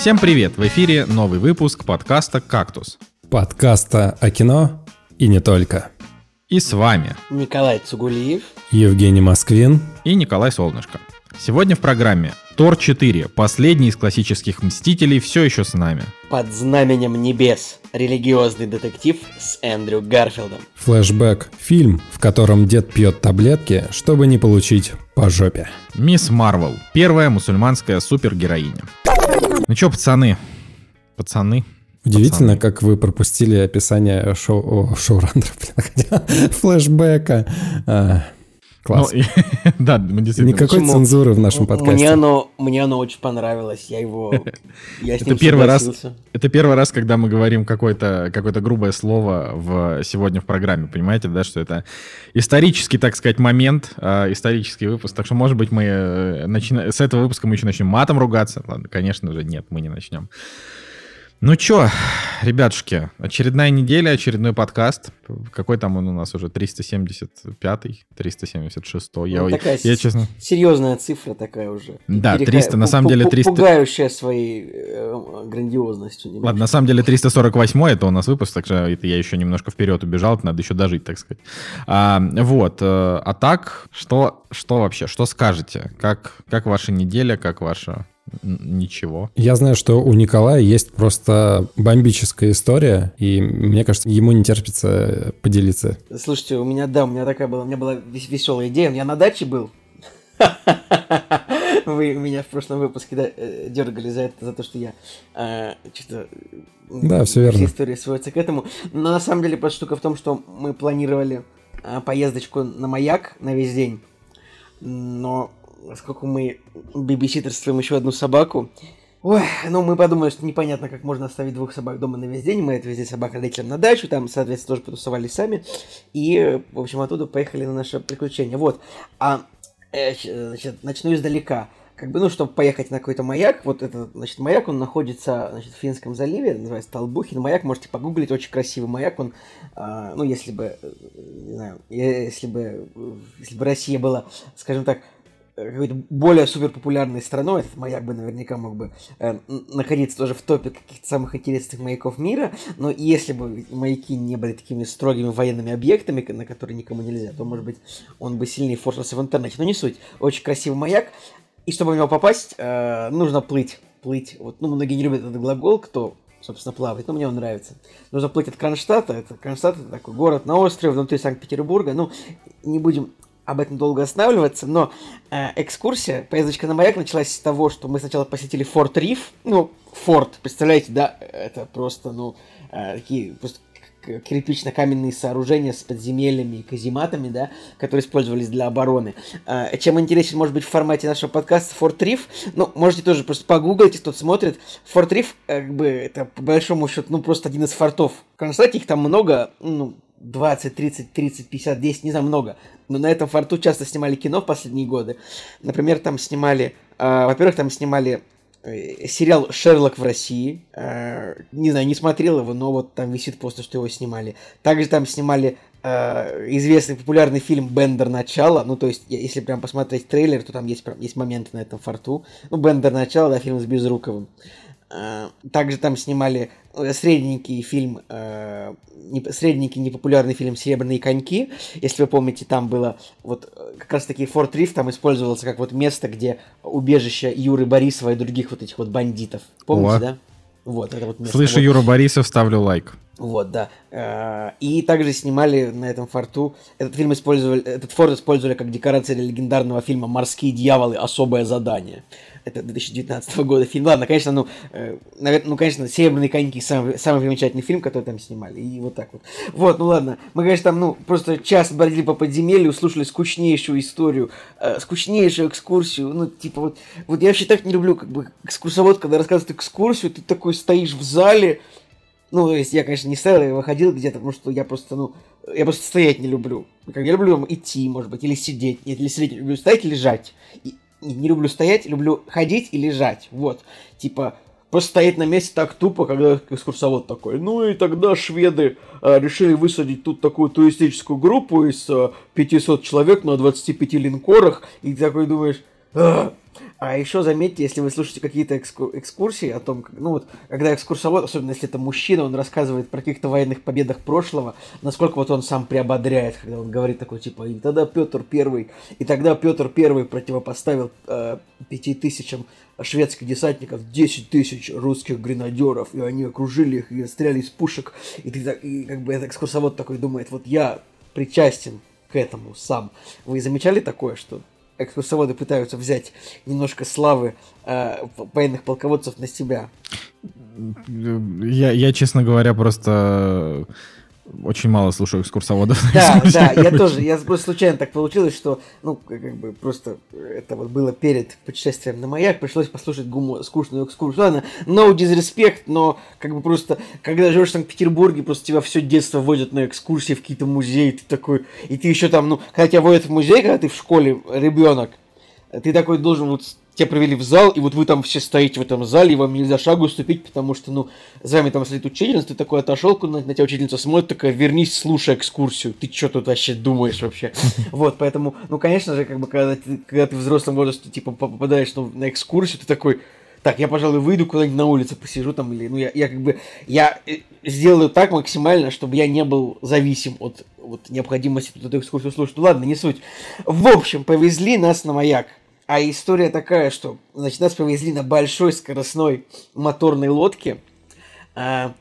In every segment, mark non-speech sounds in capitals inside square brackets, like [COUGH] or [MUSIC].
Всем привет! В эфире новый выпуск подкаста «Кактус». Подкаста о кино и не только. И с вами Николай Цугулиев. Евгений Москвин. и Николай Солнышко. Сегодня в программе Тор 4, последний из классических Мстителей, все еще с нами. Под знаменем небес. Религиозный детектив с Эндрю Гарфилдом. Флэшбэк. Фильм, в котором дед пьет таблетки, чтобы не получить по жопе. Мисс Марвел, первая мусульманская супергероиня. Ну чё, пацаны? Пацаны? Удивительно, Пацаны. как вы пропустили описание шоу... о, шоураннера, блин, [LAUGHS] хотя, флэшбэка. А, класс. Ну, и- [LAUGHS] да, мы действительно... Никакой Почему? цензуры в нашем подкасте. Мне оно, мне оно очень понравилось. Я его... Я с Это ним первый раз, согласился. это первый раз, когда мы говорим какое-то какое грубое слово в, сегодня в программе, понимаете, да, что это исторический, так сказать, момент, э, исторический выпуск, так что, может быть, мы э, начина- с этого выпуска мы еще начнем матом ругаться, ладно, конечно же, нет, мы не начнем. Ну чё, ребятушки, очередная неделя, очередной подкаст. Какой там он у нас уже? 375-й, 376-й? Я, Ну, такая я с- честно... Серьезная цифра такая уже. Да, Переха- 300, на самом деле пу- 300 Пугающая своей э, грандиозностью. немножко. Ладно, на самом деле 348 это у нас выпуск, так что это я еще немножко вперед убежал, это надо еще дожить, так сказать. А, вот, э, а так, что, что вообще, что скажете? Как, как ваша неделя, как ваша... Ничего. Я знаю, что у Николая есть просто бомбическая история, и мне кажется, ему не терпится поделиться. Слушайте, у меня, да, у меня такая была, у меня была веселая идея. Я на даче был. [LAUGHS] Вы меня в прошлом выпуске да, э, дергали за это, за то, что я э, что-то... Да, всё верно. Все истории сводятся к этому. Но на самом деле просто штука в том, что мы планировали э, поездочку на маяк на весь день. Но поскольку мы бибиситерствуем еще одну собаку, Ой, ну мы подумали, что непонятно, как можно оставить двух собак дома на весь день. Мы отвезли собак родителям на дачу, там, соответственно, тоже потусовались сами. И, э, в общем, оттуда поехали на наше приключение. Вот. А, э, значит, начну издалека. Как бы, ну, чтобы поехать на какой-то маяк, вот этот, значит, маяк, он находится, значит, в Финском заливе, называется Толбухин маяк, можете погуглить, очень красивый маяк, он, а, ну, если бы, э, не знаю, если бы, э, если бы Россия была, скажем так, э, какой-то более супер популярной страной, этот маяк бы наверняка мог бы э, находиться тоже в топе каких-то самых интересных маяков мира, но если бы маяки не были такими строгими военными объектами, на которые никому нельзя, то, может быть, он бы сильнее форсился в интернете. Но не суть. Очень красивый маяк, и чтобы в него попасть, э, нужно плыть. Плыть. Вот, ну, многие не любят этот глагол, кто собственно, плавает, но мне он нравится. Нужно плыть от Кронштадта, это Кронштадт это такой город на острове внутри Санкт-Петербурга, ну, не будем об этом долго останавливаться, но э, экскурсия, поездочка на маяк началась с того, что мы сначала посетили Форт Риф, ну, форт, представляете, да, это просто, ну, э, такие просто кирпично-каменные сооружения с подземельями и казематами, да, которые использовались для обороны. А, Чем интересен, может быть, в формате нашего подкаста Форт Риф, ну, можете тоже просто погуглить, кто смотрит. Форт Риф, как бы, это по большому счету, ну, просто один из фортов. В Кронштадте их там много, ну, 20, 30, 30, 50, 10, не знаю, много. Но на этом форту часто снимали кино в последние годы. Например, там снимали, а, во-первых, там снимали э, сериал «Шерлок в России». Э, не знаю, не смотрел его, но вот там висит просто, что его снимали. Также там снимали э, известный популярный фильм «Бендер. Начало». Ну, то есть, если прям посмотреть трейлер, то там есть, прям- есть моменты на этом форту. Ну, «Бендер. Начало», да, фильм с Безруковым. Э, Также там снимали э, средненький фильм, э, не- средненький непопулярный фильм «Серебряные коньки». Если вы помните, там было вот э, как раз таки Форт Риф там использовался как вот место, где убежище Юры Борисова и других вот этих вот бандитов. Помните, О. да? Вот, это вот место. Слышу Вот. Юра Борисов, ставлю лайк. Вот, да. И также снимали на этом форту. Этот фильм использовали, этот форт использовали как декорация для легендарного фильма «Морские дьяволы. Особое задание». Это 2019 года фильм. Ладно, конечно, ну, э, навер- ну, конечно, «Серебряные коньки» самый, самый примечательный фильм, который там снимали. И вот так вот. Вот, ну ладно. Мы, конечно, там, ну, просто час бродили по подземелью, слушали скучнейшую историю, э, скучнейшую экскурсию. Ну, типа вот, вот я вообще так не люблю, как бы, экскурсовод, когда рассказывает экскурсию, ты такой стоишь в зале, ну, то есть я, конечно, не стоял, я выходил где-то, потому что я просто, ну, я просто стоять не люблю. Как я люблю идти, может быть, или сидеть. Нет, или сидеть, люблю стоять и лежать. И, не, люблю стоять, люблю ходить и лежать. Вот. Типа, просто стоять на месте так тупо, когда экскурсовод такой. Ну и тогда шведы а, решили высадить тут такую туристическую группу из а, 500 человек на 25 линкорах. И ты такой думаешь, А, еще заметьте, если вы слушаете какие-то экскурсии о том, как, ну вот, когда экскурсовод, особенно если это мужчина, он рассказывает про каких-то военных победах прошлого, насколько вот он сам приободряет, когда он говорит такой, типа, и тогда Петр Первый, и тогда Петр Первый противопоставил э, пяти тысячам шведских десантников 10 тысяч русских гренадеров, и они окружили их и стреляли из пушек, и, ты, и как бы этот экскурсовод такой думает, вот я причастен к этому сам. Вы замечали такое, что экскурсоводы пытаются взять немножко славы э, военных полководцев на себя? Я, я, честно говоря, просто очень мало слушаю экскурсоводов. [LAUGHS] Да, да, я тоже, я просто случайно так получилось, что, ну, как бы просто это вот было перед путешествием на маяк, пришлось послушать гуму, скучную экскурсию. Ладно, no disrespect, но как бы просто, когда живешь в Санкт-Петербурге, просто тебя все детство водят на экскурсии в какие-то музеи, ты такой, и ты еще там, ну, когда тебя водят в музей, когда ты в школе ребенок, ты такой должен вот тебя провели в зал, и вот вы там все стоите в этом зале, и вам нельзя шагу ступить, потому что, ну, за вами там следит учительница, ты такой отошел, на, на тебя учительница смотрит, такая, вернись, слушай экскурсию, ты что тут вообще думаешь вообще? [LAUGHS] Вот, поэтому, ну, конечно же, как бы, когда ты, когда ты в взрослом возрасте, типа, попадаешь ну, на экскурсию, ты такой, так, я, пожалуй, выйду куда-нибудь на улице, посижу там, или, ну, я, я как бы, я э, сделаю так максимально, чтобы я не был зависим от вот, необходимости эту экскурсию слушать. Ну, ладно, не суть. В общем, повезли нас на маяк. А история такая, что значит, нас повезли на большой скоростной моторной лодке. А,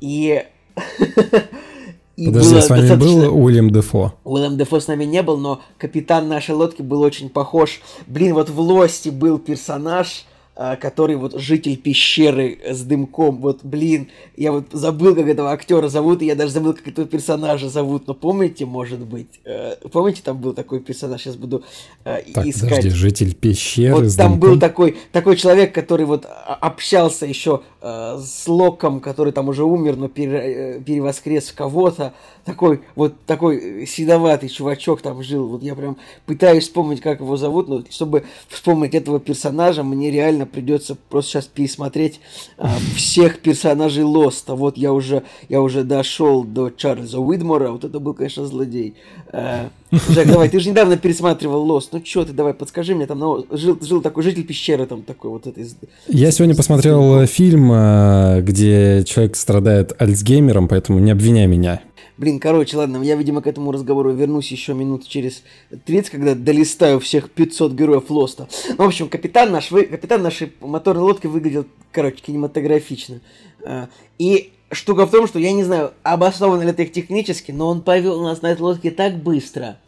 и... [LAUGHS] Подожди, с вами достаточно... был Уильям Дефо? Уильям Дефо с нами не был, но капитан нашей лодки был очень похож. Блин, вот в Лости был персонаж, а, который вот житель пещеры с дымком. Вот, блин, я вот забыл, как этого актера зовут, и я даже забыл, как этого персонажа зовут. Но помните, может быть, э, помните, там был такой персонаж, сейчас буду э, так, искать. Подожди, житель пещеры вот с там дымком? был такой, такой человек, который вот общался еще э, с Локом, который там уже умер, но пере, э, перевоскрес кого-то. Такой, вот такой седоватый чувачок там жил. Вот я прям пытаюсь вспомнить, как его зовут, но чтобы вспомнить этого персонажа, мне реально придется просто сейчас пересмотреть э, всех персонажей Лоста. Вот я уже, я уже дошел до Чарльза Уидмора, вот это был, конечно, злодей. Э, Жак, давай, ты же недавно пересматривал Лост. Ну что ты, давай, подскажи мне, там ну, жил, жил такой житель пещеры, там такой вот этой. Я сегодня посмотрел фильм, э, где человек страдает Альцгеймером, поэтому не обвиняй меня. Блин, короче, ладно, я, видимо, к этому разговору вернусь еще минут через 30, когда долистаю всех 500 героев Лоста. Ну, в общем, капитан, наш, вы, капитан нашей моторной лодки выглядел, короче, кинематографично. А, и штука в том, что я не знаю, обосновано ли это технически, но он повел нас на этой лодке так быстро,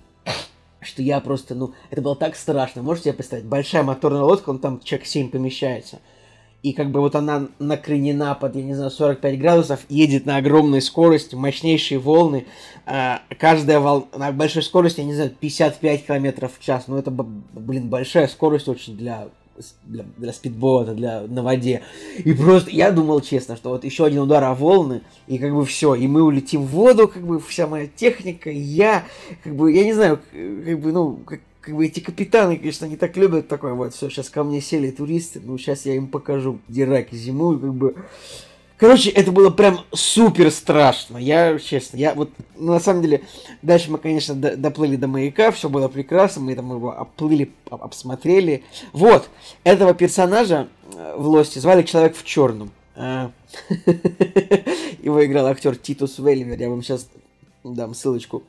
что я просто, ну, это было так страшно. Можете себе представить? Большая моторная лодка, он там человек 7 помещается. И как бы вот она накренена под, я не знаю, 45 градусов, едет на огромной скорости, мощнейшие волны. Э, каждая волна на большой скорости, я не знаю, 55 километров в час. Ну, это, блин, большая скорость очень для для, для спидбота, для на воде. И просто я думал честно, что вот еще один удар о волны, и как бы все, и мы улетим в воду, как бы вся моя техника, я, как бы, я не знаю, как бы, ну, как, как бы эти капитаны, конечно, не так любят такое вот, все, сейчас ко мне сели туристы, ну, сейчас я им покажу, где раки зимуют, как бы, Короче, это было прям супер страшно. Я, честно, я вот, ну, на самом деле, дальше мы, конечно, до, доплыли до маяка, все было прекрасно, мы там его оплыли, об, обсмотрели. Вот, этого персонажа э, в Лосте звали Человек в черном. А, [LAUGHS] его играл актер Титус Велливер. Я вам сейчас дам ссылочку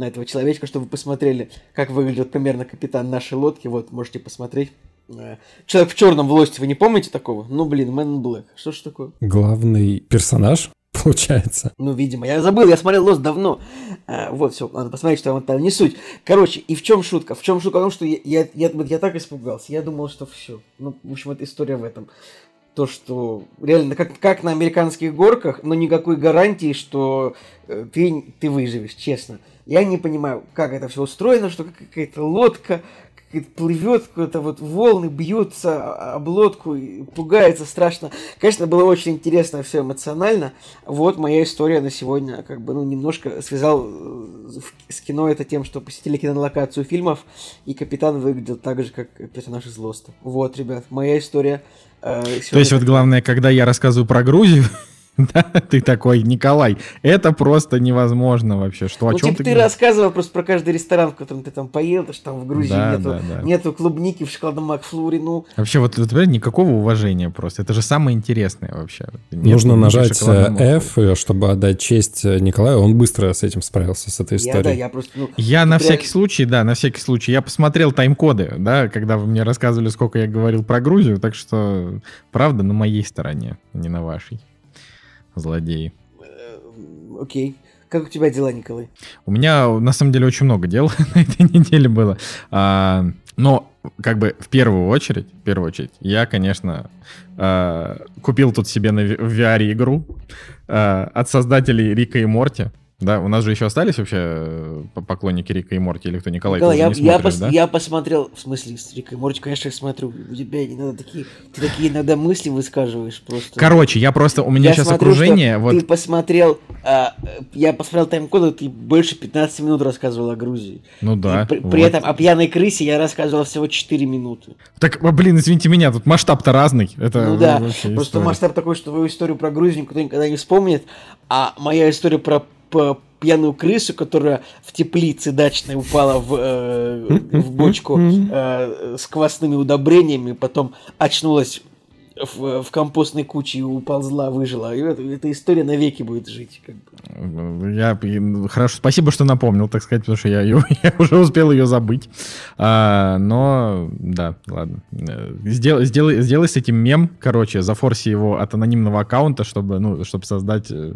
на этого человечка, чтобы вы посмотрели, как выглядит примерно капитан нашей лодки. Вот, можете посмотреть. Э, человек в черном в Lost е, вы не помните такого? Ну, блин, Man Black. Что ж такое? Главный персонаж? [LAUGHS] Получается. Ну, видимо. Я забыл, я смотрел Lost давно. А, вот, все, надо посмотреть, что там не суть. Короче, и в чем шутка? В чем шутка? В том, что я, я, я, я так испугался. Я думал, что все. Ну, в общем, эта история в этом. То, что реально, как, как на американских горках, но никакой гарантии, что э, ты, ты выживешь, честно. Я не понимаю, как это все устроено, что какая-то лодка, плывет, какие-то вот волны бьются об лодку, и пугается страшно. Конечно, было очень интересно, все эмоционально. Вот моя история на сегодня, как бы, ну, немножко связал э, с кино это тем, что посетили кинолокацию фильмов, и капитан выглядел так же, как персонаж из Лоста. Вот, ребят, моя история. Э, То есть вот главное, когда я рассказываю про Грузию, [LAUGHS] [LAUGHS] Да, ты такой, Николай, это просто невозможно вообще. Что, о ну, чем типа, ты, рассказывал просто про каждый ресторан, в котором ты там поел, что там в Грузии да, нету, да, да. нету клубники в шоколадном Макфлуре, ну... Вообще, вот, вот никакого уважения просто. Это же самое интересное вообще. Нет Нужно нажать э, F, чтобы отдать честь э, Николаю. Он быстро с этим справился, с этой историей. Я, да, я просто... Ну, я на всякий случай, да, на всякий случай. Я посмотрел тайм-коды, да, когда вы мне рассказывали, сколько я говорил про Грузию, так что правда на моей стороне, а не на вашей злодеи. Э, окей. Как у тебя дела, Николай? У меня, на самом деле, очень много дел на этой неделе было. А, но, как бы, в первую очередь, в первую очередь, я, конечно, а, купил тут себе на VR-игру а, от создателей Рика и Морти. Да, у нас же еще остались вообще э, поклонники Рика и Морти, или кто Николай? Николай, я, не смотришь, я, пос, да? я посмотрел, в смысле, с Рика и Морти, конечно, я смотрю. У тебя иногда такие, ты такие иногда мысли высказываешь просто. Короче, я просто, у меня я сейчас смотрю, окружение... вот... Ты посмотрел, а, я посмотрел тайм-коды, ты больше 15 минут рассказывал о Грузии. Ну да. И при, вот. при этом о пьяной крысе я рассказывал всего 4 минуты. Так, блин, извините меня, тут масштаб-то разный. Это ну да, просто история. масштаб такой, что твою историю про Грузию никто никогда не вспомнит, а моя история про пьяную крысу, которая в теплице дачной упала в, э, в бочку э, с квасными удобрениями, потом очнулась в, в компостной куче и уползла, выжила. И это, эта история навеки будет жить. Как бы. Я, хорошо, спасибо, что напомнил, так сказать, потому что я, ее, [LAUGHS] я уже успел ее забыть. А, но, да, ладно. Сделай, сделай, сделай с этим мем, короче, зафорси его от анонимного аккаунта, чтобы, ну, чтобы создать э,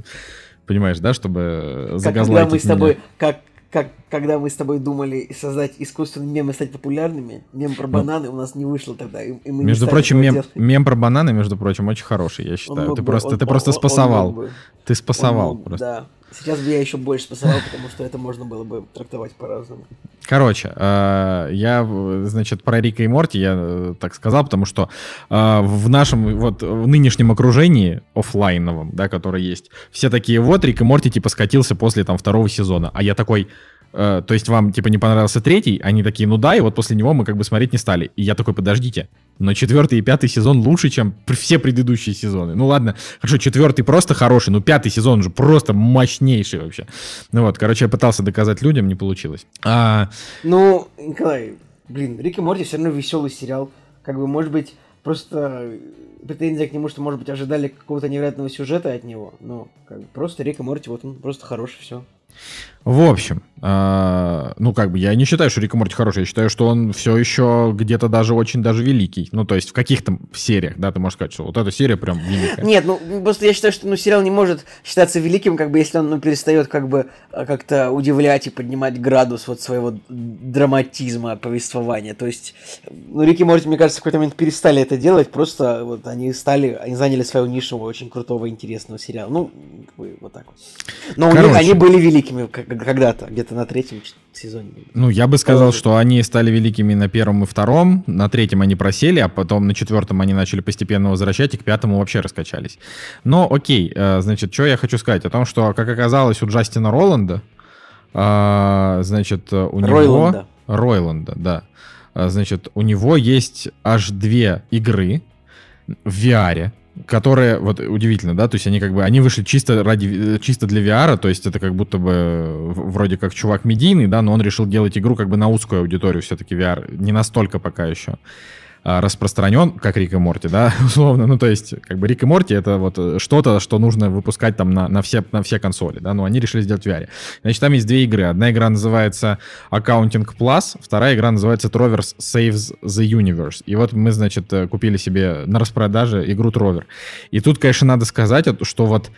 Понимаешь, да, чтобы загазлайтить когда мы с тобой. Как, как, когда мы с тобой думали создать искусственные мемы, стать популярными, мем про ну, бананы у нас не вышло тогда. И, и мы между прочим, мем, мем про бананы, между прочим, очень хороший, я считаю. Ты бы, просто, он, ты он, просто он, спасовал. Он ты спасовал он, просто. Да. Сейчас бы я еще больше спасовал, потому что это можно было бы трактовать по-разному. Короче, э, я, значит, про Рика и Морти я э, так сказал, потому что э, в нашем вот в нынешнем окружении офлайновом, да, который есть, все такие вот Рик и Морти типа скатился после там второго сезона, а я такой, то есть вам, типа, не понравился третий, они такие, ну да, и вот после него мы как бы смотреть не стали. И я такой, подождите, но четвертый и пятый сезон лучше, чем все предыдущие сезоны. Ну ладно, хорошо, четвертый просто хороший, но пятый сезон же просто мощнейший вообще. Ну вот, короче, я пытался доказать людям, не получилось. А... Ну, Николай, блин, Рик и Морти все равно веселый сериал. Как бы, может быть, просто претензия к нему, что, может быть, ожидали какого-то невероятного сюжета от него. Но как бы, просто Рик и Морти, вот он просто хороший, все. В общем, э, ну как бы я не считаю, что Рик и Морти хороший, я считаю, что он все еще где-то даже очень даже великий. Ну то есть в каких-то сериях, да, ты можешь сказать, что вот эта серия прям великая. Нет, ну просто я считаю, что ну, сериал не может считаться великим, как бы если он ну, перестает как бы а, как-то удивлять и поднимать градус вот своего драматизма повествования. То есть, ну Рик и Морти, мне кажется, в какой-то момент перестали это делать, просто вот они стали, они заняли свою нишу очень крутого, интересного сериала. Ну, вот так вот. Но Короче. у них они были великими когда-то, где-то на третьем сезоне. Ну, я бы сказал, что они стали великими на первом и втором, на третьем они просели, а потом на четвертом они начали постепенно возвращать, и к пятому вообще раскачались. Но окей, э, значит, что я хочу сказать? О том, что, как оказалось, у Джастина Роланда, э, значит, у него... Ройланда. Ройланда, да. Э, значит, у него есть аж две игры в VR, которые, вот удивительно, да, то есть они как бы, они вышли чисто ради, чисто для VR, то есть это как будто бы вроде как чувак медийный, да, но он решил делать игру как бы на узкую аудиторию все-таки VR, не настолько пока еще. А, распространен, как Рик и Морти, да, [LAUGHS] условно. Ну, то есть, как бы Рик и Морти — это вот э, что-то, что нужно выпускать там на, на, все, на все консоли, да, но они решили сделать в VR. Значит, там есть две игры. Одна игра называется Accounting Plus, вторая игра называется Trovers Saves the Universe. И вот мы, значит, э, купили себе на распродаже игру Trover. И тут, конечно, надо сказать, что вот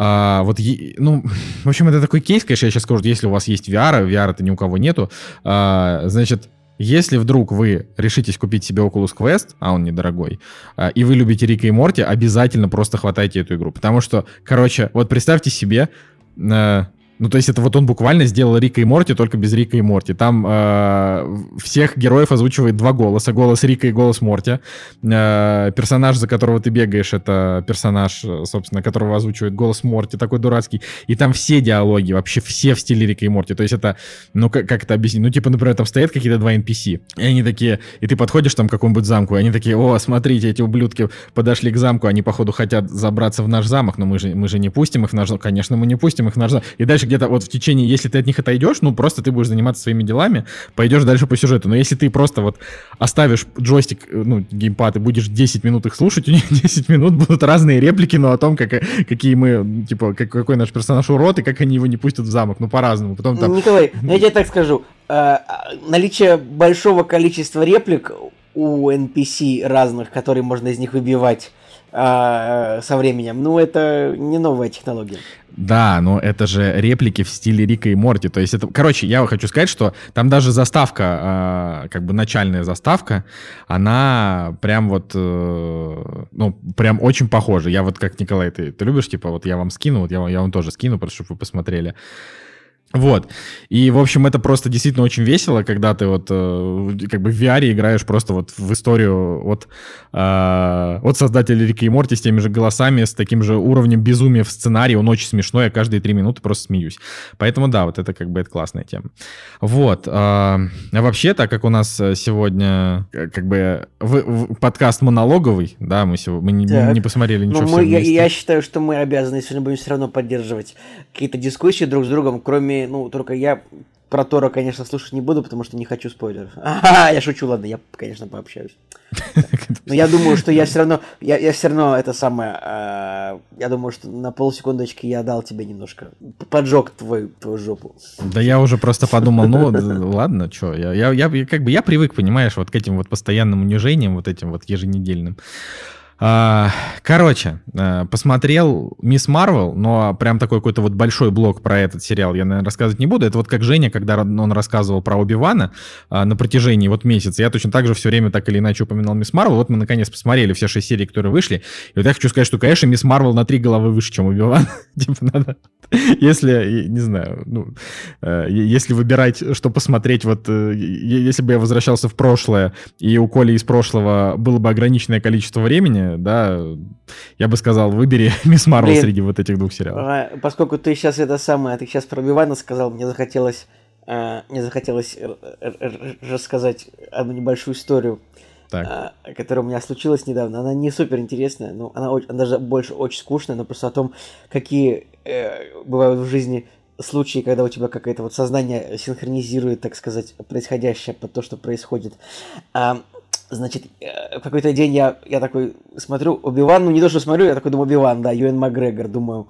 а, вот, ну, [LAUGHS] в общем, это такой кейс, конечно, я сейчас скажу, если у вас есть VR, VR это ни у кого нету, а, значит, если вдруг вы решитесь купить себе Oculus Quest, а он недорогой, а, и вы любите Рика и Морти, обязательно просто хватайте эту игру. Потому что, короче, вот представьте себе, э, Ну, то есть это вот он буквально сделал Рика и Морти, только без Рика и Морти. Там э, всех героев озвучивает два голоса. Голос Рика и голос Морти. Э, персонаж, за которого ты бегаешь, это персонаж, собственно, которого озвучивает голос Морти, такой дурацкий. И там все диалоги, вообще все в стиле Рика и Морти. То есть это, ну, как, как это объяснить? Ну, типа, например, там стоят какие-то два NPC, и они такие, и ты подходишь там к какому-нибудь замку, и они такие, о, смотрите, эти ублюдки подошли к замку, они, походу, хотят забраться в наш замок, но мы же, мы же не пустим их в наш замок. Конечно, мы не пустим их в наш замок. И дальше где-то вот в течение, если ты от них отойдешь, ну, просто ты будешь заниматься своими делами, пойдешь дальше по сюжету. Но если ты просто вот оставишь джойстик, э, ну, геймпад, и будешь 10 минут их слушать, у них [LAUGHS] 10 минут будут разные реплики, но о том, как, какие мы, типа, как, какой наш персонаж урод, и как они его не пустят в замок, ну, по-разному. Потом там... Николай, [LAUGHS] ну, я тебе так скажу, э, наличие большого количества реплик у NPC разных, которые можно из них выбивать, а, со временем. Ну, это не новая технология. Да, но это же реплики в стиле Рика и Морти. То есть это, короче, я хочу сказать, что там даже заставка, э, как бы начальная заставка, она прям вот, э, ну, прям очень похожа. Я вот как Николай, ты, ты любишь, типа, вот я вам скину, вот я, я вам тоже скину, просто чтобы вы посмотрели. Вот. И, в общем, это просто действительно очень весело, когда ты вот э, как бы в VR играешь просто вот в историю от, э, от создателя Рика и Морти с теми же голосами, с таким же уровнем безумия в сценарии. Он очень смешной, я каждые три минуты просто смеюсь. Поэтому, да, вот это как бы это классная тема. Вот. Э, а вообще, так как у нас сегодня э, как бы в, в, подкаст монологовый, да, мы, сегодня, мы, не, мы не посмотрели ничего Но мы, я, я считаю, что мы обязаны сегодня будем все равно поддерживать какие-то дискуссии друг с другом, кроме ну, только я про Тора, конечно, слушать не буду, потому что не хочу спойлеров. [LAUGHS] Ага, я шучу, ладно, я, конечно, пообщаюсь. Но я думаю, что я все равно, я, я все равно это самое, э, я думаю, что на полсекундочки я дал тебе немножко, поджег твой, твою жопу. Да я уже просто подумал, ну ладно, что, я, я, я как бы я привык, понимаешь, вот к этим вот постоянным унижениям, вот этим вот еженедельным. А, короче, э, посмотрел Мисс Марвел, но прям такой какой-то вот большой блок про этот сериал я, наверное, рассказывать не буду. Это вот как Женя, когда он рассказывал про Оби-Вана а, на протяжении вот месяца, я точно так же все время так или иначе упоминал Мисс Марвел. Вот мы наконец посмотрели все шесть серий, которые вышли. И вот я хочу сказать, что, конечно, Мисс Марвел на три головы выше, чем Оби-Ван. [LAUGHS] типа надо... [LAUGHS] Если, не знаю, ну, э, если выбирать, что посмотреть, вот э, если бы я возвращался в прошлое, и у Коли из прошлого было бы ограниченное количество времени, да, я бы сказал, выбери [LAUGHS] Мисс Марвел среди вот этих двух сериалов. А, поскольку ты сейчас это самое, ты сейчас про Бивана сказал, мне захотелось, э, мне захотелось рассказать одну небольшую историю, так. Э, которая у меня случилась недавно. Она не супер интересная, но она, очень, она даже больше очень скучная, но просто о том, какие э, бывают в жизни случаи, когда у тебя какое-то вот сознание синхронизирует, так сказать, происходящее под то, что происходит. А, Значит, э, какой-то день я, я такой смотрю, Оби-Ван, ну не то, что смотрю, я такой думаю, Оби-Ван, да, Юэн Макгрегор, думаю,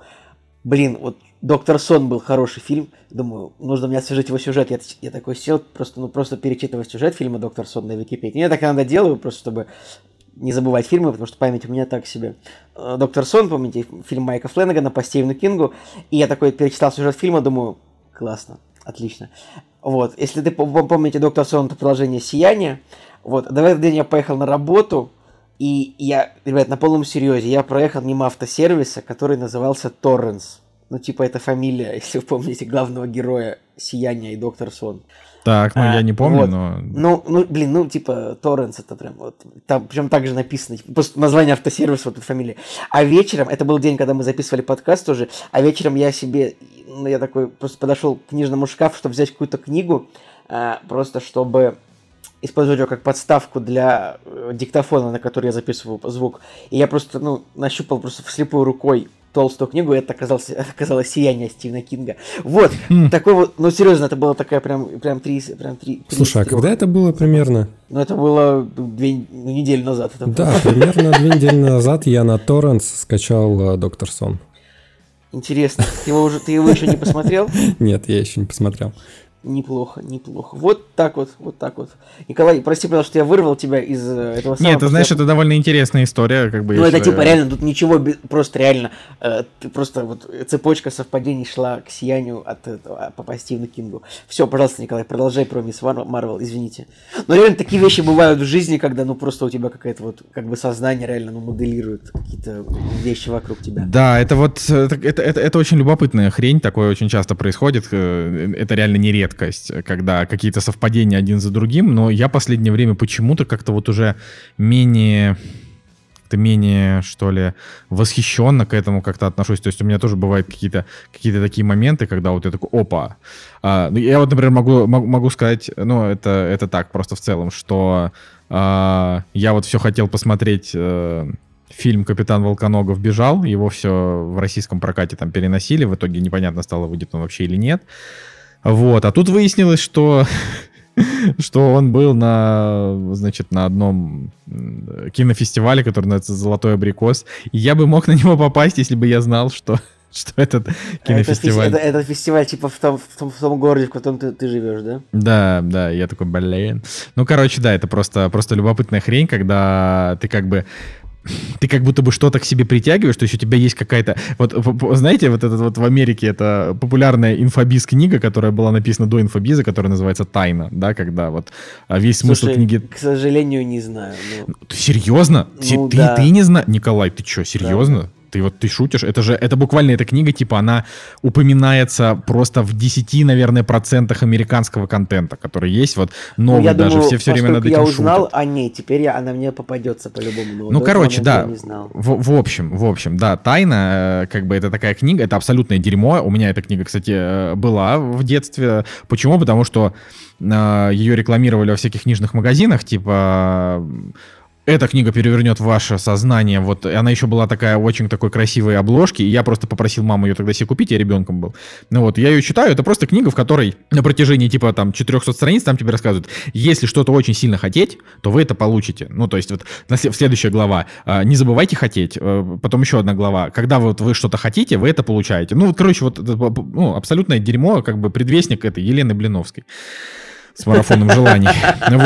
блин, вот Доктор Сон был хороший фильм, думаю, нужно мне освежить его сюжет, я, я такой сел, просто, ну, просто перечитывать сюжет фильма Доктор Сон на Википедии. Я так иногда делаю, просто чтобы не забывать фильмы, потому что память у меня так себе. Э, Доктор Сон, помните, фильм Майка Фленнегана по Стивену Кингу, и я такой перечитал сюжет фильма, думаю, классно, отлично. Вот, если ты помните Доктор Сон, это приложение «Сияние», вот, в этот день я поехал на работу, и я, ребят, на полном серьезе, я проехал мимо автосервиса, который назывался Торренс. Ну, типа, это фамилия, [LAUGHS] если вы помните, главного героя Сияния и Доктор Сон. Так, ну а, я не помню, вот. но... Ну, ну, блин, ну, типа, Торренс это прям вот... Там, причем так же написано, типа, просто название автосервиса, вот эта фамилия. А вечером, это был день, когда мы записывали подкаст тоже, а вечером я себе, ну, я такой просто подошел к книжному шкафу, чтобы взять какую-то книгу, а, просто чтобы использовать его как подставку для э, диктофона, на который я записываю звук. И я просто, ну, нащупал просто вслепую рукой толстую книгу, и это оказалось, [LAUGHS] оказалось «Сияние» Стивена Кинга. Вот, mm. такой вот, ну, серьезно, это было такая прям, прям три, прям три... Слушай, а когда это было примерно? Ну, это было две ну, недели назад. Это да, было. примерно две недели [LAUGHS] назад я на торрент скачал э, «Доктор Сон». Интересно, ты его, уже, ты его еще не посмотрел? [LAUGHS] Нет, я еще не посмотрел. Неплохо, неплохо. Вот так вот, вот так вот. Николай, прости, пожалуйста, что я вырвал тебя из э, этого самого... Нет, ты знаешь, это довольно интересная история, как бы... Ну, это типа реально, тут ничего, просто реально, э, просто вот цепочка совпадений шла к сиянию от этого, а, по Стивену Кингу. Все, пожалуйста, Николай, продолжай про Мисс Марвел, извините. Но реально такие вещи бывают в жизни, когда, ну, просто у тебя какая-то вот, как бы сознание реально, ну, моделирует какие-то вещи вокруг тебя. Да, это вот, это, это, это, это очень любопытная хрень, такое очень часто происходит, э, это реально не редкость, когда какие-то совпадения один за другим, но я последнее время почему-то как-то вот уже менее как-то менее, что ли, восхищенно к этому как-то отношусь. То есть у меня тоже бывают какие-то какие такие моменты, когда вот я такой, опа. А, ну, я вот, например, могу, могу сказать, ну, это, это так просто в целом, что а, я вот все хотел посмотреть а, фильм «Капитан Волконогов» бежал, его все в российском прокате там переносили, в итоге непонятно стало, выйдет он вообще или нет. Вот, а тут выяснилось, что [LAUGHS] что он был на, значит, на одном кинофестивале, который называется «Золотой абрикос». И я бы мог на него попасть, если бы я знал, что, [LAUGHS] что этот кинофестиваль. Это, это, это фестиваль типа в том, в, том, в том городе, в котором ты, ты живешь, да? Да, да, я такой, блин. Ну, короче, да, это просто, просто любопытная хрень, когда ты как бы ты как будто бы что-то к себе притягиваешь, то есть у тебя есть какая-то... Вот, знаете, вот этот вот в Америке это популярная инфобиз книга, которая была написана до инфобиза, которая называется «Тайна», да, когда вот а, весь смысл Слушай, книги... к сожалению, не знаю. Но... Ты серьезно? Ну, ты, да. ты не знаешь? Николай, ты что, серьезно? Да. Ты вот ты шутишь? Это же, это буквально эта книга, типа, она упоминается просто в 10, наверное, процентах американского контента, который есть, вот новый ну, я даже, думаю, все все время над этим я узнал шутят. о ней, теперь я, она мне попадется по-любому. Ну, короче, да, в, в общем, в общем, да, «Тайна», э, как бы это такая книга, это абсолютное дерьмо. У меня эта книга, кстати, э, была в детстве. Почему? Потому что э, ее рекламировали во всяких книжных магазинах, типа эта книга перевернет ваше сознание. Вот она еще была такая очень такой красивой обложки, и я просто попросил маму ее тогда себе купить, я ребенком был. Ну вот, я ее читаю, это просто книга, в которой на протяжении типа там 400 страниц там тебе рассказывают, если что-то очень сильно хотеть, то вы это получите. Ну то есть вот следующая глава, а, не забывайте хотеть, э, потом еще одна глава, когда вот вы что-то хотите, вы это получаете. Ну вот, короче, вот ну, абсолютное дерьмо, как бы предвестник этой Елены Блиновской с марафоном желаний. [LAUGHS]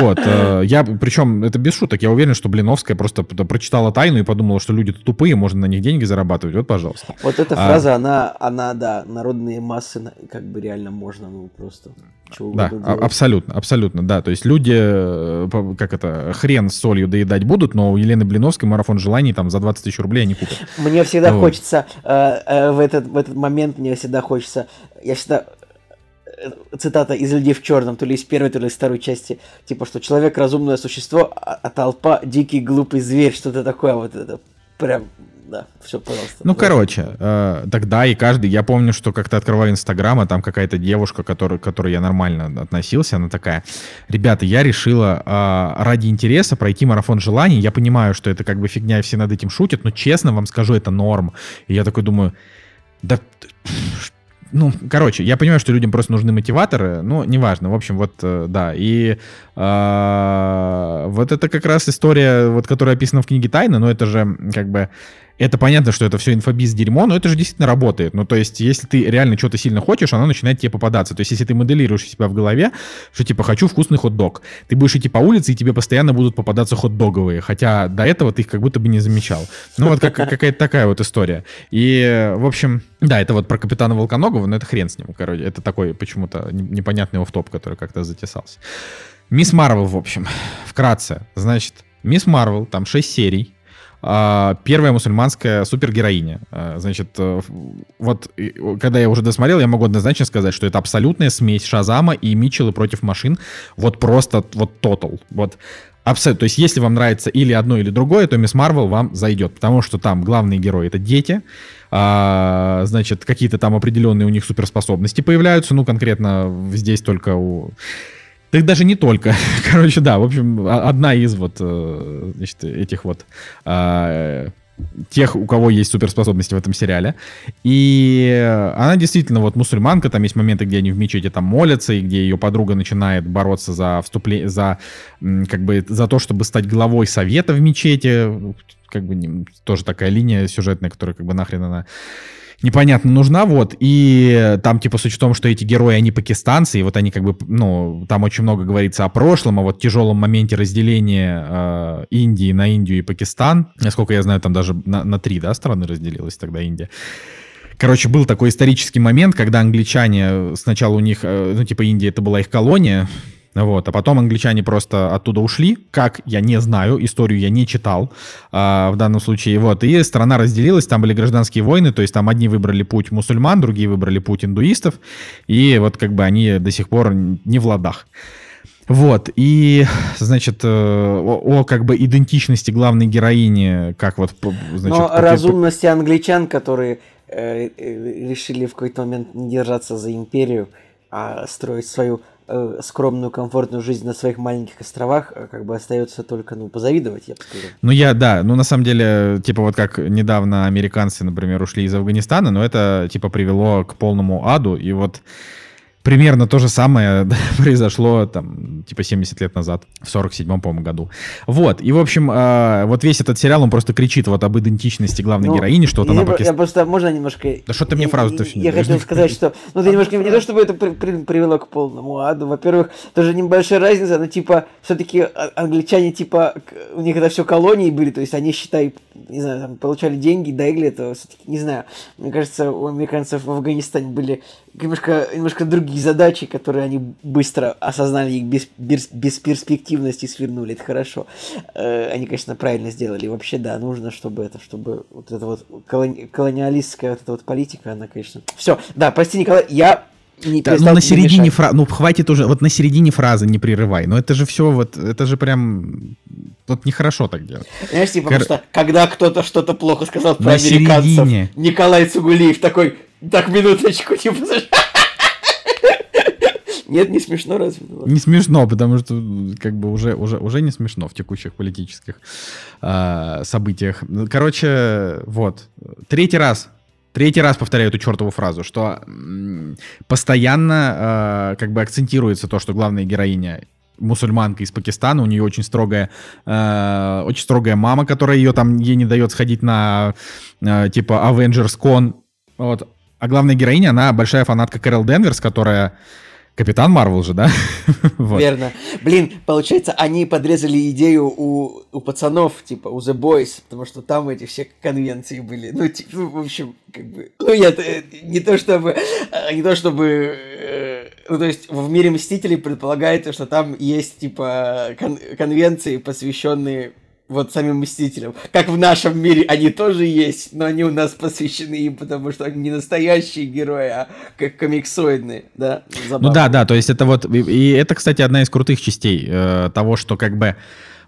Вот. Э, я, причем, это без шуток, я уверен, что Блиновская просто прочитала тайну и подумала, что люди тупые, можно на них деньги зарабатывать. Вот, пожалуйста. Вот эта а... фраза, она, она, да, народные массы, как бы реально можно, ну, просто... Да, а, абсолютно, абсолютно, да. То есть люди, э, как это, хрен с солью доедать будут, но у Елены Блиновской марафон желаний там за 20 тысяч рублей они купят. Мне всегда хочется э, в, этот, в этот момент, мне всегда хочется, я всегда цитата из «Людей в черном», то ли из первой, то ли из второй части, типа, что человек разумное существо, а, а толпа дикий глупый зверь, что-то такое, вот это прям да, все, пожалуйста. Ну, короче, э, тогда и каждый, я помню, что как-то открывал Инстаграм, а там какая-то девушка, который, к которой я нормально относился, она такая, ребята, я решила э, ради интереса пройти марафон желаний, я понимаю, что это как бы фигня, и все над этим шутят, но честно вам скажу, это норм. И я такой думаю, да ну, короче, я понимаю, что людям просто нужны мотиваторы, но неважно. В общем, вот, э, да. И э, вот это как раз история, вот, которая описана в книге «Тайна», но это же как бы это понятно, что это все инфобиз дерьмо, но это же действительно работает. Ну, то есть, если ты реально что-то сильно хочешь, оно начинает тебе попадаться. То есть, если ты моделируешь себя в голове, что типа хочу вкусный хот-дог, ты будешь идти по улице, и тебе постоянно будут попадаться хот-договые, хотя до этого ты их как будто бы не замечал. Ну, вот как, какая-то такая вот история. И, в общем, да, это вот про капитана Волконогова, но это хрен с ним, короче. Это такой почему-то непонятный офф-топ, который как-то затесался. Мисс Марвел, в общем, вкратце. Значит, Мисс Марвел, там 6 серий, первая мусульманская супергероиня. А, значит, э, вот когда я уже досмотрел, я могу однозначно сказать, что это абсолютная смесь Шазама и Митчеллы против машин. Вот просто вот total. Вот Абсолютно. То есть, если вам нравится или одно, или другое, то Мисс Марвел вам зайдет, потому что там главные герои это дети, а, значит, какие-то там определенные у них суперспособности появляются, ну, конкретно здесь только у так даже не только. [LAUGHS] Короче, да, в общем, одна из вот э, значит, этих вот а, тех, у кого есть суперспособности в этом сериале. И она действительно вот мусульманка, там есть моменты, где они в мечети там молятся, и где ее подруга начинает бороться за вступление, за как бы за то, чтобы стать главой совета в мечети. Как бы тоже такая линия сюжетная, которая как бы нахрен она непонятно нужна, вот, и там, типа, суть в том, что эти герои, они пакистанцы, и вот они как бы, ну, там очень много говорится о прошлом, о вот тяжелом моменте разделения э, Индии на Индию и Пакистан, насколько я знаю, там даже на, на три, да, страны разделилась тогда Индия. Короче, был такой исторический момент, когда англичане, сначала у них, э, ну, типа, Индия это была их колония, вот, а потом англичане просто оттуда ушли. Как, я не знаю, историю я не читал а, в данном случае. Вот, и страна разделилась, там были гражданские войны, то есть там одни выбрали путь мусульман, другие выбрали путь индуистов, и вот как бы они до сих пор не в ладах. Вот, и, значит, э, о, о как бы идентичности главной героини, как вот, значит... Но разумности англичан, которые э, э, решили в какой-то момент не держаться за империю, а строить свою э, скромную, комфортную жизнь на своих маленьких островах, э, как бы остается только, ну, позавидовать, я бы сказал. Ну, я, да, ну, на самом деле, типа, вот как недавно американцы, например, ушли из Афганистана, но это, типа, привело к полному аду, и вот Примерно то же самое [LAUGHS] произошло там типа 70 лет назад, в 47-м, по-моему, году. Вот, и в общем, э, вот весь этот сериал, он просто кричит вот об идентичности главной ну, героини, что вот она Пакист... Я просто, можно немножко... Да что ты мне фразу-то все Я хотел сказать, что, ну, ты немножко, не то чтобы это при, при, привело к полному аду, во-первых, тоже небольшая разница, но типа, все-таки а, англичане, типа, у них это все колонии были, то есть они, считай, не знаю, там, получали деньги, доили это, все-таки, не знаю, мне кажется, у американцев в Афганистане были немножко, немножко другие задачи, которые они быстро осознали их без, без, бесперспективность и свернули. Это хорошо. Э, они, конечно, правильно сделали. вообще, да, нужно, чтобы это, чтобы вот эта вот колони, колониалистская вот эта вот политика, она, конечно... Все, да, прости, Николай, я не да, ну на середине фразы, ну хватит уже, вот на середине фразы не прерывай. Но это же все вот, это же прям, вот нехорошо так делать. Знаешь, типа, Кор... потому что когда кто-то что-то плохо сказал про на американцев, середине. Николай Цугулиев такой, так, минуточку, типа, нет, не смешно разве? Не смешно, потому что как бы уже, уже, уже не смешно в текущих политических э, событиях. Короче, вот. Третий раз Третий раз повторяю эту чертову фразу, что постоянно э, как бы акцентируется то, что главная героиня мусульманка из Пакистана, у нее очень строгая, э, очень строгая мама, которая ее там ей не дает сходить на э, типа Avengers Con, вот. А главная героиня, она большая фанатка Кэрол Денверс, которая Капитан Марвел же, да? [LAUGHS] вот. Верно. Блин, получается, они подрезали идею у, у пацанов, типа, у The Boys, потому что там эти все конвенции были. Ну, типа, ну, в общем, как бы... Ну, я не то чтобы... А, не то чтобы... Э, ну, то есть, в мире Мстителей предполагается, что там есть, типа, кон- конвенции, посвященные вот самим Мстителям. Как в нашем мире они тоже есть, но они у нас посвящены им, потому что они не настоящие герои, а как комиксоидные, да? Забавно. Ну да, да, то есть это вот, и это, кстати, одна из крутых частей э, того, что как бы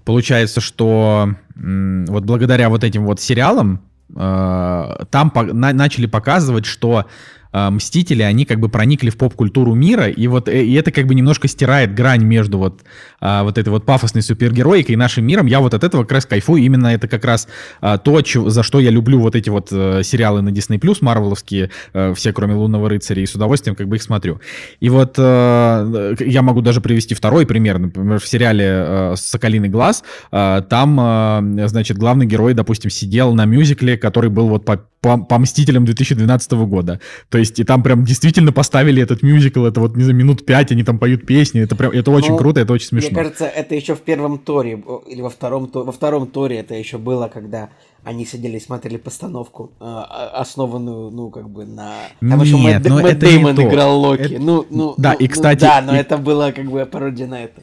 получается, что э, вот благодаря вот этим вот сериалам э, там по, на, начали показывать, что Мстители, они как бы проникли в поп-культуру мира, и вот э, и это как бы немножко стирает грань между вот, э, вот этой вот пафосной супергероикой и нашим миром. Я вот от этого как раз кайфую, именно это как раз э, то, чё, за что я люблю вот эти вот э, сериалы на Disney+, марвеловские, э, все кроме Лунного рыцаря, и с удовольствием как бы их смотрю. И вот э, я могу даже привести второй пример, например, в сериале э, «Соколиный глаз», э, там, э, значит, главный герой, допустим, сидел на мюзикле, который был вот по по, по «Мстителям» 2012 года. То есть, и там прям действительно поставили этот мюзикл, это вот, не знаю, минут пять, они там поют песни, это прям, это очень ну, круто, это очень смешно. Мне кажется, это еще в первом Торе, или во втором, во втором Торе это еще было, когда они сидели и смотрели постановку, э, основанную, ну, как бы на... Там Нет, еще Мэтт, ну, Мэтт Дэймон играл Локи. Это... Ну, ну, да, ну, и, кстати... Ну, да, но и... это было как бы пародия на это.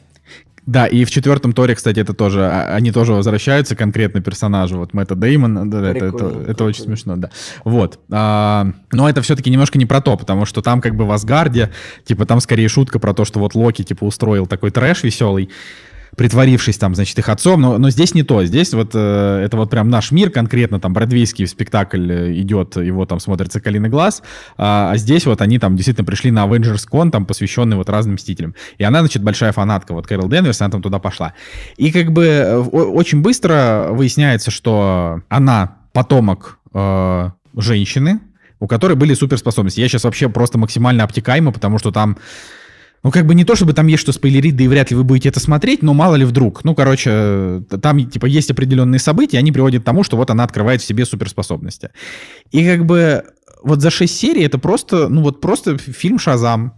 Да, и в четвертом торе, кстати, это тоже, а, они тоже возвращаются конкретно персонажу, вот Мэтта Деймон, да, это, это, это очень смешно, да. Вот, а, но это все-таки немножко не про то, потому что там как бы в Асгарде, типа там скорее шутка про то, что вот Локи, типа, устроил такой трэш веселый, притворившись там, значит, их отцом, но, но здесь не то, здесь вот э, это вот прям наш мир конкретно, там бродвейский спектакль э, идет, его там смотрится «Калиный глаз», а, а здесь вот они там действительно пришли на Avengers Con, там посвященный вот разным Мстителям. И она, значит, большая фанатка, вот Кэрол Денверс, она там туда пошла. И как бы э, очень быстро выясняется, что она потомок э, женщины, у которой были суперспособности. Я сейчас вообще просто максимально обтекаемо, потому что там ну, как бы не то, чтобы там есть что спойлерить, да и вряд ли вы будете это смотреть, но мало ли вдруг. Ну, короче, там, типа, есть определенные события, они приводят к тому, что вот она открывает в себе суперспособности. И как бы вот за 6 серий это просто, ну вот просто фильм «Шазам».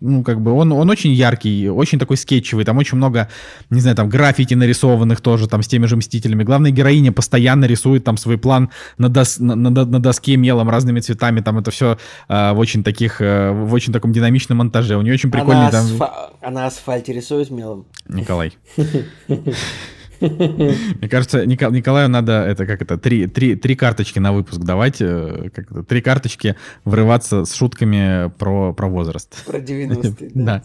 Ну, как бы он, он очень яркий, очень такой скетчевый, там очень много, не знаю, там граффити нарисованных тоже, там с теми же «Мстителями». Главная героиня постоянно рисует там свой план на, дос, на, на, на доске мелом разными цветами, там это все э, в очень таких, э, в очень таком динамичном монтаже. У нее очень прикольный Она, там... асфа... Она асфальте рисует мелом. Николай. [LAUGHS] [LAUGHS] Мне кажется, Никол- Николаю надо это как это три, три, три карточки на выпуск давать, э, как это, три карточки врываться с шутками про, про возраст. Про 90-е. [LAUGHS] Да.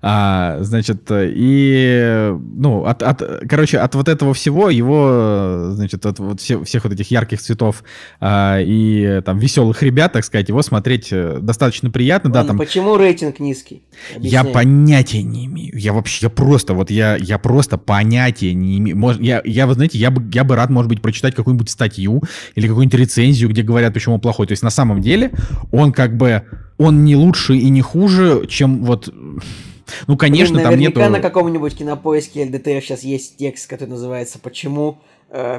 А, значит, и, ну, от, от, короче, от вот этого всего его, значит, от вот все, всех вот этих ярких цветов а, и там веселых ребят, так сказать, его смотреть э, достаточно приятно. да, Ладно, там, почему рейтинг низкий? я Объясняй. понятия не имею. Я вообще, я просто, вот я, я просто понятия не имею. Может, я, я, вы знаете, я бы, я бы рад, может быть, прочитать какую-нибудь статью или какую-нибудь рецензию, где говорят, почему он плохой. То есть на самом деле он как бы, он не лучше и не хуже, чем вот... Ну, конечно, Блин, там наверняка нету... на каком-нибудь кинопоиске ЛДТФ сейчас есть текст, который называется «Почему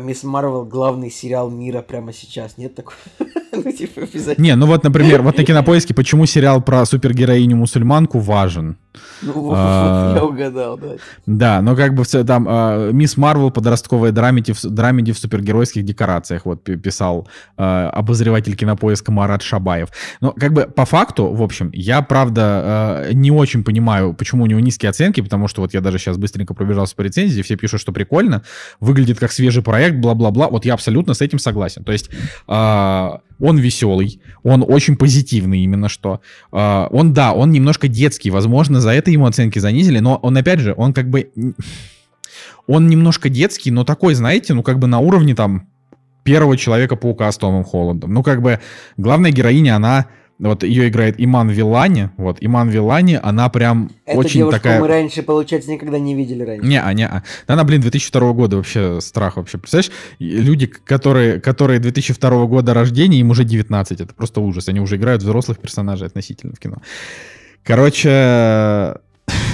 Мисс Марвел главный сериал мира прямо сейчас». Нет такого? [LAUGHS] Ну, типа, обязательно. Не, ну вот, например, вот на кинопоиске, почему сериал про супергероиню-мусульманку важен. Ну, А. я угадал, да. Да, но как бы все там э, Мисс Марвел подростковая драмеди в, драмеди в супергеройских декорациях вот пи- писал э, обозреватель кинопоиска Марат Шабаев. Но как бы по факту, в общем, я правда э, не очень понимаю, почему у него низкие оценки, потому что вот я даже сейчас быстренько пробежался по рецензии, все пишут, что прикольно, выглядит как свежий проект, бла-бла-бла. Вот я абсолютно с этим согласен. То есть э, он веселый, он очень позитивный именно что. Э, он, да, он немножко детский, возможно, за это ему оценки занизили, но он, опять же, он как бы... Он немножко детский, но такой, знаете, ну как бы на уровне там первого Человека-паука с Томом Холландом. Ну как бы главная героиня, она... Вот ее играет Иман Вилани. Вот, Иман Вилани, она прям Эту очень девушку такая... мы раньше, получается, никогда не видели раньше. Не, а не, а. Она, блин, 2002 года вообще страх вообще. Представляешь, люди, которые, которые 2002 года рождения, им уже 19, это просто ужас. Они уже играют взрослых персонажей относительно в кино. Короче,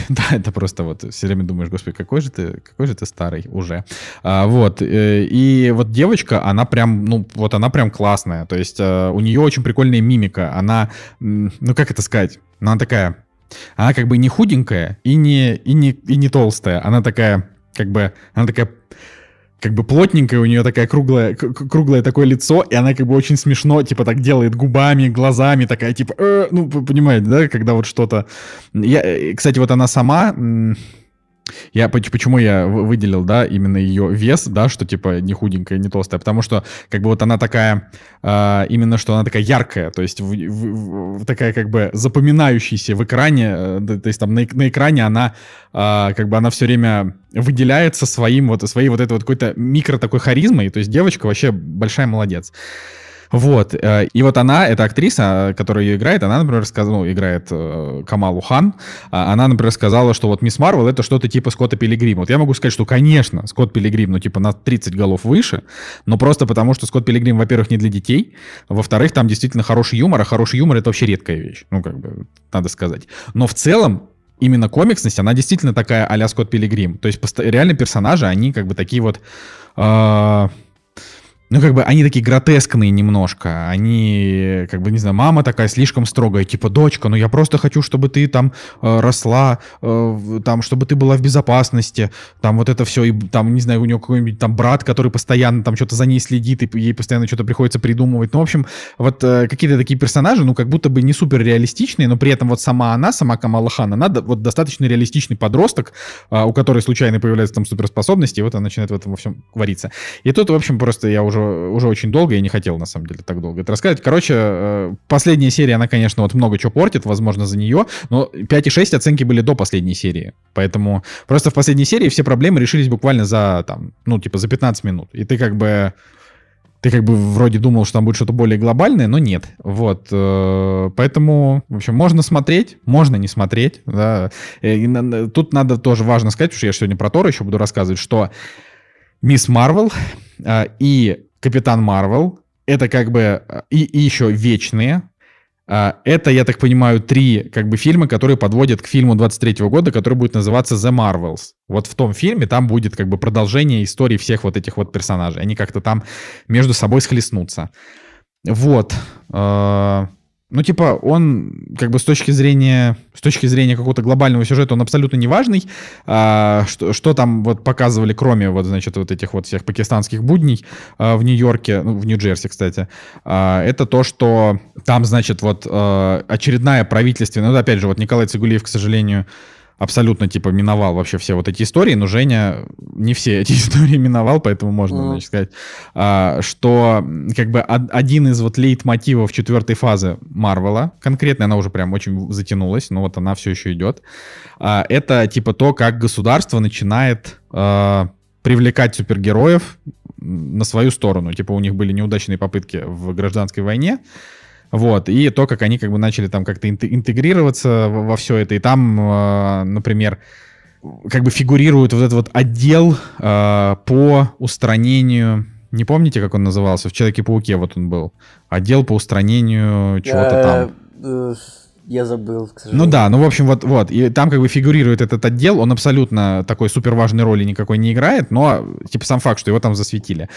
[LAUGHS] да, это просто вот все время думаешь, господи, какой же ты, какой же ты старый уже. А, вот, э, и вот девочка, она прям, ну, вот она прям классная. То есть э, у нее очень прикольная мимика. Она, ну, как это сказать, она такая, она как бы не худенькая и не, и не, и не толстая. Она такая, как бы, она такая как бы плотненькая, у нее такая круглая, круглое такое лицо, и она как бы очень смешно, типа так делает губами, глазами, такая типа, «Э», ну, понимаете, да, когда вот что-то... Я, э, кстати, вот она сама, я, поч- почему я вы- выделил, да, именно ее вес, да, что типа не худенькая, не толстая, потому что как бы вот она такая, а, именно что она такая яркая, то есть в- в- в- такая как бы запоминающаяся в экране, э, то есть там на, на экране она а, как бы она все время выделяется своим вот своей вот этой вот какой-то микро такой харизмой, то есть девочка вообще большая молодец. Вот, э, и вот она, эта актриса, которая ее играет, она, например, сказала, ну, играет э, Камалу Хан, а она, например, сказала, что вот Мисс Марвел это что-то типа Скотта Пилигрима. Вот я могу сказать, что, конечно, Скотт Пилигрим, ну, типа на 30 голов выше, но просто потому, что Скотт Пилигрим, во-первых, не для детей, во-вторых, там действительно хороший юмор, а хороший юмор это вообще редкая вещь, ну, как бы, надо сказать. Но в целом, именно комиксность, она действительно такая а-ля Скотт Пилигрим. То есть реально персонажи, они как бы такие вот... э, ну, как бы они такие гротескные немножко. Они, как бы, не знаю, мама такая слишком строгая, типа, дочка, ну я просто хочу, чтобы ты там э, росла, э, там, чтобы ты была в безопасности, там вот это все, и там, не знаю, у нее какой-нибудь там брат, который постоянно там что-то за ней следит, и ей постоянно что-то приходится придумывать. Ну, в общем, вот э, какие-то такие персонажи, ну, как будто бы не супер реалистичные, но при этом вот сама она, сама Камала Хан, она вот достаточно реалистичный подросток, а, у которой случайно появляются там суперспособности, и вот она начинает в этом во всем вариться. И тут, в общем, просто я уже, уже очень долго, я не хотел, на самом деле, так долго это рассказывать. Короче, э, последняя серия, она, конечно, вот много чего портит, возможно, за нее, но 5,6 оценки были до последней серии. Поэтому просто в последней серии все проблемы решились буквально за, там, ну, типа, за 15 минут. И ты как бы... Ты как бы вроде думал, что там будет что-то более глобальное, но нет. Вот. э, Поэтому, в общем, можно смотреть, можно не смотреть. Да. Э, и Тут надо тоже важно сказать, потому что я сегодня про Тора еще буду рассказывать, что Мисс Марвел и Капитан Марвел это как бы э, и, и еще вечные. А, Это, я так понимаю, три как бы фильма, которые подводят к фильму 23 года, который будет называться The Marvels. Вот в том фильме там будет как бы продолжение истории всех вот этих вот персонажей. Они как-то там между собой схлестнутся. Вот. Ну, типа, он, как бы, с точки зрения, с точки зрения какого-то глобального сюжета, он абсолютно неважный. А, что, что там вот показывали, кроме вот, значит, вот этих вот всех пакистанских будней а, в Нью-Йорке, ну, в Нью-Джерси, кстати, а, это то, что там, значит, вот а, очередная правительственная, ну, опять же, вот Николай Цигулиев, к сожалению, абсолютно, типа, миновал вообще все вот эти истории, но Женя не все эти [LAUGHS] истории миновал, поэтому можно, mm. значит, сказать, а, что, как бы, один из вот лейтмотивов четвертой фазы Марвела, конкретно она уже прям очень затянулась, но вот она все еще идет, а, это, типа, то, как государство начинает а, привлекать супергероев на свою сторону. Типа, у них были неудачные попытки в гражданской войне, вот, и то, как они как бы начали там как-то интегрироваться во все это. И там, э, например, как бы фигурирует вот этот вот отдел э, по устранению... Не помните, как он назывался? В Человеке-пауке вот он был. Отдел по устранению чего-то там. Я забыл, к сожалению. Ну да, ну в общем, вот, вот. И там как бы фигурирует этот отдел, он абсолютно такой супер важной роли никакой не играет, но типа сам факт, что его там засветили.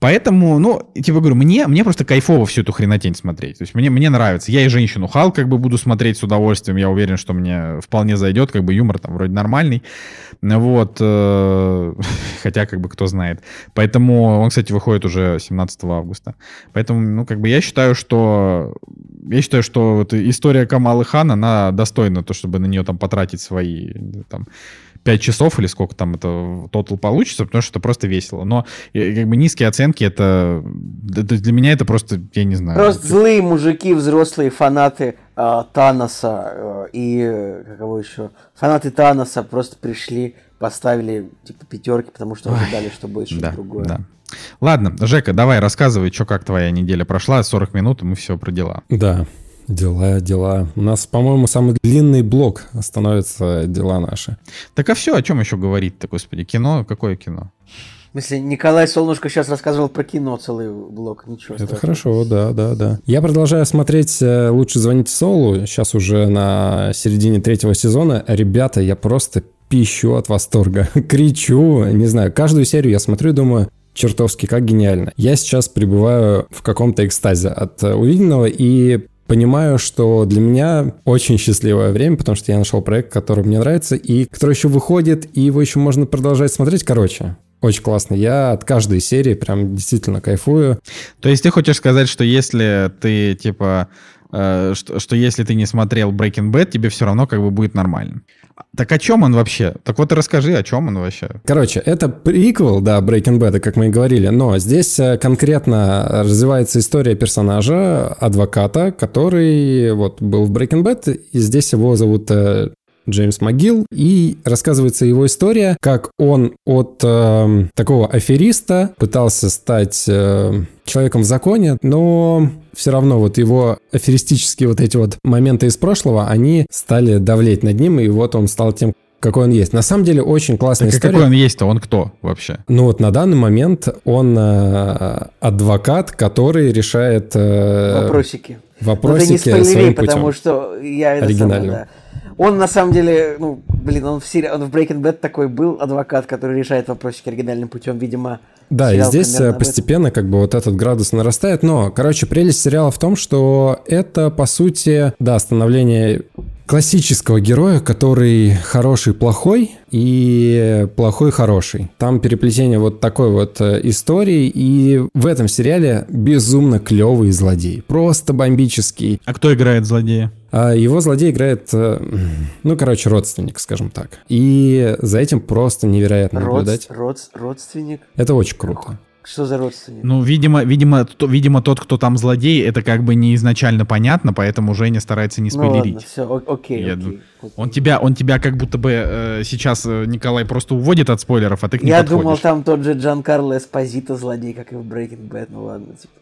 Поэтому, ну, типа говорю, мне, мне просто кайфово всю эту хренотень смотреть. То есть мне, мне нравится. Я и женщину Хал как бы буду смотреть с удовольствием. Я уверен, что мне вполне зайдет, как бы юмор там вроде нормальный. Вот. Э, [LAUGHS] хотя, как бы, кто знает. Поэтому он, кстати, выходит уже 17 августа. Поэтому, ну, как бы я считаю, что я считаю, что вот история Камалы Хан, она достойна то, чтобы на нее там потратить свои там 5 часов или сколько там это тотал получится, потому что это просто весело. Но как бы низкие оценки, это для меня это просто, я не знаю. Просто злые мужики, взрослые фанаты э, Таноса э, и какого еще? Фанаты Таноса просто пришли, поставили типа пятерки, потому что ожидали, что будет что-то да, другое. Да. Ладно, Жека, давай рассказывай, что как твоя неделя прошла, 40 минут, и мы все про дела. Да, Дела, дела. У нас, по-моему, самый длинный блок становится дела наши. Так а все, о чем еще говорить-то, господи? Кино? Какое кино? В смысле, Николай Солнышко сейчас рассказывал про кино целый блок, ничего Это страшного. хорошо, да, да, да. Я продолжаю смотреть э, «Лучше звоните Солу», сейчас уже на середине третьего сезона. Ребята, я просто пищу от восторга, [LAUGHS] кричу, не знаю, каждую серию я смотрю и думаю, чертовски, как гениально. Я сейчас пребываю в каком-то экстазе от э, увиденного и понимаю, что для меня очень счастливое время, потому что я нашел проект, который мне нравится, и который еще выходит, и его еще можно продолжать смотреть. Короче, очень классно. Я от каждой серии прям действительно кайфую. То есть ты хочешь сказать, что если ты, типа, э, что, что если ты не смотрел Breaking Bad, тебе все равно как бы будет нормально? Так о чем он вообще? Так вот расскажи, о чем он вообще. Короче, это приквел, да, Breaking Bad, как мы и говорили, но здесь э, конкретно развивается история персонажа, адвоката, который вот был в Breaking Bad, и здесь его зовут э, Джеймс МcГилл, и рассказывается его история, как он от э, такого афериста пытался стать э, человеком в законе, но все равно вот его аферистические вот эти вот моменты из прошлого, они стали давлеть над ним, и вот он стал тем, какой он есть. На самом деле очень классная так история. какой он есть-то? Он кто вообще? Ну вот на данный момент он э, адвокат, который решает... Э, вопросики. Вопросики это не своим потому путем. что я это Оригинально. Самое, да. Он на самом деле, ну, блин, он в, сери... он в Breaking Bad такой был адвокат, который решает вопросики оригинальным путем, видимо. Да, и здесь э, постепенно как бы вот этот градус нарастает, но, короче, прелесть сериала в том, что это, по сути, да, становление классического героя, который хороший плохой и плохой хороший. Там переплетение вот такой вот э, истории, и в этом сериале безумно клевый злодей. Просто бомбический. А кто играет злодея? А его злодей играет, э, ну, короче, родственник, скажем так. И за этим просто невероятно Род... наблюдать. Род... Родственник? Это очень круто. Что за родственник? Ну, видимо, видимо, то, видимо, тот, кто там злодей, это как бы не изначально понятно, поэтому Женя старается не спойлерить. Ну, ладно, все, окей, Я, окей, окей. Он тебя, он тебя как будто бы э, сейчас э, Николай просто уводит от спойлеров, а ты к ним Я подходишь. думал, там тот же Джан Карло Эспозито злодей, как и в Breaking Bad, ну ладно, типа.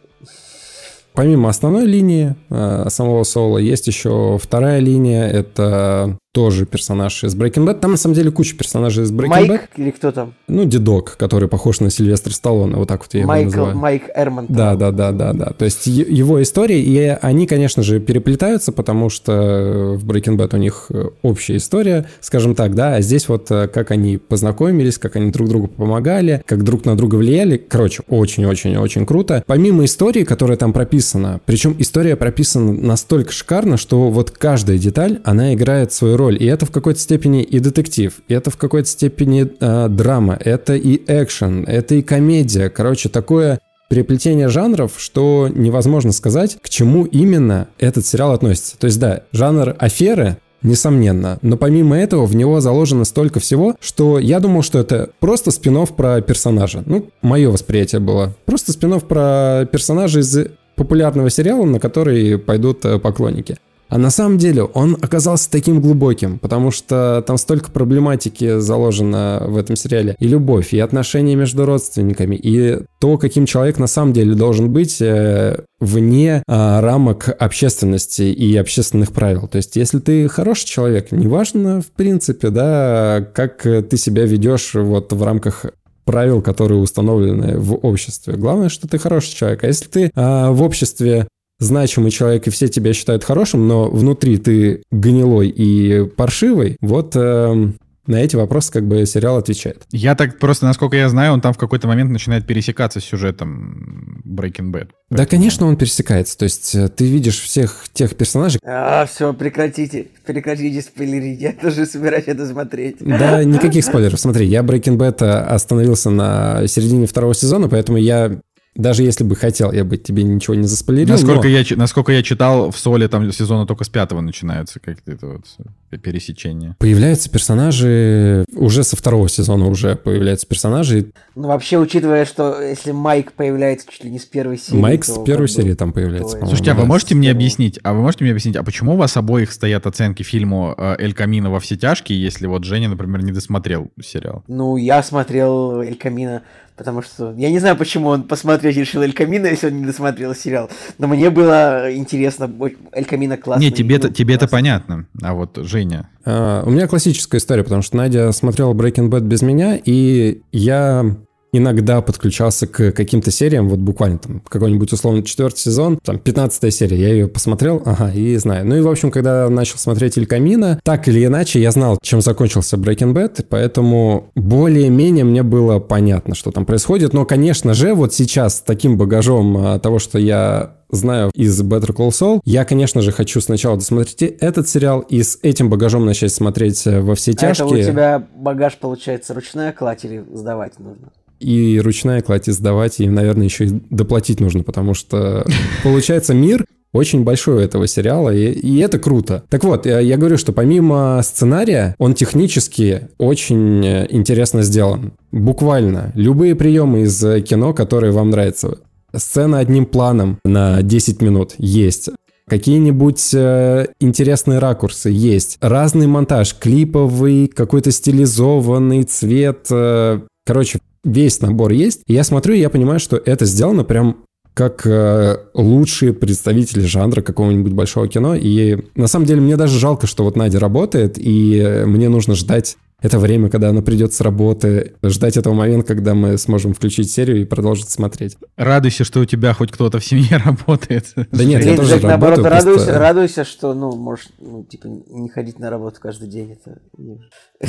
Помимо основной линии э, самого Соло, есть еще вторая линия, это тоже персонаж из Breaking Bad. Там, на самом деле, куча персонажей из Breaking Майк Bad. или кто там? Ну, дедок, который похож на Сильвестра Сталлоне, вот так вот я его Майкл, называю. Майк Эрман. Да, да, да, да, да. То есть его истории, и они, конечно же, переплетаются, потому что в Breaking Bad у них э, общая история, скажем так, да, а здесь вот э, как они познакомились, как они друг другу помогали, как друг на друга влияли. Короче, очень-очень-очень круто. Помимо истории, которая там прописана, причем история прописана настолько шикарно, что вот каждая деталь, она играет свою роль. И это в какой-то степени и детектив, и это в какой-то степени э, драма, это и экшен, это и комедия. Короче, такое переплетение жанров, что невозможно сказать, к чему именно этот сериал относится. То есть, да, жанр аферы, несомненно, но помимо этого в него заложено столько всего, что я думал, что это просто спин про персонажа. Ну, мое восприятие было. Просто спин про персонажа из популярного сериала, на который пойдут э, поклонники. А на самом деле он оказался таким глубоким, потому что там столько проблематики заложено в этом сериале. И любовь, и отношения между родственниками, и то, каким человек на самом деле должен быть э, вне э, рамок общественности и общественных правил. То есть, если ты хороший человек, неважно, в принципе, да, как ты себя ведешь вот в рамках правил, которые установлены в обществе. Главное, что ты хороший человек. А если ты э, в обществе значимый человек, и все тебя считают хорошим, но внутри ты гнилой и паршивый, вот э, на эти вопросы как бы сериал отвечает. Я так просто, насколько я знаю, он там в какой-то момент начинает пересекаться с сюжетом Breaking Bad. Да, конечно, он пересекается. То есть э, ты видишь всех тех персонажей. А, все, прекратите. Прекратите спойлерить. Я тоже собираюсь это смотреть. Да, никаких спойлеров. Смотри, я Breaking Bad остановился на середине второго сезона, поэтому я даже если бы хотел, я бы тебе ничего не заспойлерил. Насколько, но... я, насколько я читал, в Соле там сезона только с пятого начинается как-то вот пересечение. Появляются персонажи, уже со второго сезона уже появляются персонажи. Ну, вообще, учитывая, что если Майк появляется чуть ли не с первой серии... Майк с первой серии там появляется. Слушайте, а вы можете мне объяснить, а вы можете мне объяснить, а почему у вас обоих стоят оценки фильму «Эль Камино во все тяжкие», если вот Женя, например, не досмотрел сериал? Ну, я смотрел «Эль Камино», потому что... Я не знаю, почему он посмотреть решил «Эль Камино», если он не досмотрел сериал, но мне было интересно. «Эль Камино» классный. Не, тебе, ну, тебе это понятно, а вот Женя... А, у меня классическая история, потому что Надя смотрела Breaking Bad без меня, и я иногда подключался к каким-то сериям, вот буквально там какой-нибудь условно четвертый сезон, там 15 серия, я ее посмотрел, ага, и знаю. Ну и, в общем, когда начал смотреть Иль Камина, так или иначе я знал, чем закончился Breaking Bad, поэтому более-менее мне было понятно, что там происходит, но, конечно же, вот сейчас с таким багажом того, что я знаю из Better Call Saul. Я, конечно же, хочу сначала досмотреть этот сериал и с этим багажом начать смотреть во все тяжкие. А это у тебя багаж, получается, ручная кладь или сдавать нужно? И ручная кладь и сдавать, и, наверное, еще и доплатить нужно, потому что [LAUGHS] получается мир очень большой у этого сериала, и, и это круто. Так вот, я, я говорю, что помимо сценария, он технически очень интересно сделан. Буквально. Любые приемы из кино, которые вам нравятся. Сцена одним планом на 10 минут есть. Какие-нибудь э, интересные ракурсы есть. Разный монтаж, клиповый, какой-то стилизованный цвет. Э, короче, весь набор есть. Я смотрю, и я понимаю, что это сделано прям как э, лучшие представители жанра какого-нибудь большого кино. И на самом деле мне даже жалко, что вот Надя работает, и мне нужно ждать это время, когда она придет с работы, ждать этого момента, когда мы сможем включить серию и продолжить смотреть. Радуйся, что у тебя хоть кто-то в семье [LAUGHS] работает. Да нет, я тоже наоборот, работаю. радуйся, просто- радуйся, что, ну, можешь, ну, типа, не ходить на работу каждый день. Это...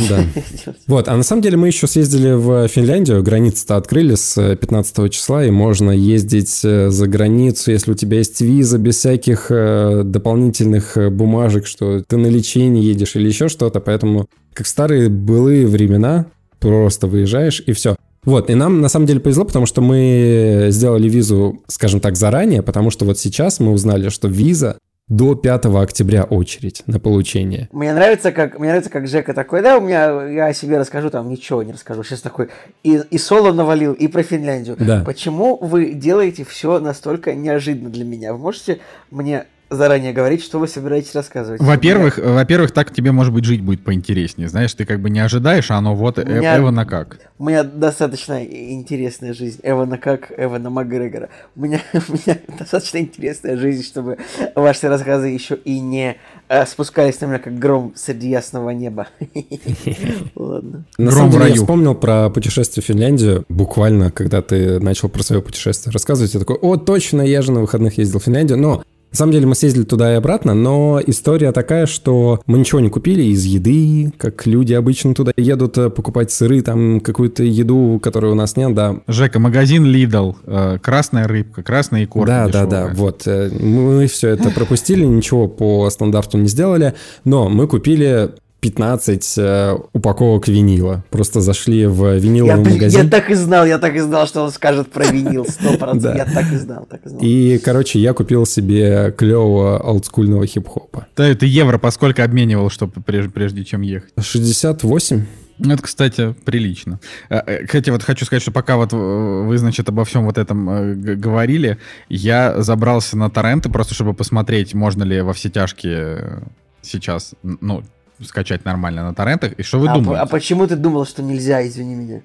Да. [LAUGHS] Вот, а на самом деле мы еще съездили в Финляндию, границы-то открыли с 15 числа, и можно ездить э, за границу, если у тебя есть виза, без всяких э, дополнительных э, бумажек, что ты на лечение едешь или еще что-то, поэтому как в старые былые времена, просто выезжаешь и все. Вот, и нам на самом деле повезло, потому что мы сделали визу, скажем так, заранее, потому что вот сейчас мы узнали, что виза до 5 октября очередь на получение. Мне нравится, как мне нравится, как Жека такой, да, у меня я о себе расскажу, там ничего не расскажу. Сейчас такой и, и соло навалил, и про Финляндию. Да. Почему вы делаете все настолько неожиданно для меня? Вы можете мне заранее говорить, что вы собираетесь рассказывать. Во-первых, во-первых, так тебе, может быть, жить будет поинтереснее. Знаешь, ты как бы не ожидаешь, а оно вот меня, Эвана как. У меня достаточно интересная жизнь. Эвана как Эвана Макгрегора. У меня, [LAUGHS] у меня достаточно интересная жизнь, чтобы ваши рассказы еще и не э, спускались на меня как гром среди ясного неба. [LAUGHS] Ладно. На самом деле, я вспомнил про путешествие в Финляндию. Буквально, когда ты начал про свое путешествие рассказывать, я такой, о, точно, я же на выходных ездил в Финляндию. Но на самом деле мы съездили туда и обратно, но история такая, что мы ничего не купили из еды, как люди обычно туда едут э, покупать сыры, там какую-то еду, которой у нас нет, да. Жека, магазин Lidl, э, красная рыбка, красная икорка Да, дешевая. да, да, вот. Э, мы все это пропустили, ничего по стандарту не сделали, но мы купили 15 э, упаковок винила. Просто зашли в виниловый я, магазин. Я так и знал, я так и знал, что он скажет про винил. [LAUGHS] 100%. да. Я так и знал, так и знал. И, короче, я купил себе клевого олдскульного хип-хопа. Да, это евро по сколько обменивал, чтобы прежде, прежде чем ехать? 68. Ну, это, кстати, прилично. Э, э, кстати, вот хочу сказать, что пока вот вы, значит, обо всем вот этом говорили, я забрался на торренты просто, чтобы посмотреть, можно ли во все тяжкие сейчас, ну, скачать нормально на торрентах. И что вы а думаете? А почему ты думал, что нельзя, извини меня?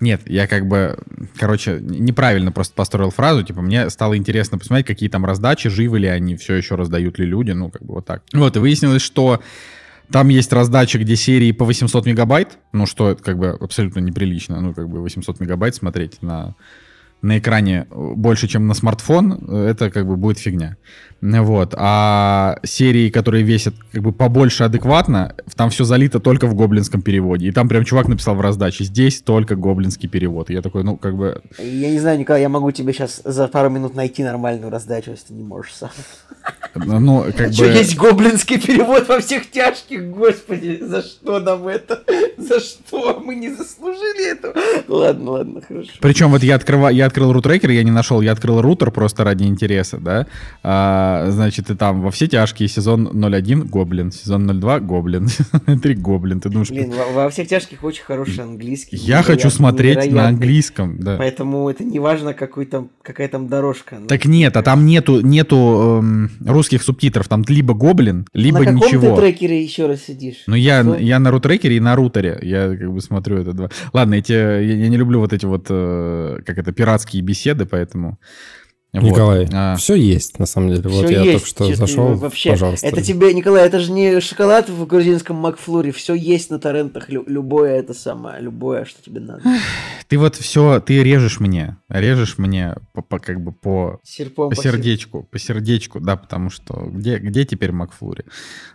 Нет, я как бы, короче, неправильно просто построил фразу. Типа, мне стало интересно посмотреть, какие там раздачи, живы ли они, все еще раздают ли люди, ну, как бы вот так. Вот, и выяснилось, что там есть раздача, где серии по 800 мегабайт, ну, что как бы абсолютно неприлично, ну, как бы 800 мегабайт смотреть на на экране больше, чем на смартфон, это как бы будет фигня. Вот. А серии, которые весят как бы побольше адекватно, там все залито только в гоблинском переводе. И там прям чувак написал в раздаче, здесь только гоблинский перевод. И я такой, ну, как бы... Я не знаю, Николай, я могу тебе сейчас за пару минут найти нормальную раздачу, если ты не можешь сам. Ну, как что, бы... есть гоблинский перевод во всех тяжких? Господи, за что нам это? За что? Мы не заслужили этого. Ладно, ладно, хорошо. Причем вот я, открыва... я открыл рутрекер, я не нашел, я открыл рутер просто ради интереса, да. А, значит, и там во все тяжкие сезон 01 гоблин, сезон 02 гоблин, [LAUGHS] 3 гоблин. Ты думаешь... Блин, во, во всех тяжких очень хороший английский. Я хочу смотреть на английском, да. Поэтому это не важно, какой там, какая там дорожка. Так нет, а там нету, нету эм, русских субтитров, там либо гоблин, либо ничего. На каком ты трекере еще раз сидишь? Ну я, я на рутрекере и на рутере, я как бы смотрю это два. Ладно, эти, я, я не люблю вот эти вот, э, как это, пиратские беседы, поэтому... Николай, вот. а... все есть, на самом деле. Все вот я есть. только что зашел, вообще, пожалуйста. Это тебе, Николай, это же не шоколад в грузинском Макфлуре, все есть на торрентах, лю- любое это самое, любое, что тебе надо. Ты вот все, ты режешь мне, режешь мне по, по как бы по, Серпом по, по сердечку, по сердечку, да, потому что где, где теперь Макфлури?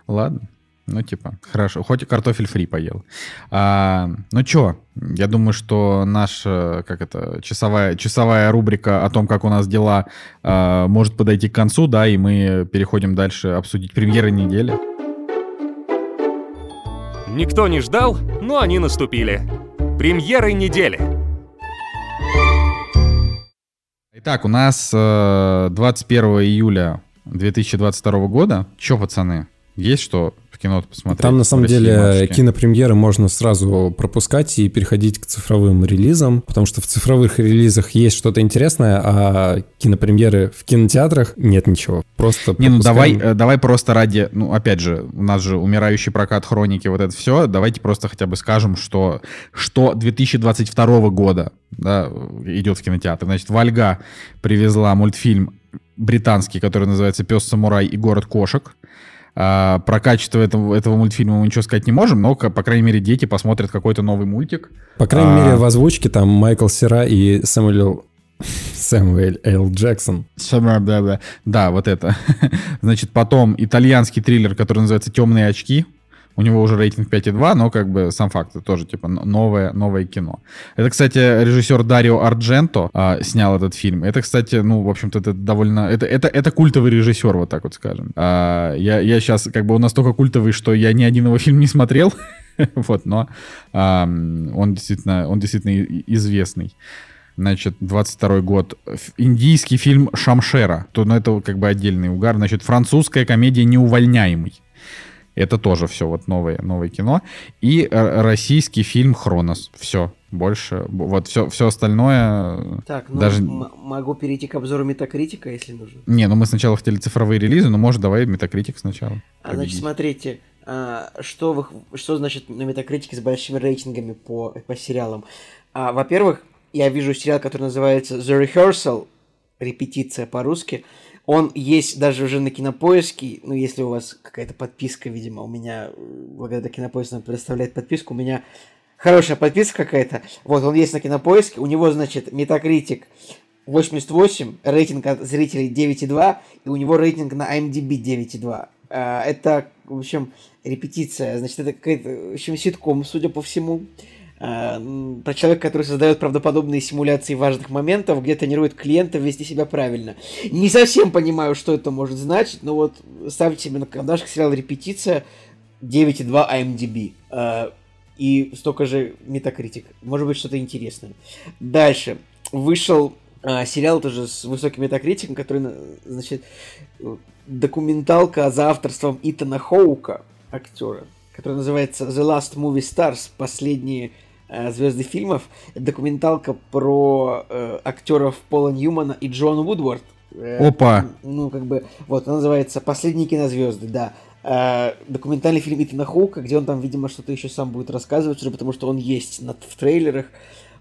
Ладно. Ну, типа, хорошо. Хоть и картофель фри поел. А, ну чё, я думаю, что наша, как это, часовая, часовая рубрика о том, как у нас дела, а, может подойти к концу, да, и мы переходим дальше обсудить премьеры недели. Никто не ждал, но они наступили. Премьеры недели. Итак, у нас 21 э, июля 2022 года. Чё, пацаны, есть что кино посмотреть. Там на самом деле матушки. кинопремьеры можно сразу пропускать и переходить к цифровым релизам, потому что в цифровых релизах есть что-то интересное, а кинопремьеры в кинотеатрах нет ничего. Просто Не, ну давай, э, давай просто ради, ну опять же, у нас же умирающий прокат хроники, вот это все, давайте просто хотя бы скажем, что, что 2022 года да, идет в кинотеатр. Значит, Вальга привезла мультфильм британский, который называется «Пес-самурай и город кошек». А, про качество этого, этого мультфильма мы ничего сказать не можем, но, по крайней мере, дети посмотрят какой-то новый мультик. По крайней а... мере, в озвучке там Майкл Сера и Сэмюэл Сэмюэль Л. Джексон. Да, да, да, вот это. [LAUGHS] Значит, потом итальянский триллер, который называется «Темные очки». У него уже рейтинг 5,2, но как бы сам факт, это тоже типа новое, новое кино. Это, кстати, режиссер Дарио Ардженто а, снял этот фильм. Это, кстати, ну, в общем-то, это довольно... Это, это, это культовый режиссер, вот так вот скажем. А, я, я сейчас, как бы, он настолько культовый, что я ни один его фильм не смотрел. [LAUGHS] вот, но он действительно, он действительно известный. Значит, 22 год. Индийский фильм «Шамшера». То, ну, это как бы отдельный угар. Значит, французская комедия «Неувольняемый». Это тоже все вот новое, новое кино. И э, российский фильм «Хронос». Все. Больше. Вот все, все остальное... Так, ну, даже... могу перейти к обзору Метакритика, если нужно. Не, ну мы сначала хотели цифровые релизы, но может давай Метакритик сначала. А, значит, смотрите, а, что, вы, что значит на Метакритике с большими рейтингами по, по сериалам? А, во-первых, я вижу сериал, который называется The Rehearsal, репетиция по-русски. Он есть даже уже на кинопоиске. Ну, если у вас какая-то подписка, видимо, у меня, благодаря кинопоиску предоставляет подписку, у меня хорошая подписка какая-то. Вот, он есть на кинопоиске. У него, значит, Метакритик 88, рейтинг от зрителей 9,2, и у него рейтинг на IMDb 9,2. А, это, в общем, репетиция. Значит, это какой-то, в общем, ситком, судя по всему. А, про человека, который создает правдоподобные симуляции важных моментов, где тренирует клиентов вести себя правильно. Не совсем понимаю, что это может значить, но вот ставьте себе на карандашик сериал «Репетиция» 9,2 IMDb. А, и столько же Метакритик. Может быть, что-то интересное. Дальше. Вышел а, сериал тоже с высоким метакритиком, который, значит, документалка за авторством Итана Хоука, актера, который называется The Last Movie Stars, последние э, звезды фильмов. Документалка про э, актеров Пола Ньюмана и Джона Вудвард. Э, Опа! Ну, как бы, вот, она называется «Последние кинозвезды», да. Э, документальный фильм Итана Хоука, где он там, видимо, что-то еще сам будет рассказывать, уже потому что он есть на, в трейлерах.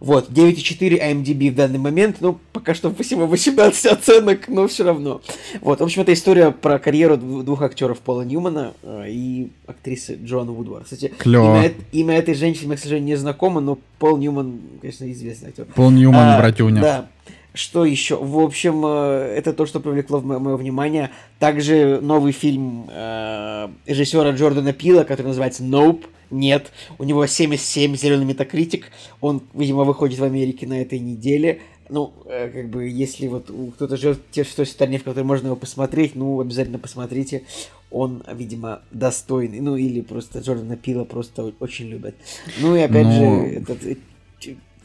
Вот, 9,4 IMDb в данный момент, ну, пока что всего 18 оценок, но все равно. Вот, в общем, это история про карьеру двух актеров Пола Ньюмана э, и актрисы Джоанна Вудвард. Кстати, имя, имя этой женщины мне, к сожалению, не знакомо, но Пол Ньюман, конечно, известный актер. Пол Ньюман, а, братюня. Да. Что еще? В общем, э, это то, что привлекло мое внимание. Также новый фильм э, режиссера Джордана Пила, который называется «Nope», нет. У него 77 зеленый метакритик. Он, видимо, выходит в Америке на этой неделе. Ну, э, как бы, если вот кто-то живет в той стране, в которой можно его посмотреть, ну, обязательно посмотрите. Он, видимо, достойный. Ну, или просто Джордана Пила просто очень любят. Ну, и опять Но... же, ну. этот, э,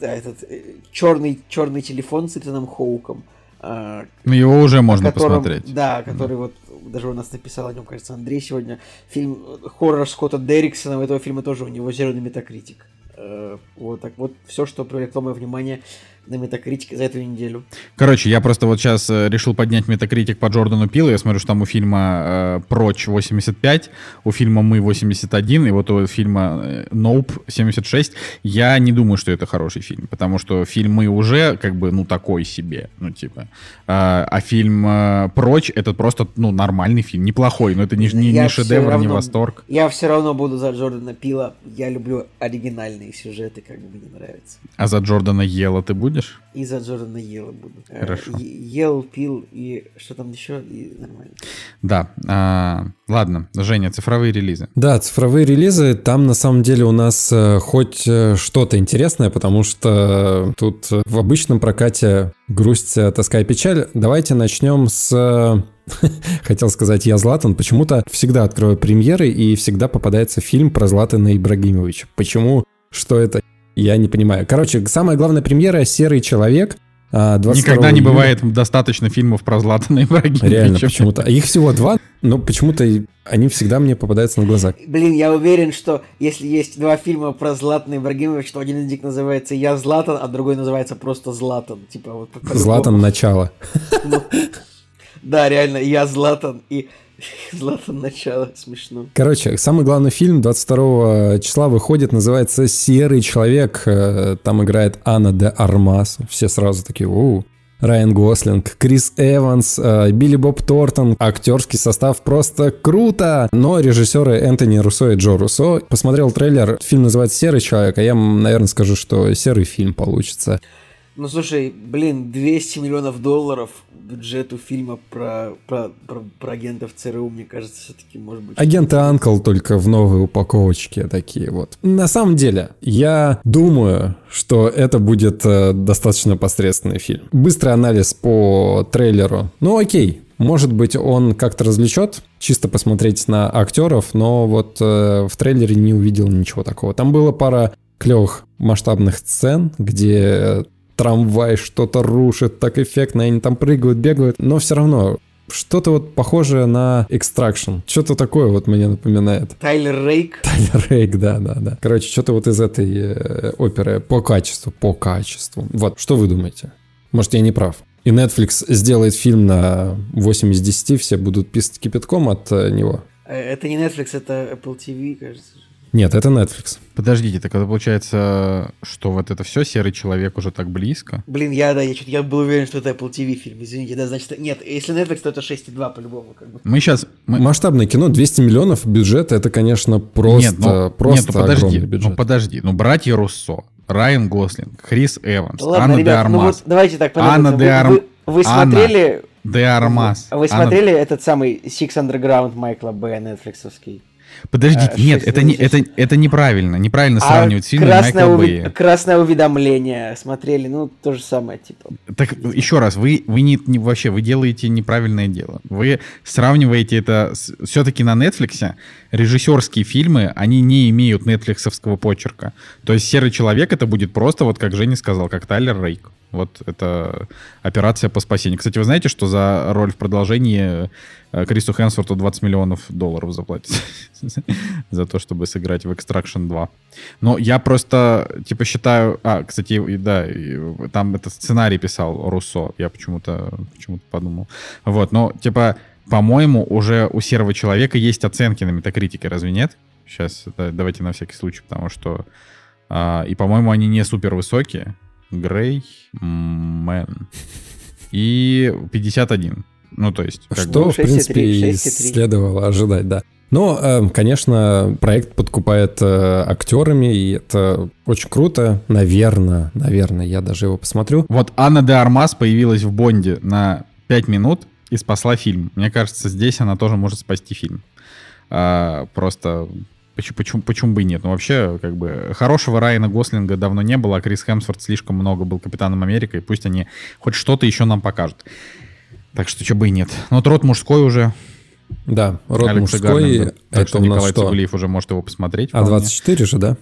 да, этот э, черный, черный телефон с Итаном Хоуком. А, ну, его уже можно котором, посмотреть. Да, который да. вот даже у нас написал о нем, кажется, Андрей сегодня. Фильм хоррор Скотта Дерриксона, у этого фильма тоже у него зеленый метакритик. Э, вот так вот все, что привлекло мое внимание на метакритике за эту неделю. Короче, я просто вот сейчас э, решил поднять метакритик по Джордану Пилу. Я смотрю, что там у фильма э, Прочь 85, у фильма Мы 81, и вот у фильма Ноуп э, 76. Я не думаю, что это хороший фильм, потому что фильм Мы уже как бы, ну, такой себе, ну, типа. А, а фильм э, Прочь это просто, ну, нормальный фильм, неплохой, но это не, не, не шедевр, равно, не восторг. Я все равно буду за Джордана Пила. Я люблю оригинальные сюжеты, как бы мне нравится. А за Джордана Ела ты будешь? Будешь? И за Джордана Ела буду. Э, Хорошо. Ел, пил и что там еще, и нормально. Да. А, ладно, Женя, цифровые релизы. Да, цифровые релизы. Там на самом деле у нас э, хоть э, что-то интересное, потому что тут в обычном прокате грусть, тоска и печаль. Давайте начнем с [LAUGHS] хотел сказать «Я Златан», почему-то всегда открою премьеры и всегда попадается фильм про Златана Ибрагимовича. Почему? Что это? Я не понимаю. Короче, самая главная премьера «Серый человек», а, Никогда не июля. бывает достаточно фильмов про Златана Ибрагимовича. Реально, [LAUGHS] почему-то. Их всего два, но почему-то они всегда мне попадаются на глаза. Блин, я уверен, что если есть два фильма про Златана Ибрагимовича, то один из них называется «Я Златан», а другой называется просто «Златан». Типа вот. Златан начало. [LAUGHS] Да, реально, «Я Златан» и [LAUGHS] Златан начало, смешно. Короче, самый главный фильм 22 числа выходит, называется «Серый человек». Э, там играет Анна де Армас. Все сразу такие, у Райан Гослинг, Крис Эванс, э, Билли Боб Тортон. Актерский состав просто круто! Но режиссеры Энтони Руссо и Джо Руссо. Посмотрел трейлер, фильм называется «Серый человек», а я, наверное, скажу, что серый фильм получится. Ну, слушай, блин, 200 миллионов долларов бюджету фильма про, про, про, про агентов ЦРУ, мне кажется, все-таки может быть... Агенты Анкл только в новой упаковочке такие вот. На самом деле, я думаю, что это будет э, достаточно посредственный фильм. Быстрый анализ по трейлеру. Ну, окей, может быть, он как-то развлечет, чисто посмотреть на актеров, но вот э, в трейлере не увидел ничего такого. Там было пара клевых масштабных сцен, где трамвай что-то рушит, так эффектно, они там прыгают, бегают, но все равно что-то вот похожее на Extraction. Что-то такое вот мне напоминает. Тайлер Рейк. [LAUGHS] Тайлер Рейк, да, да, да. Короче, что-то вот из этой э, оперы по качеству, по качеству. Вот, что вы думаете? Может, я не прав? И Netflix сделает фильм на 8 из 10, все будут писать кипятком от э, него. Э, Это не Netflix, это Apple TV, кажется. Нет, это Netflix. Подождите, так это получается, что вот это все серый человек уже так близко? Блин, я, да, я, чё-то- я был уверен, что это Apple TV фильм, извините, да, значит, нет, если Netflix, то это 6,2 по-любому, как бы. Мы сейчас... Мы... Масштабное кино, 200 миллионов бюджет, это, конечно, просто, нет, ну, просто нет, ну подожди, огромный бюджет. ну подожди, ну братья Руссо, Райан Гослинг, Крис Эванс, Да ладно, Анна де ребят, ну Армас, вот давайте так, Анна де вы, Арм- вы, вы Анна смотрели... де Армас. Вы Анна- смотрели этот самый Six Underground Майкла Б. Нетфликсовский? Подождите, А, нет, это, не, это, это неправильно. Неправильно А сравнивать фильмы красное, Майкла уви- Бэя. красное уведомление смотрели, ну, то же самое, типа. Так еще раз, вы, вы не, не- вообще вы делаете неправильное дело. Вы сравниваете это все-таки на Netflix. Режиссерские фильмы, они не имеют нетфликсовского почерка. То есть серый человек это будет просто, вот как Женя сказал, как Тайлер Рейк. Вот это операция по спасению. Кстати, вы знаете, что за роль в продолжении э, Крису Хемсворту 20 миллионов долларов заплатят [LAUGHS] за то, чтобы сыграть в Extraction 2. Но я просто, типа, считаю... А, кстати, да, там этот сценарий писал Руссо. Я почему-то почему подумал. Вот, но, типа, по-моему, уже у серого человека есть оценки на метакритике, разве нет? Сейчас, да, давайте на всякий случай, потому что... а, и, по-моему, они не супер высокие. Грей Мэн. И 51. Ну, то есть... как Что, бы- в принципе, 6,3, и 6,3. следовало ожидать, да. Но, э, конечно, проект подкупает э, актерами, и это очень круто. Наверное, наверное, я даже его посмотрю. Вот Анна де Армас появилась в Бонде на 5 минут и спасла фильм. Мне кажется, здесь она тоже может спасти фильм. А, просто почему, почему, почему бы и нет? Ну, вообще, как бы, хорошего Райана Гослинга давно не было, а Крис Хемсворт слишком много был Капитаном Америка, и пусть они хоть что-то еще нам покажут. Так что, чего бы и нет. Но вот род мужской уже. Да, род Алекса мужской, Гарленда. Так это что Николай что? Уже может его посмотреть. вполне. А24 же, да?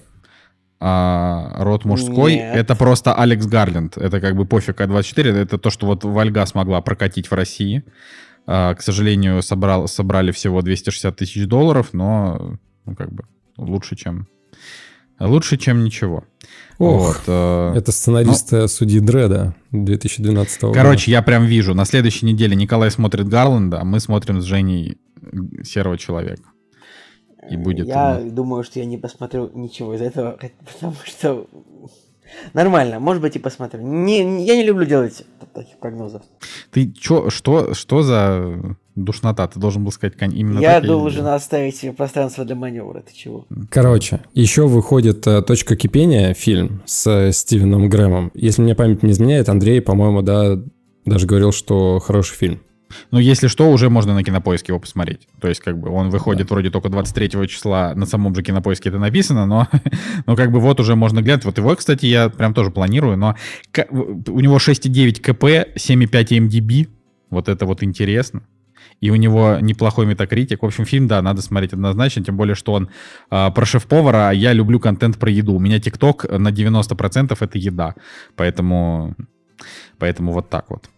А, род мужской Нет. это просто Алекс Гарленд. Это как бы пофиг А24. Это то, что вот Вальга смогла прокатить в России. А, к сожалению, собрал, собрали всего 260 тысяч долларов, но ну, как бы лучше, чем лучше, чем ничего. Ох, Вот, э, это сценарист э, судьи Дреда 2012 года. Короче, я прям вижу, на следующей неделе Николай смотрит Гарленда, а мы смотрим с Женей э, Серого Человека. И будет... Я ну, думаю, что я не посмотрю ничего из этого, [LAUGHS] потому что... Нормально, может быть, и посмотрю. Не, не- я не люблю делать таких прогнозов. Ты чё, что, что за душнота? Ты должен был сказать именно я так или- должен оставить себе пространство для маневра, ты чего? Короче, еще выходит э, «Точка кипения» фильм с э, Стивеном Грэмом. Если мне память не изменяет, Андрей, по-моему, да, даже говорил, что хороший фильм. Ну, если что, уже можно на кинопоиске его посмотреть. То есть, как бы, он выходит вроде только 23 числа, на самом же кинопоиске это написано, но, [LAUGHS] но как бы вот уже можно глянуть. Вот его, кстати, я прям тоже планирую, но к- у него 6,9 КП, 7,5 МДБ, вот это вот интересно. И у него неплохой метакритик. В общем, фильм, да, надо смотреть однозначно, тем более, что он а, про шеф-повара, а я люблю контент про еду. У меня ТикТок на 90% это еда. Поэтому, поэтому вот так вот.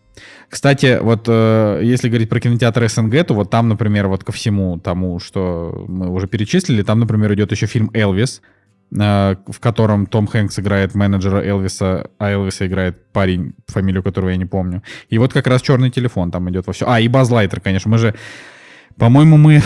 Кстати, вот э, если говорить про кинотеатр СНГ, то вот там, например, вот ко всему тому, что мы уже перечислили, там, например, идет еще фильм «Элвис», э, в котором Том Хэнкс играет менеджера Элвиса, а Элвиса играет парень, фамилию которого я не помню. И вот как раз «Черный телефон» там идет во все. А, и Баз Лайтер, конечно. Мы же, по-моему, мы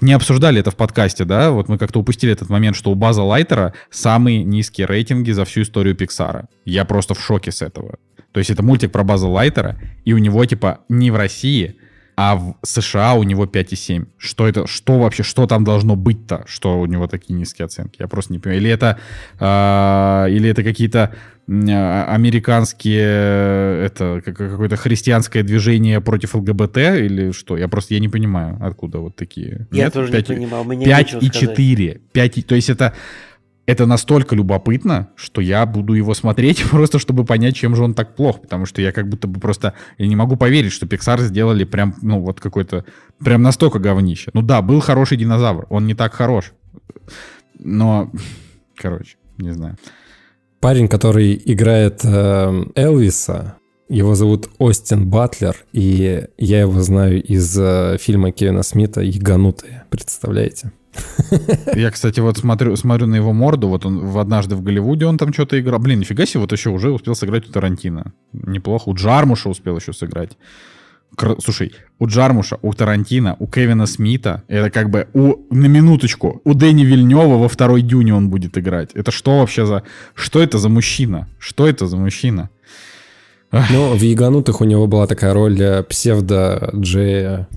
не обсуждали это в подкасте, да? Вот мы как-то упустили этот момент, что у База Лайтера самые низкие рейтинги за всю историю Пиксара. Я просто в шоке с этого. То есть это мультик про База Лайтера, и у него типа не в России, а в США у него 5,7. Что это, что вообще, что там должно быть-то, что у него такие низкие оценки? Я просто не понимаю. Или это, а, или это какие-то а, американские, э, это как- какое-то христианское движение против ЛГБТ, или что? Я просто, я не понимаю, откуда вот такие. Я Нет? тоже Пять- не понимал, мне 5 и сказать. 4. 5 и... То есть это, это настолько любопытно, что я буду его смотреть [LAUGHS] просто, чтобы понять, чем же он так плох. Потому что я как будто бы просто... Я не могу поверить, что Pixar сделали прям, ну, вот какой-то... Прям настолько говнище. Ну да, был хороший динозавр. Он не так хорош. Но... [LAUGHS] Короче, не знаю. Парень, который играет э, Элвиса, Его зовут Остин Батлер, и я его знаю из э, фильма Кевина Смита «Яганутые». Представляете? [LAUGHS] Я, кстати, вот смотрю, смотрю на его морду, вот он в «Однажды в Голливуде» он там что-то играл. Блин, нифига себе, вот еще уже успел сыграть у Тарантино. Неплохо. У Джармуша успел еще сыграть. Кр... Слушай, у Джармуша, у Тарантино, у Кевина Смита, это как бы у, на минуточку, у Дэни Вильнева во второй дюне он будет играть. Это что вообще за... Что это за мужчина? Что это за мужчина? Ну, в «Яганутых» у него была такая роль псевдо-Джея.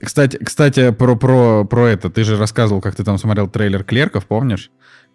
Кстати, кстати про, про, про это. Ты же рассказывал, как ты там смотрел трейлер «Клерков», помнишь?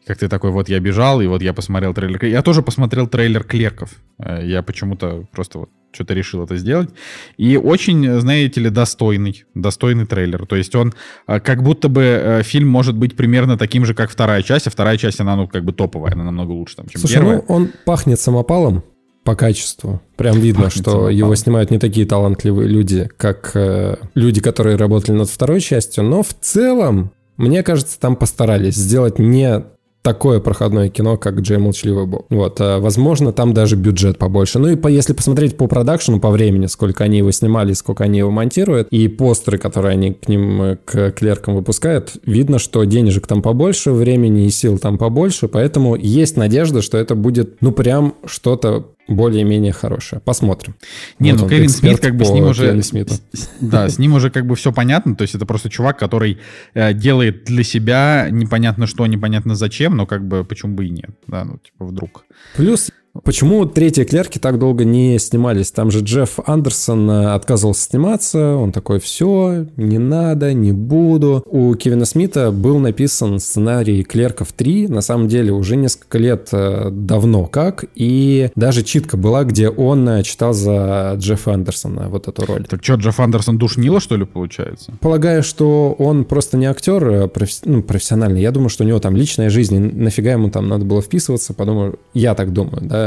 Как ты такой, вот я бежал, и вот я посмотрел трейлер. Я тоже посмотрел трейлер «Клерков». Э, я почему-то просто вот что-то решил это сделать. И очень, знаете ли, достойный, достойный трейлер. То есть он э, как будто бы фильм может быть примерно таким же, как вторая часть, а вторая часть, она, ну, как бы топовая, она намного лучше, там, чем Слушай, первая. ну он пахнет самопалом, по качеству. Прям видно, Пахнет что самопал. его снимают не такие талантливые люди, как э, люди, которые работали над второй частью. Но в целом, мне кажется, там постарались сделать не такое проходное кино, как Джей Молчаливый Бог. Вот, а, возможно, там даже бюджет побольше. Ну и по, если посмотреть по продакшену, по времени, сколько они его снимали, сколько они его монтируют, и постеры, которые они к ним, э, к клеркам выпускают, видно, что денежек там побольше, времени и сил там побольше, поэтому есть надежда, что это будет, ну, прям что-то более-менее хорошая. Посмотрим. Не, вот ну Кевин Смит как бы с ним уже... Да, с ним уже как бы все понятно. То есть это просто чувак, который э, делает для себя непонятно что, непонятно зачем, но как бы почему бы и нет. Да, ну типа вдруг. Плюс Почему третьи клерки так долго не снимались? Там же Джефф Андерсон э, отказывался сниматься, он такой, все, не надо, не буду. У Кевина Смита был написан сценарий клерков 3, на самом деле уже несколько лет э, давно как, и даже читка была, где он э, читал за Джеффа Андерсона вот эту роль. Так что, Джефф Андерсон душнило, что ли, получается? Полагаю, что он просто не актер профи- ну, профессиональный. Я думаю, что у него там личная жизнь, нафига ему там надо было вписываться, подумаю, я так думаю, да,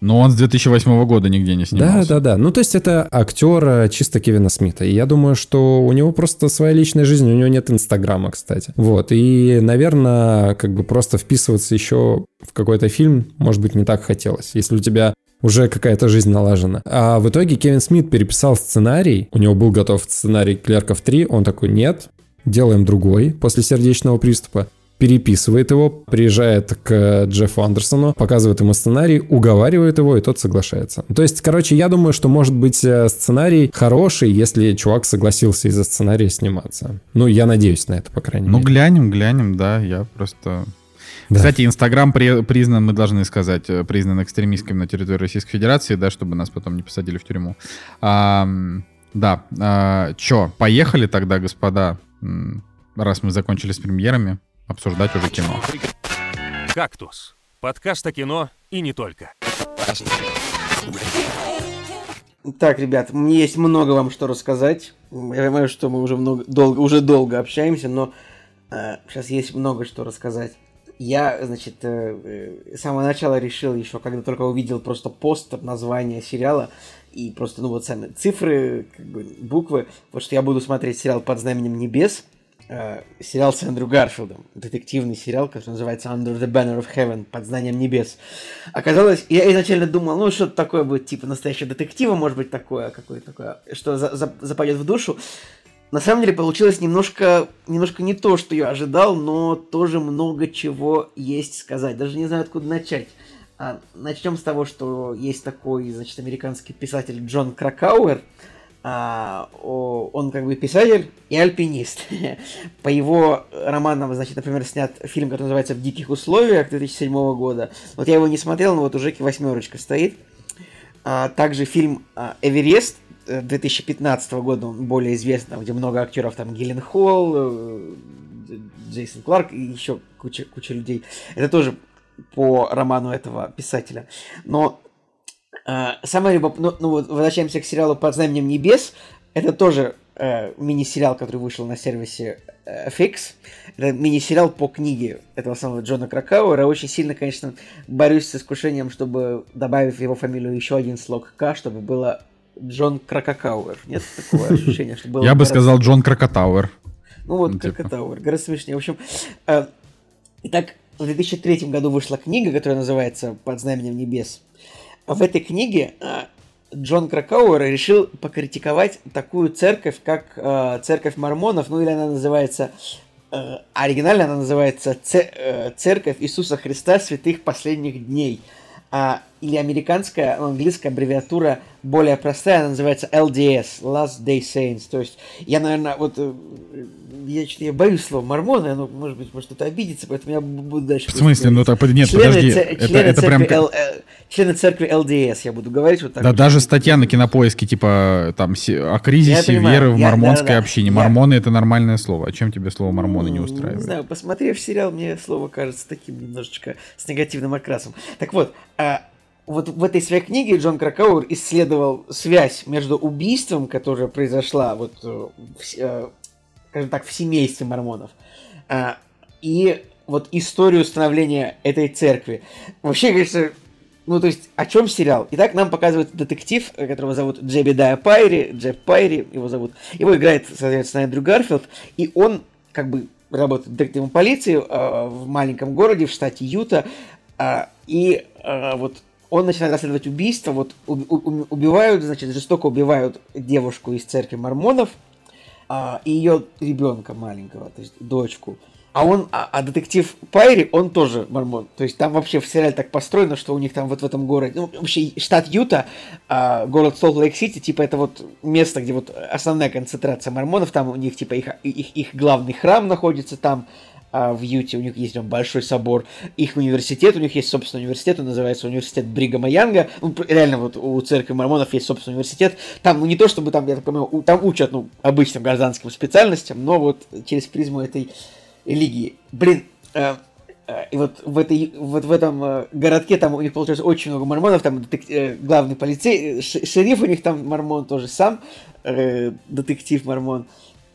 но он с 2008 года нигде не снимался. Да, да, да. Ну, то есть это актер э, чисто Кевина Смита. И я думаю, что у него просто своя личная жизнь, у него нет Инстаграма, кстати. Вот. И, наверное, как бы просто вписываться еще в какой-то фильм, может быть, не так хотелось. Если у тебя уже какая-то жизнь налажена. А в итоге Кевин Смит переписал сценарий, у него был готов сценарий «Клерков 3», он такой, нет, делаем другой после сердечного приступа переписывает его, приезжает к Джеффу Андерсону, показывает ему сценарий, уговаривает его, и тот соглашается. То есть, короче, я думаю, что может быть э, сценарий хороший, если чувак согласился из-за сценария сниматься. Ну, я надеюсь на это, по крайней ну, мере. Ну, глянем, глянем, да, я просто... Да. Кстати, Инстаграм при, признан, мы должны сказать, э, признан экстремистским на территории Российской Федерации, да, чтобы нас потом не посадили в тюрьму. А, да, а, чё, поехали тогда, господа, раз мы закончили с премьерами обсуждать уже кино. «Кактус» — подкаст о кино и не только. Так, ребят, мне есть много вам что рассказать. Я понимаю, что мы уже много, долго, уже долго общаемся, но э, сейчас есть много что рассказать. Я, значит, э, э, с самого начала решил еще, когда только увидел просто постер, название сериала, и просто, ну вот сами цифры, как бы, буквы, вот что я буду смотреть сериал «Под знаменем небес», э, сериал с Эндрю Гарфилдом, детективный сериал, который называется Under the Banner of Heaven, под знанием небес. Оказалось, я изначально думал, ну что-то такое будет, типа настоящего детектива, может быть такое, какое-то такое, что за, за, западет в душу. На самом деле получилось немножко, немножко не то, что я ожидал, но тоже много чего есть сказать. Даже не знаю, откуда начать. А, начнем с того, что есть такой, значит, американский писатель Джон Кракауэр, а, он как бы писатель и альпинист. [LAUGHS] По его романам, значит, например, снят фильм, который называется «В диких условиях» 2007 года. Вот я его не смотрел, но вот уже восьмерочка стоит. А, также фильм а, «Эверест» 2015 года, он более известный, где много актеров, там Гиллен Холл, э, Джейсон Кларк и еще куча, куча людей. Это тоже по роману этого писателя. Но самое любопытное, ну, ну вот возвращаемся к сериалу «Под знаменем небес». Это тоже э, мини-сериал, который вышел на сервисе э, FX. Это мини-сериал по книге этого самого Джона Кракауэра. Очень сильно, конечно, борюсь с искушением, чтобы добавить в его фамилию еще один слог К, чтобы было Джон Кракакауэр. Нет такого ощущения, что было... Я бы сказал Джон Кракатауэр. Ну вот, типа. Кракатауэр, гораздо смешнее. В общем, э, итак, в 2003 году вышла книга, которая называется «Под знаменем небес». В этой книге а, Джон Кракауэр решил покритиковать такую церковь, как э, церковь мормонов, ну или она называется, э, оригинально она называется э, Церковь Иисуса Христа Святых Последних Дней. А, или американская, ну, английская аббревиатура более простая, она называется LDS, Last Day Saints. То есть я, наверное, вот э, я, я боюсь слова мормоны, оно, может быть, может кто-то обидится, поэтому я буду дальше... В смысле? Ну так, нет, члены подожди, ц... это, члены это прям... Л... Э, члены церкви LDS, я буду говорить вот так. Да, вот. даже статья на кинопоиске, типа, там, о кризисе веры в мормонской я, да, да, общине. Я... Мормоны — это нормальное слово. А чем тебе слово мормоны не устраивает? Не знаю, посмотрев сериал, мне слово кажется таким немножечко с негативным окрасом. Так вот, а, вот в этой своей книге Джон Кракауэр исследовал связь между убийством, которое произошло, вот, э, в, э, скажем так, в семействе мормонов, а, и вот историю становления этой церкви. Вообще, конечно, ну, то есть, о чем сериал? Итак, нам показывают детектив, которого зовут Джеби Дая Пайри, Джеб Пайри его зовут. Его играет, соответственно, Эндрю Гарфилд, и он, как бы, работает детективом полиции э, в маленьком городе в штате Юта, э, и э, вот он начинает расследовать убийство, вот убивают, значит, жестоко убивают девушку из церкви мормонов а, и ее ребенка маленького, то есть дочку. А он, а, а детектив Пайри, он тоже мормон. То есть там вообще в сериале так построено, что у них там вот в этом городе, ну, вообще штат Юта, а, город Солт-Лейк-Сити, типа это вот место, где вот основная концентрация мормонов, там у них типа их, их, их главный храм находится там, а, в Юте, у них есть там большой собор, их университет, у них есть собственный университет, он называется университет Бригама Янга, ну, реально вот у церкви мормонов есть собственный университет, там, ну, не то чтобы там, я так понимаю, там учат, ну, обычным гражданским специальностям, но вот через призму этой религии. Блин, э, э, и вот в, этой, вот в этом э, городке там у них получается очень много мормонов, там детектив, главный полицей, шериф у них там мормон тоже сам, детектив мормон.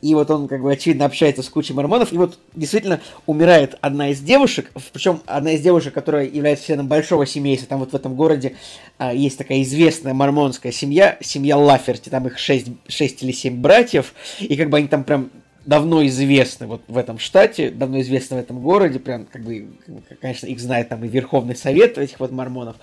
И вот он, как бы, очевидно, общается с кучей мормонов. И вот действительно умирает одна из девушек, причем одна из девушек, которая является членом большого семейства. Там вот в этом городе а, есть такая известная мормонская семья, семья Лаферти. Там их шесть, шесть или семь братьев. И как бы они там прям давно известны вот в этом штате, давно известны в этом городе. Прям, как бы, конечно, их знает там и Верховный Совет этих вот мормонов.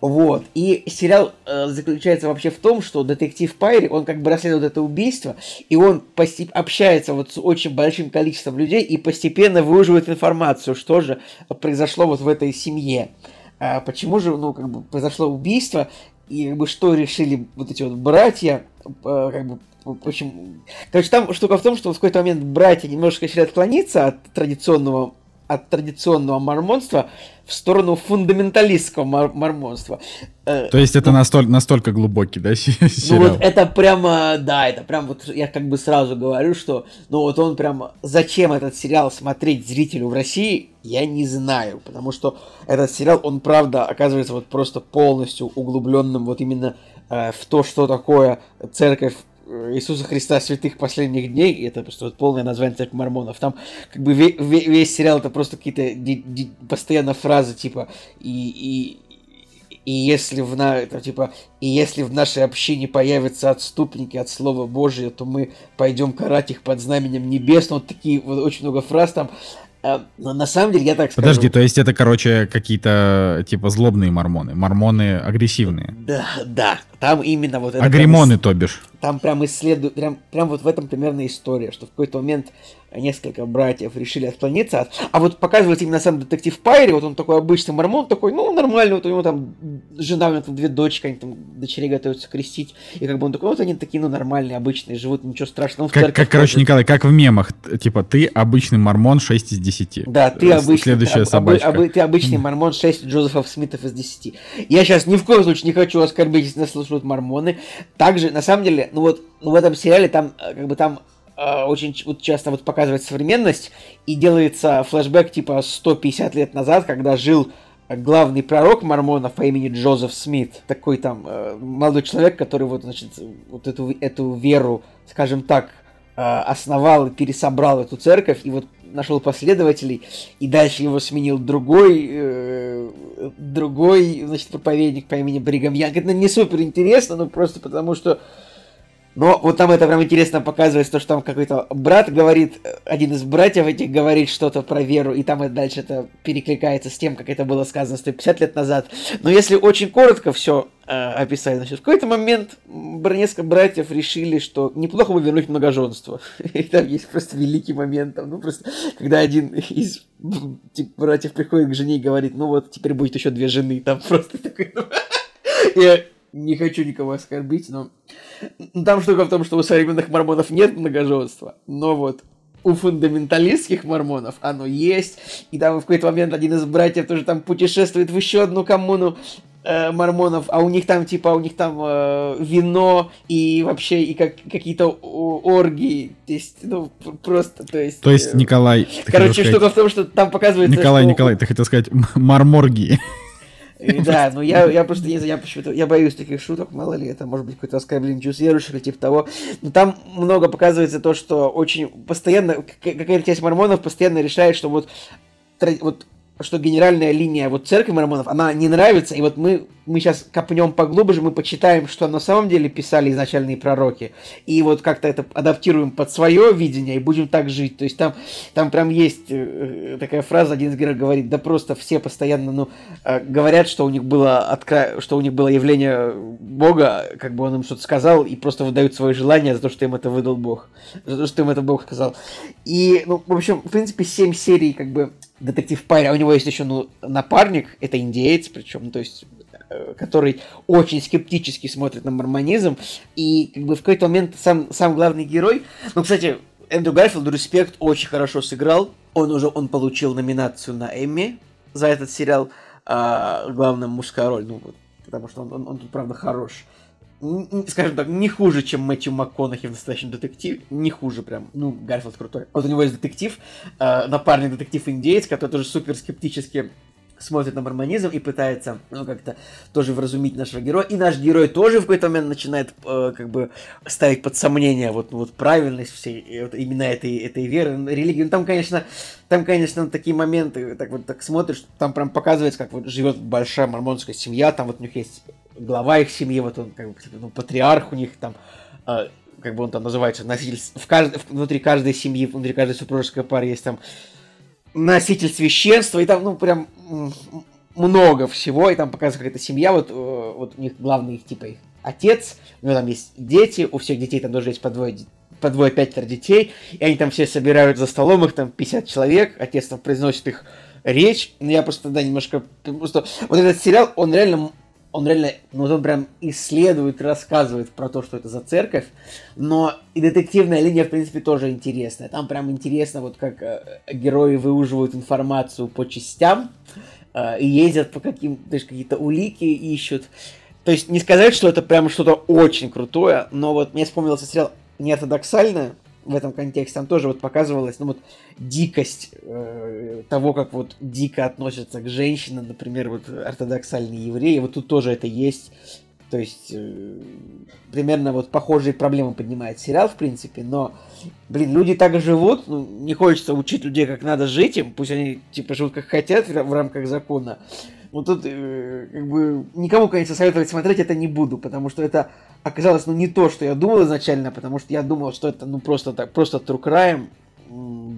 Вот. И сериал э, заключается вообще в том, что детектив Пайри, он как бы расследует это убийство, и он постеп- общается вот с очень большим количеством людей и постепенно выуживает информацию, что же произошло вот в этой семье. А почему же, ну, как бы произошло убийство, и как бы что решили вот эти вот братья, э, как бы Почему? Короче, там штука в том, что в какой-то момент братья немножко решили отклониться от традиционного от традиционного мормонства в сторону фундаменталистского мор- мормонства. Э, То есть это ну, настолько, настолько глубокий, да, [LAUGHS] сериал? Ну вот это прямо, да, это прям вот я как бы сразу говорю, что ну вот он прям, зачем этот сериал смотреть зрителю в России, я не знаю, потому что этот сериал, он правда оказывается вот просто полностью углубленным вот именно э, в то, что такое церковь Иисуса Христа святых последних дней, и это просто вот полное название церкви мормонов. Там как бы весь, весь сериал это просто какие-то постоянно фразы типа и, и, и если в на это, типа и если в нашей общине появятся отступники от Слова Божия, то мы пойдем карать их под знаменем небес. Ну, вот такие вот очень много фраз там. А, но на самом деле я так скажу. Подожди, то есть это, короче, какие-то типа злобные мормоны, мормоны агрессивные. Да, да, там именно вот это. Агримоны, то бишь. Там прям исследуют, прям, прям вот в этом примерно история, что в какой-то момент несколько братьев решили отклониться от... А вот показывается именно сам детектив Пайри, вот он такой обычный мормон, такой, ну, нормально, вот у него там жена, у него там две дочки, они там дочерей готовятся крестить, и как бы он такой, вот они такие, ну, нормальные, обычные, живут, ничего страшного. Как, как короче, Николай, как в мемах, типа, ты обычный мормон 6 из 10. Да, ты обычный, Следующая собачка. Об, об, ты обычный мормон 6 Джозефов Смитов из 10. Я сейчас ни в коем случае не хочу оскорбить, если нас слушают мормоны. Также, на самом деле, ну вот, ну в этом сериале там, э, как бы там Э, очень вот часто вот показывает современность и делается флешбэк типа 150 лет назад, когда жил главный пророк мормонов по имени Джозеф Смит, такой там э, молодой человек, который вот, значит, вот эту, эту веру, скажем так, э, основал и пересобрал эту церковь, и вот нашел последователей, и дальше его сменил другой, э, другой, значит, проповедник по имени Бригам Янг. Это не супер интересно, но просто потому что но вот там это прям интересно показывается, то, что там какой-то брат говорит, один из братьев этих говорит что-то про веру, и там и дальше это перекликается с тем, как это было сказано 150 лет назад. Но если очень коротко все э, описали. Значит, в какой-то момент несколько братьев решили, что неплохо бы вернуть многоженство. [LAUGHS] И там есть просто великий момент, там, ну просто, когда один из братьев приходит к жене и говорит, ну вот, теперь будет еще две жены, там просто такой, ну, [LAUGHS] не хочу никого оскорбить, но там штука в том, что у современных мормонов нет многоженства, но вот у фундаменталистских мормонов оно есть, и там в какой-то момент один из братьев тоже там путешествует в еще одну коммуну э, мормонов, а у них там типа у них там э, вино и вообще и как какие-то оргии, то есть ну просто то есть. То есть э, Николай. Короче, штука в том, что там показывается. Николай, что... Николай, ты хотел сказать марморгии. Да, ну я, я просто не знаю, я почему-то, я боюсь таких шуток, мало ли, это может быть какой-то оскорбление чувств верующих или типа того. Но там много показывается то, что очень постоянно, какая-то часть мормонов постоянно решает, что вот, вот что генеральная линия вот церкви мормонов, она не нравится, и вот мы, мы сейчас копнем поглубже, мы почитаем, что на самом деле писали изначальные пророки, и вот как-то это адаптируем под свое видение, и будем так жить. То есть там, там прям есть э, такая фраза, один из героев говорит, да просто все постоянно, ну, э, говорят, что у них было откра... что у них было явление Бога, как бы он им что-то сказал, и просто выдают свое желание за то, что им это выдал Бог, за то, что им это Бог сказал. И, ну, в общем, в принципе, семь серий, как бы, детектив Пайри, а у него есть еще ну, напарник, это индеец, причем, то есть э, который очень скептически смотрит на мормонизм, и как бы в какой-то момент сам, сам главный герой, ну, кстати, Эндрю Гарфилд, респект, очень хорошо сыграл, он уже, он получил номинацию на Эмми за этот сериал, а, главная мужская роль, ну, вот, потому что он, он, он тут, правда, хорош скажем так, не хуже, чем Мэтью МакКонахи в настоящем детективе. Не хуже прям. Ну, Гарфилд крутой. Вот у него есть детектив, э, напарный детектив-индеец, который тоже супер скептически смотрит на мормонизм и пытается, ну, как-то тоже вразумить нашего героя. И наш герой тоже в какой-то момент начинает, э, как бы, ставить под сомнение вот, вот правильность всей, вот, именно этой, этой веры, религии. Ну, там, конечно, там, конечно, такие моменты, так вот так смотришь, там прям показывается, как вот живет большая мормонская семья, там вот у них есть глава их семьи, вот он как бы типа, ну, патриарх у них там, э, как бы он там называется, носитель, в кажд... внутри каждой семьи, внутри каждой супружеской пары есть там носитель священства, и там, ну, прям много всего, и там показывается какая-то семья, вот, э, вот у них главный их, типа, их отец, у него там есть дети, у всех детей там тоже есть по двое, по двое пятеро детей, и они там все собирают за столом, их там 50 человек, отец там произносит их речь, но я просто, да, немножко, просто, вот этот сериал, он реально он реально, ну он прям исследует, рассказывает про то, что это за церковь, но и детективная линия, в принципе, тоже интересная. Там прям интересно, вот как э, герои выуживают информацию по частям э, и ездят по каким, то есть какие-то улики ищут. То есть не сказать, что это прям что-то очень крутое, но вот мне вспомнился сериал неортодоксальное, в этом контексте там тоже вот показывалась, ну вот дикость э, того, как вот дико относятся к женщинам, например, вот ортодоксальные евреи, вот тут тоже это есть. То есть э, примерно вот похожие проблемы поднимает сериал, в принципе, но, блин, люди так живут, ну, не хочется учить людей, как надо жить им, пусть они типа живут как хотят в, рамках закона. Вот тут э, как бы никому, конечно, советовать смотреть это не буду, потому что это оказалось ну не то, что я думал изначально, потому что я думал, что это ну просто так, просто true crime,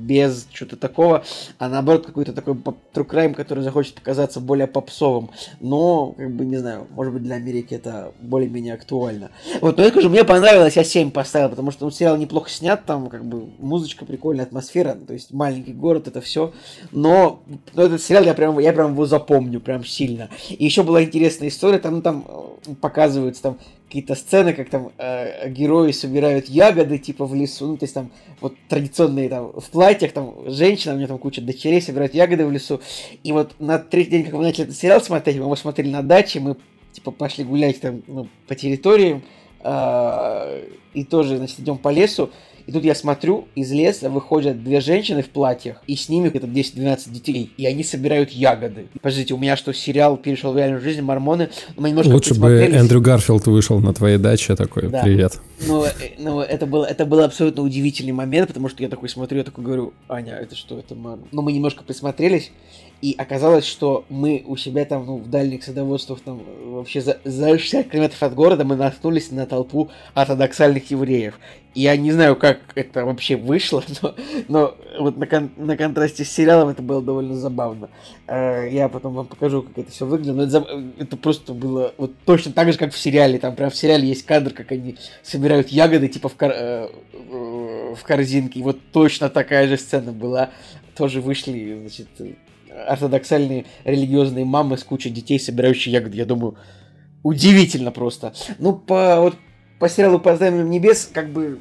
без чего-то такого, а наоборот какой-то такой true crime, который захочет показаться более попсовым. Но, как бы, не знаю, может быть для Америки это более-менее актуально. Вот, но я скажу, мне понравилось, я 7 поставил, потому что ну, сериал неплохо снят, там как бы музычка прикольная, атмосфера, то есть маленький город, это все. Но, но этот сериал я прям, я прям его запомню, прям сильно. И еще была интересная история, там, ну, там э, показываются там какие-то сцены, как там э, герои собирают ягоды, типа, в лесу, ну, то есть там вот традиционные там в платьях, там женщина, у нее там куча дочерей собирают ягоды в лесу, и вот на третий день, как мы начали этот сериал смотреть, мы его смотрели на даче, мы, типа, пошли гулять там, ну, по территориям, э, и тоже, значит, идем по лесу, и тут я смотрю, из леса выходят две женщины в платьях, и с ними где-то 10-12 детей, и они собирают ягоды. Подождите, у меня что, сериал перешел в реальную жизнь, мормоны? Мы немножко Лучше бы Эндрю Гарфилд вышел на твоей даче такой, да. привет. Ну, э, ну это, был, это был абсолютно удивительный момент, потому что я такой смотрю, я такой говорю, Аня, это что, это мар... Ну, мы немножко присмотрелись, И оказалось, что мы у себя там, ну, в дальних садоводствах, там, вообще за, за 60 километров от города мы наткнулись на толпу ортодоксальных евреев. И я не знаю, как это вообще вышло, [LAUGHS] но, но вот на, кон, на контрасте с сериалом это было довольно забавно. Э, я потом вам покажу, как это все выглядело. Но это, это просто было вот точно так же, как в сериале. Там прям в сериале есть кадр, как они собирают ягоды, типа в, кор, э, в корзинке. И вот точно такая же сцена была. Тоже вышли, значит, ортодоксальные религиозные мамы с кучей детей, собирающие ягоды. Я думаю, удивительно просто. Ну, по, вот, по сериалу «По небес» как бы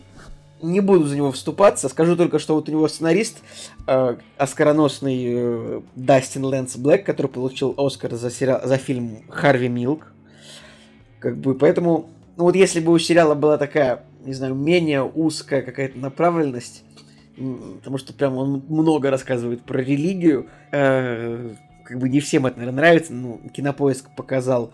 не буду за него вступаться. Скажу только, что вот у него сценарист, э, оскароносный э, Дастин Лэнс Блэк, который получил Оскар за, сериал, за фильм «Харви Милк». Как бы, поэтому, ну вот если бы у сериала была такая, не знаю, менее узкая какая-то направленность, потому что прям он много рассказывает про религию. Э, как бы не всем это, наверное, нравится. Ну, Кинопоиск показал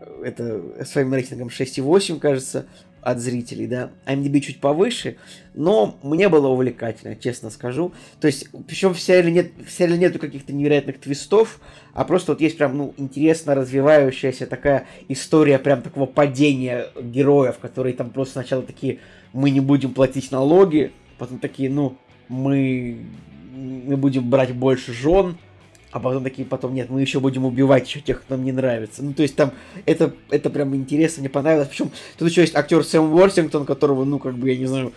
э, это своим рейтингом 6,8, кажется, от зрителей, да. IMDb чуть повыше, но мне было увлекательно, честно скажу. То есть, причем в сериале, нет, в сериале нету каких-то невероятных твистов, а просто вот есть прям, ну, интересно развивающаяся такая история прям такого падения героев, которые там просто сначала такие, мы не будем платить налоги, потом такие, ну, мы, мы будем брать больше жен, а потом такие, потом нет, мы еще будем убивать еще тех, кто нам не нравится. Ну, то есть там, это, это прям интересно, мне понравилось. Причем тут еще есть актер Сэм Уортингтон, которого, ну, как бы, я не знаю,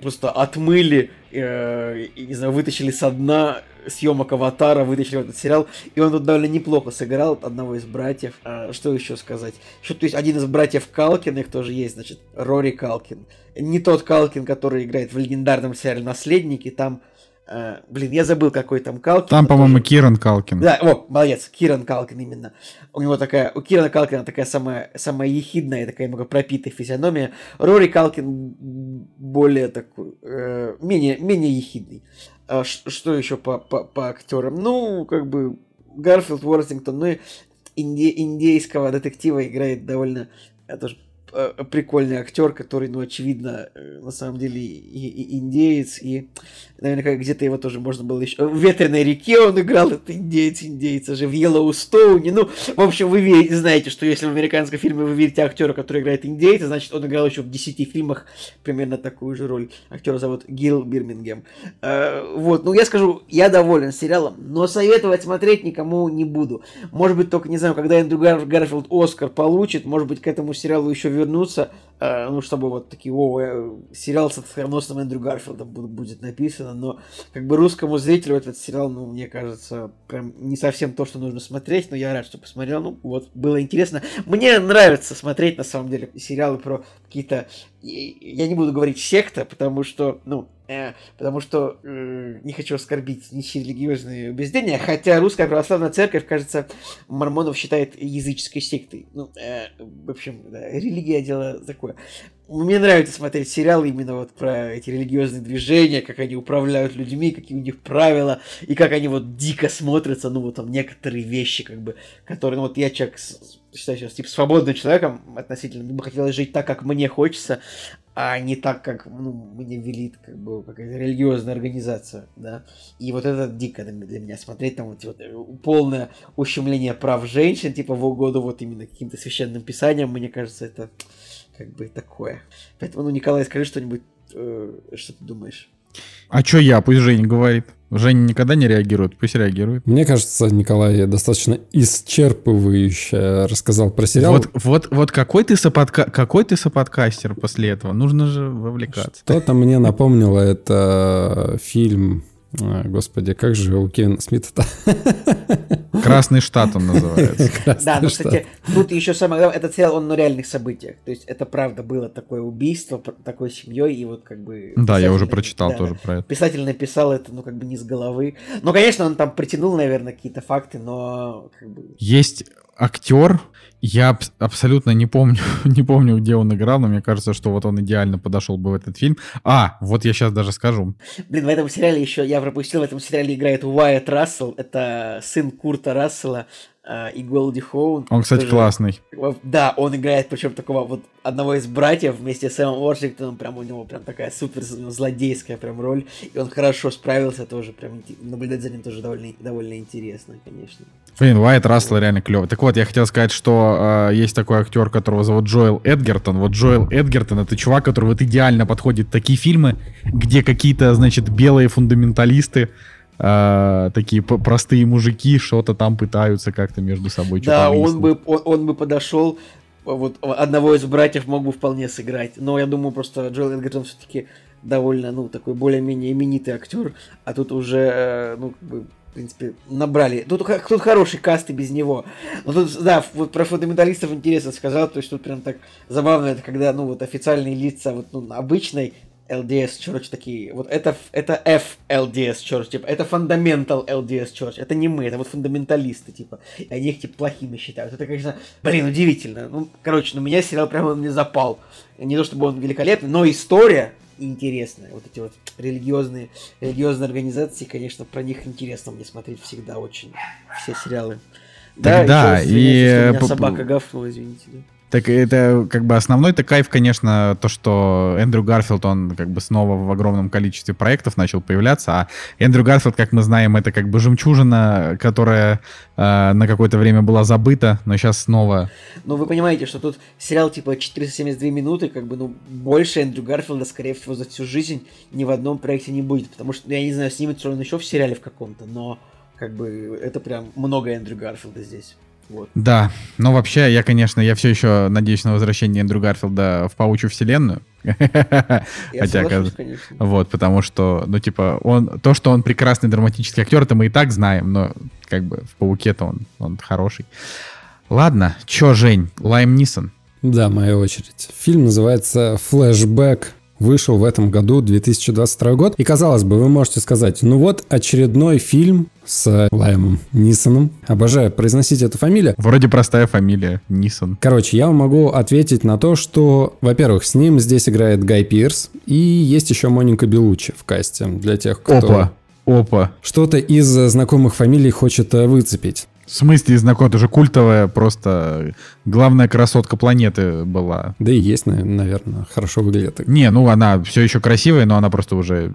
просто отмыли, э, не знаю, вытащили со дна съемок Аватара, вытащили этот сериал, и он тут довольно неплохо сыграл одного из братьев. А, что еще сказать? Что, то есть один из братьев Калкиных тоже есть, значит, Рори Калкин. Не тот Калкин, который играет в легендарном сериале «Наследники», там Uh, блин, я забыл, какой там Калкин. Там, по-моему. Киран Калкин. Да, о, молодец, Киран Калкин именно. У него такая, у Кирана Калкина такая самая, самая ехидная, такая немного пропитая физиономия. Рори Калкин более такой, э, менее, менее ехидный. А, что еще по, по, по актерам? Ну, как бы Гарфилд Уортингтон, ну и инди, индейского детектива играет довольно тоже Э, прикольный актер, который, ну, очевидно, э, на самом деле и, и индеец, и наверняка где-то его тоже можно было еще... В «Ветреной реке» он играл, это индеец, индеец, же в «Йеллоустоуне», ну, в общем, вы знаете, что если в американском фильме вы видите актера, который играет индейца, значит, он играл еще в 10 фильмах примерно такую же роль. Актера зовут Гил Бирмингем. Э, вот, ну, я скажу, я доволен сериалом, но советовать смотреть никому не буду. Может быть, только, не знаю, когда Эндрю Гарфилд Оскар получит, может быть, к этому сериалу еще вернуться, э, ну, чтобы вот такие, о, э, сериал с оскароносным Эндрю Гарфилдом будет написано, но как бы русскому зрителю этот сериал, ну, мне кажется, прям не совсем то, что нужно смотреть, но я рад, что посмотрел, ну, вот, было интересно. Мне нравится смотреть, на самом деле, сериалы про какие-то, я не буду говорить секта, потому что, ну, Э, потому что э, не хочу оскорбить ничьи религиозные убеждения, хотя русская православная церковь, кажется, мормонов считает языческой сектой. Ну, э, в общем, да, религия дело такое. Мне нравится смотреть сериалы именно вот про эти религиозные движения, как они управляют людьми, какие у них правила, и как они вот дико смотрятся, ну, вот там некоторые вещи, как бы, которые, ну, вот я человек, считаю сейчас, типа, свободным человеком относительно, мне бы хотелось жить так, как мне хочется, а не так, как ну, мне велит как бы какая-то религиозная организация, да. И вот это дико для меня смотреть, там вот, вот э, полное ущемление прав женщин, типа в угоду вот именно каким-то священным писанием, мне кажется, это как бы такое. Поэтому, ну, Николай, скажи что-нибудь, э, что ты думаешь? А что я? Пусть Женя говорит. Женя никогда не реагирует, пусть реагирует. Мне кажется, Николай достаточно исчерпывающе рассказал про сериал. Вот, вот, вот какой, ты соподка... какой ты соподкастер после этого? Нужно же вовлекаться. Что-то мне напомнило это фильм а, господи, как же у Кевина Смита-то? [LAUGHS] Красный штат он называется. [LAUGHS] Да, ну, кстати, тут еще самое главное, этот сериал, он на реальных событиях. То есть это правда было такое убийство, такой семьей, и вот как бы... Да, я уже прочитал тоже про это. Писатель написал это, ну, как бы не с головы. Ну, конечно, он там притянул, наверное, какие-то факты, но как бы... Есть актер, я аб- абсолютно не помню, [LAUGHS] не помню, где он играл, но мне кажется, что вот он идеально подошел бы в этот фильм. А, вот я сейчас даже скажу. Блин, в этом сериале еще, я пропустил, в этом сериале играет Уайт Рассел, это сын Курта Рассела, и Голди Хоун. Он, кстати, тоже- классный. Да, он играет, причем такого вот одного из братьев вместе с Сэмом Уоршингтоном, прям у него прям такая супер злодейская прям роль, и он хорошо справился тоже, прям наблюдать за ним тоже довольно, довольно интересно, конечно. Блин, Уайт Рассел реально клевый. Так вот, я хотел сказать, что э, есть такой актер, которого зовут Джоэл Эдгертон. Вот Джоэл Эдгертон это чувак, который вот идеально подходит такие фильмы, где какие-то, значит, белые фундаменталисты, э, такие простые мужики что-то там пытаются как-то между собой Да, он бы, он, он бы подошел, вот одного из братьев мог бы вполне сыграть, но я думаю, просто Джоэл Эдгертон все-таки довольно, ну, такой более-менее именитый актер, а тут уже, э, ну, как бы, в принципе, набрали. Тут, тут хороший каст и без него. Но тут, да, вот про фундаменталистов интересно сказал, то есть тут прям так забавно, это когда, ну, вот официальные лица вот, ну, обычной LDS Church такие, вот это, это F LDS Church, типа, это Fundamental LDS Church, это не мы, это вот фундаменталисты, типа, и они их, типа, плохими считают. Это, конечно, блин, удивительно. Ну, короче, ну, меня сериал прямо мне запал. Не то чтобы он великолепный, но история интересная. Вот эти вот религиозные, религиозные организации, конечно, про них интересно мне смотреть всегда очень. Все сериалы. Да, ещё и, извиняйте, что у меня по- собака гавкнула, извините. да. Так это как бы основной-то кайф, конечно, то, что Эндрю Гарфилд, он как бы снова в огромном количестве проектов начал появляться, а Эндрю Гарфилд, как мы знаем, это как бы жемчужина, которая э, на какое-то время была забыта, но сейчас снова... Но вы понимаете, что тут сериал типа 472 минуты, как бы, ну, больше Эндрю Гарфилда, скорее всего, за всю жизнь ни в одном проекте не будет. Потому что, ну, я не знаю, снимется он еще в сериале в каком-то, но как бы это прям много Эндрю Гарфилда здесь. Вот. Да, но вообще, я, конечно, я все еще надеюсь на возвращение Эндрю Гарфилда в паучью вселенную. Я Хотя, конечно. Вот, потому что, ну, типа, он, то, что он прекрасный драматический актер, это мы и так знаем, но, как бы, в «Пауке»-то он, он хороший. Ладно, чё, Жень, Лайм Нисон? Да, моя очередь. Фильм называется «Флэшбэк». Вышел в этом году, 2022 год. И, казалось бы, вы можете сказать, ну вот очередной фильм с Лаймом Нисоном. Обожаю произносить эту фамилию. Вроде простая фамилия, Нисон. Короче, я вам могу ответить на то, что, во-первых, с ним здесь играет Гай Пирс, и есть еще Моника Белучи в касте, для тех, кто Опа, опа. что-то из знакомых фамилий хочет э, выцепить. В смысле знаком, это же культовая, просто главная красотка планеты была. Да и есть, наверное, хорошо выглядит. Не, ну она все еще красивая, но она просто уже...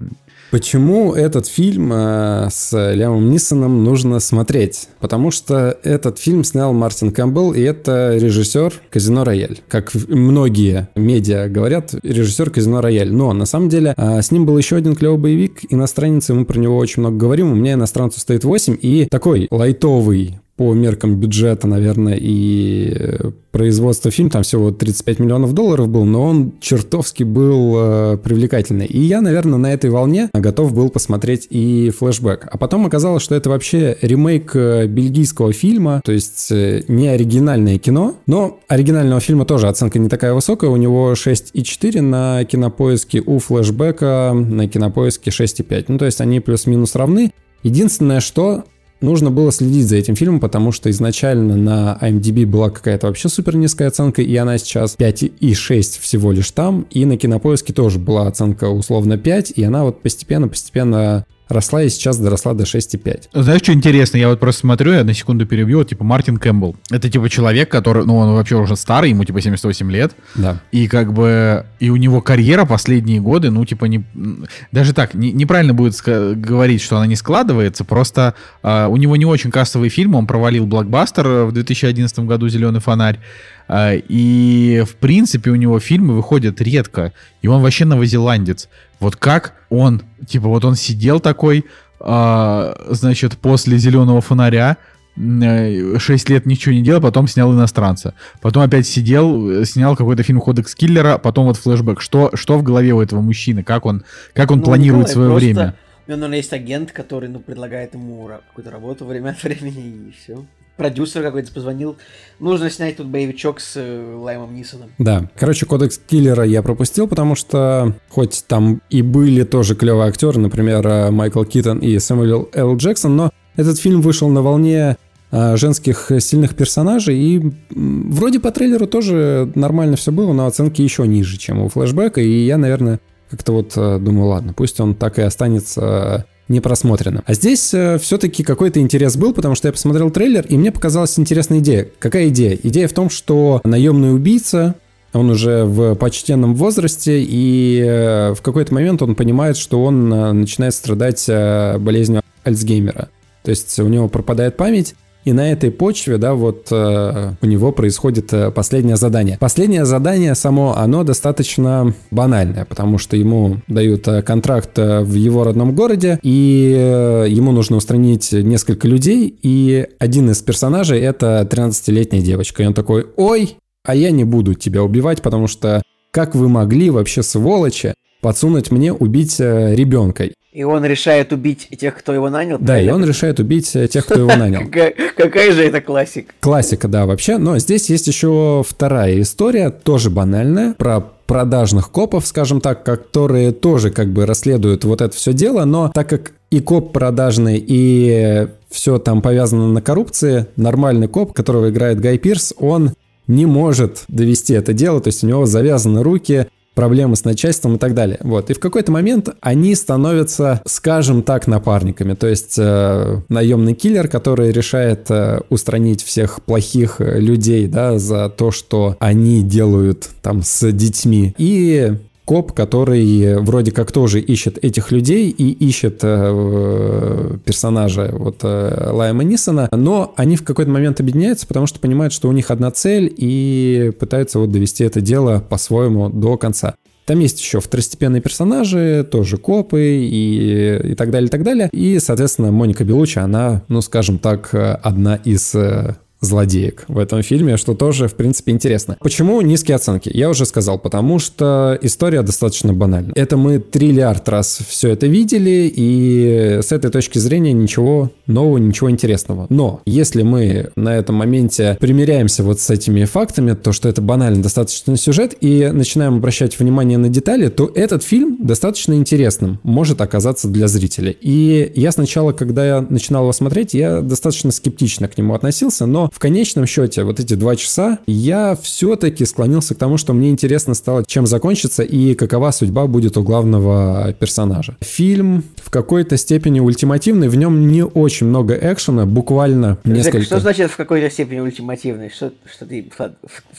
Почему этот фильм э, с Лямом Нисоном нужно смотреть? Потому что этот фильм снял Мартин Кэмпбелл, и это режиссер «Казино Рояль». Как многие медиа говорят, режиссер «Казино Рояль». Но на самом деле э, с ним был еще один клевый боевик, иностранец, и мы про него очень много говорим. У меня иностранцу стоит 8, и такой лайтовый по меркам бюджета, наверное, и э, производства фильм, там всего 35 миллионов долларов был, но он чертовски был э, привлекательный. И я, наверное, на этой волне готов был посмотреть и флешбэк. А потом оказалось, что это вообще ремейк э, бельгийского фильма, то есть э, не оригинальное кино, но оригинального фильма тоже оценка не такая высокая, у него 6,4 на кинопоиске, у флешбэка на кинопоиске 6,5. Ну, то есть они плюс-минус равны. Единственное, что нужно было следить за этим фильмом, потому что изначально на IMDb была какая-то вообще супер низкая оценка, и она сейчас 5,6 всего лишь там, и на Кинопоиске тоже была оценка условно 5, и она вот постепенно-постепенно росла и сейчас доросла до 6,5. Знаешь, что интересно? Я вот просто смотрю, я на секунду перебью, вот, типа Мартин Кэмпбелл. Это типа человек, который, ну, он вообще уже старый, ему типа 78 лет. Да. И как бы, и у него карьера последние годы, ну, типа, не, даже так, не- неправильно будет говорить, что она не складывается, просто а, у него не очень кассовый фильм, он провалил блокбастер э, в 2011 году «Зеленый фонарь», а, и, в принципе, у него фильмы выходят редко, и он вообще новозеландец. Вот как он, типа, вот он сидел такой, а, значит, после «Зеленого фонаря», 6 лет ничего не делал, потом снял иностранца. Потом опять сидел, э, снял какой-то фильм «Кодекс киллера», потом вот флешбэк. Что, что в голове у этого мужчины? Как он, как он Ну, планирует Николай, свое просто- время? У него, наверное, есть агент, который, ну, предлагает ему какую-то работу время от [LAUGHS] времени, и все. Продюсер какой-то позвонил. Нужно снять тут боевичок с э, Лаймом Нисоном. Да. Короче, кодекс киллера я пропустил, потому что хоть там и были тоже клевые актеры, например, э, Майкл Китон и Сэмюэл Л. Джексон, но этот фильм вышел на волне э, женских сильных персонажей, и вроде по трейлеру тоже нормально все было, но оценки еще ниже, чем у флешбека, и я, наверное, как-то вот э, думаю, ладно, пусть он так и останется э, непросмотренным. А здесь э, все-таки какой-то интерес был, потому что я посмотрел трейлер, и мне показалась интересная идея. Какая идея? Идея в том, что наемный убийца он уже в почтенном возрасте, и э, в какой-то момент он понимает, что он э, начинает страдать э, болезнью Альцгеймера. То есть у него пропадает память, и на этой почве, да, вот э, у него происходит э, последнее задание. Последнее задание само, оно достаточно банальное, потому что ему дают э, контракт э, в его родном городе, и ему нужно устранить несколько людей, и один из персонажей это 13-летняя девочка. И он такой, ой, а я не буду тебя убивать, потому что как вы могли вообще, сволочи, подсунуть мне убить ребенка? И он решает убить тех, кто его нанял? Да, и он решает убить э, тех, кто его нанял. [LAUGHS] Какая же это классика? Классика, да, вообще. Но здесь есть еще вторая история, тоже банальная, про продажных копов, скажем так, которые тоже как бы расследуют вот это все дело, но так как и коп продажный, и все там повязано на коррупции, нормальный коп, которого играет Гай Пирс, он не может довести это дело, то есть у него завязаны руки, проблемы с начальством и так далее. Вот. И в какой-то момент они становятся, скажем так, напарниками. То есть э, наемный киллер, который решает э, устранить всех плохих э, людей, да, за то, что они делают там с детьми. И коп, который вроде как тоже ищет этих людей и ищет э, персонажа вот э, Лайма Нисона, но они в какой-то момент объединяются, потому что понимают, что у них одна цель и пытаются вот довести это дело по-своему до конца. Там есть еще второстепенные персонажи, тоже копы и, и так далее, и так далее. И, соответственно, Моника Белучи, она, ну, скажем так, одна из э, злодеек в этом фильме, что тоже, в принципе, интересно. Почему низкие оценки? Я уже сказал, потому что история достаточно банальна. Это мы триллиард раз все это видели, и с этой точки зрения ничего нового, ничего интересного. Но если мы на этом моменте примеряемся вот с этими фактами, то, что это банальный достаточно сюжет, и начинаем обращать внимание на детали, то этот фильм достаточно интересным может оказаться для зрителя. И я сначала, когда я начинал его смотреть, я достаточно скептично к нему относился, но в конечном счете, вот эти два часа, я все-таки склонился к тому, что мне интересно стало, чем закончится и какова судьба будет у главного персонажа. Фильм в какой-то степени ультимативный, в нем не очень много экшена, буквально несколько... Жек, что значит в какой-то степени ультимативный? Что, что, ты,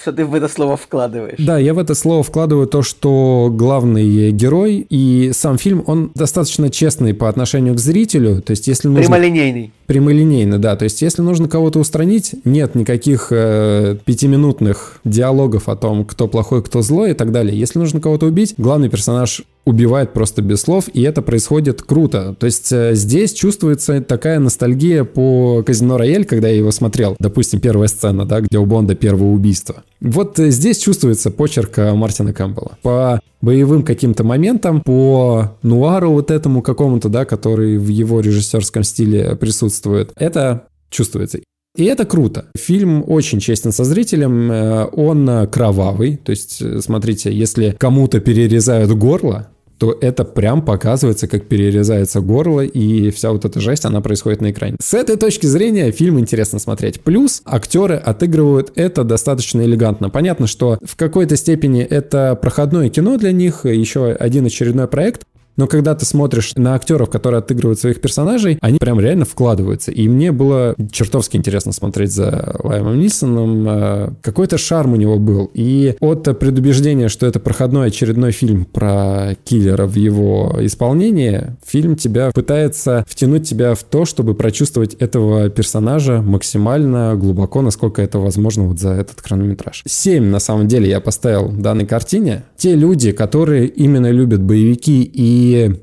что ты в это слово вкладываешь? Да, я в это слово вкладываю то, что главный герой и сам фильм, он достаточно честный по отношению к зрителю, то есть если нужно... Прямолинейный. Прямолинейно, да. То есть, если нужно кого-то устранить, нет никаких э, пятиминутных диалогов о том, кто плохой, кто злой и так далее. Если нужно кого-то убить, главный персонаж убивает просто без слов, и это происходит круто. То есть э, здесь чувствуется такая ностальгия по Казино Рояль, когда я его смотрел. Допустим, первая сцена, да, где у Бонда первое убийство. Вот э, здесь чувствуется почерк э, Мартина Кэмпбелла. По боевым каким-то моментам, по нуару вот этому какому-то, да, который в его режиссерском стиле присутствует. Это чувствуется. И это круто. Фильм очень честен со зрителем, он кровавый. То есть, смотрите, если кому-то перерезают горло, то это прям показывается, как перерезается горло, и вся вот эта жесть, она происходит на экране. С этой точки зрения фильм интересно смотреть. Плюс актеры отыгрывают это достаточно элегантно. Понятно, что в какой-то степени это проходное кино для них, еще один очередной проект, но когда ты смотришь на актеров, которые отыгрывают своих персонажей, они прям реально вкладываются. И мне было чертовски интересно смотреть за Лаймом Нисоном. Э, какой-то шарм у него был. И от предубеждения, что это проходной очередной фильм про киллера в его исполнении, фильм тебя пытается втянуть тебя в то, чтобы прочувствовать этого персонажа максимально глубоко, насколько это возможно вот за этот хронометраж. Семь, на самом деле, я поставил данной картине. Те люди, которые именно любят боевики и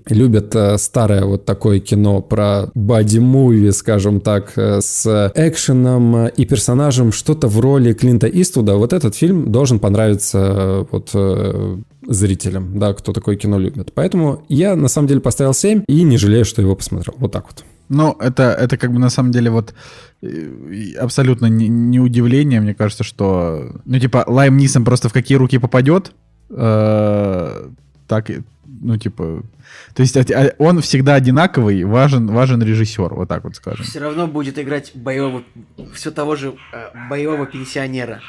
любят э, старое вот такое кино про боди-муви, скажем так, э, с экшеном и персонажем что-то в роли Клинта Иствуда, вот этот фильм должен понравиться э, вот зрителям, да, кто такое кино любит. Поэтому я на самом деле поставил 7 и не жалею, что его посмотрел. Вот так вот. Ну, это, это как бы на самом деле вот абсолютно не, не удивление, мне кажется, что, ну, типа, Лайм Нисон просто в какие руки попадет, э, так, ну, типа... То есть а, он всегда одинаковый, важен, важен режиссер, вот так вот скажем. Все равно будет играть боевого, все того же э, боевого пенсионера.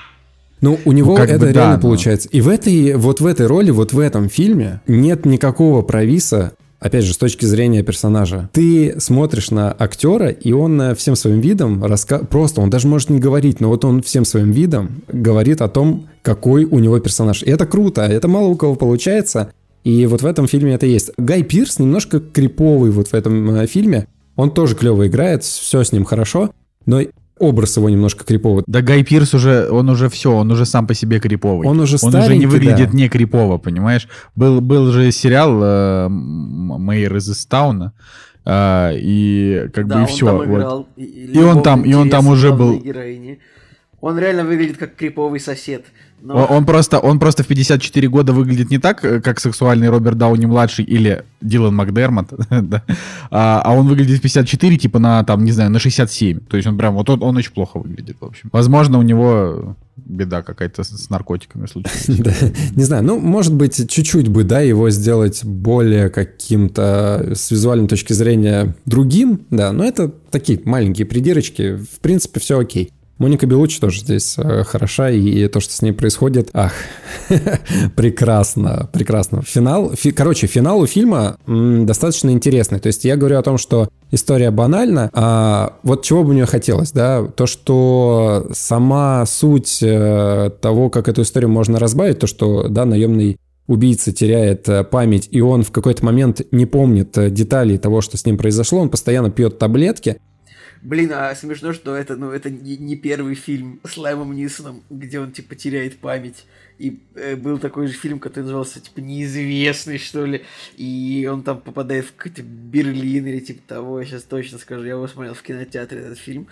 Ну, у него ну, это бы, реально да, получается. Но... И в этой, вот в этой роли, вот в этом фильме нет никакого провиса опять же, с точки зрения персонажа. Ты смотришь на актера, и он э, всем своим видом раска... просто, он даже может не говорить, но вот он всем своим видом говорит о том, какой у него персонаж. И это круто, это мало у кого получается. И вот в этом фильме это есть. Гай Пирс немножко криповый вот в этом э, фильме. Он тоже клево играет, все с ним хорошо, но образ его немножко криповый. Да Гай Пирс уже, он уже все, он уже сам по себе криповый. Он уже Он уже не выглядит да. не крипово, понимаешь? Был, был же сериал э, «Мэйр из Истауна», э, и как да, бы и все. Там играл, вот. и, и, и он там, и он там уже был. Героини. Он реально выглядит как криповый сосед. Но... Он, просто, он просто в 54 года выглядит не так, э, как сексуальный Роберт Дауни-младший или Дилан Макдермот, [LAUGHS] да? а, а он выглядит в 54, типа на, там, не знаю, на 67. То есть он прям, вот он, он очень плохо выглядит, в общем. Возможно, у него беда какая-то с наркотиками случилась. [LAUGHS] да, не знаю, ну, может быть, чуть-чуть бы, да, его сделать более каким-то с визуальной точки зрения другим, да, но это такие маленькие придирочки, в принципе, все окей. Моника Белучи тоже здесь э, хороша, и то, что с ней происходит, ах, [LAUGHS] прекрасно, прекрасно. Финал, фи, короче, финал у фильма м, достаточно интересный. То есть я говорю о том, что история банальна, а вот чего бы мне хотелось, да, то, что сама суть э, того, как эту историю можно разбавить, то, что, да, наемный убийца теряет э, память, и он в какой-то момент не помнит э, деталей того, что с ним произошло, он постоянно пьет таблетки, Блин, а смешно, что это, ну, это не, не первый фильм с Лаймом Нисоном, где он, типа, теряет память. И э, был такой же фильм, который назывался, типа, «Неизвестный», что ли. И он там попадает в какой-то Берлин или типа того. Я сейчас точно скажу. Я его смотрел в кинотеатре, этот фильм.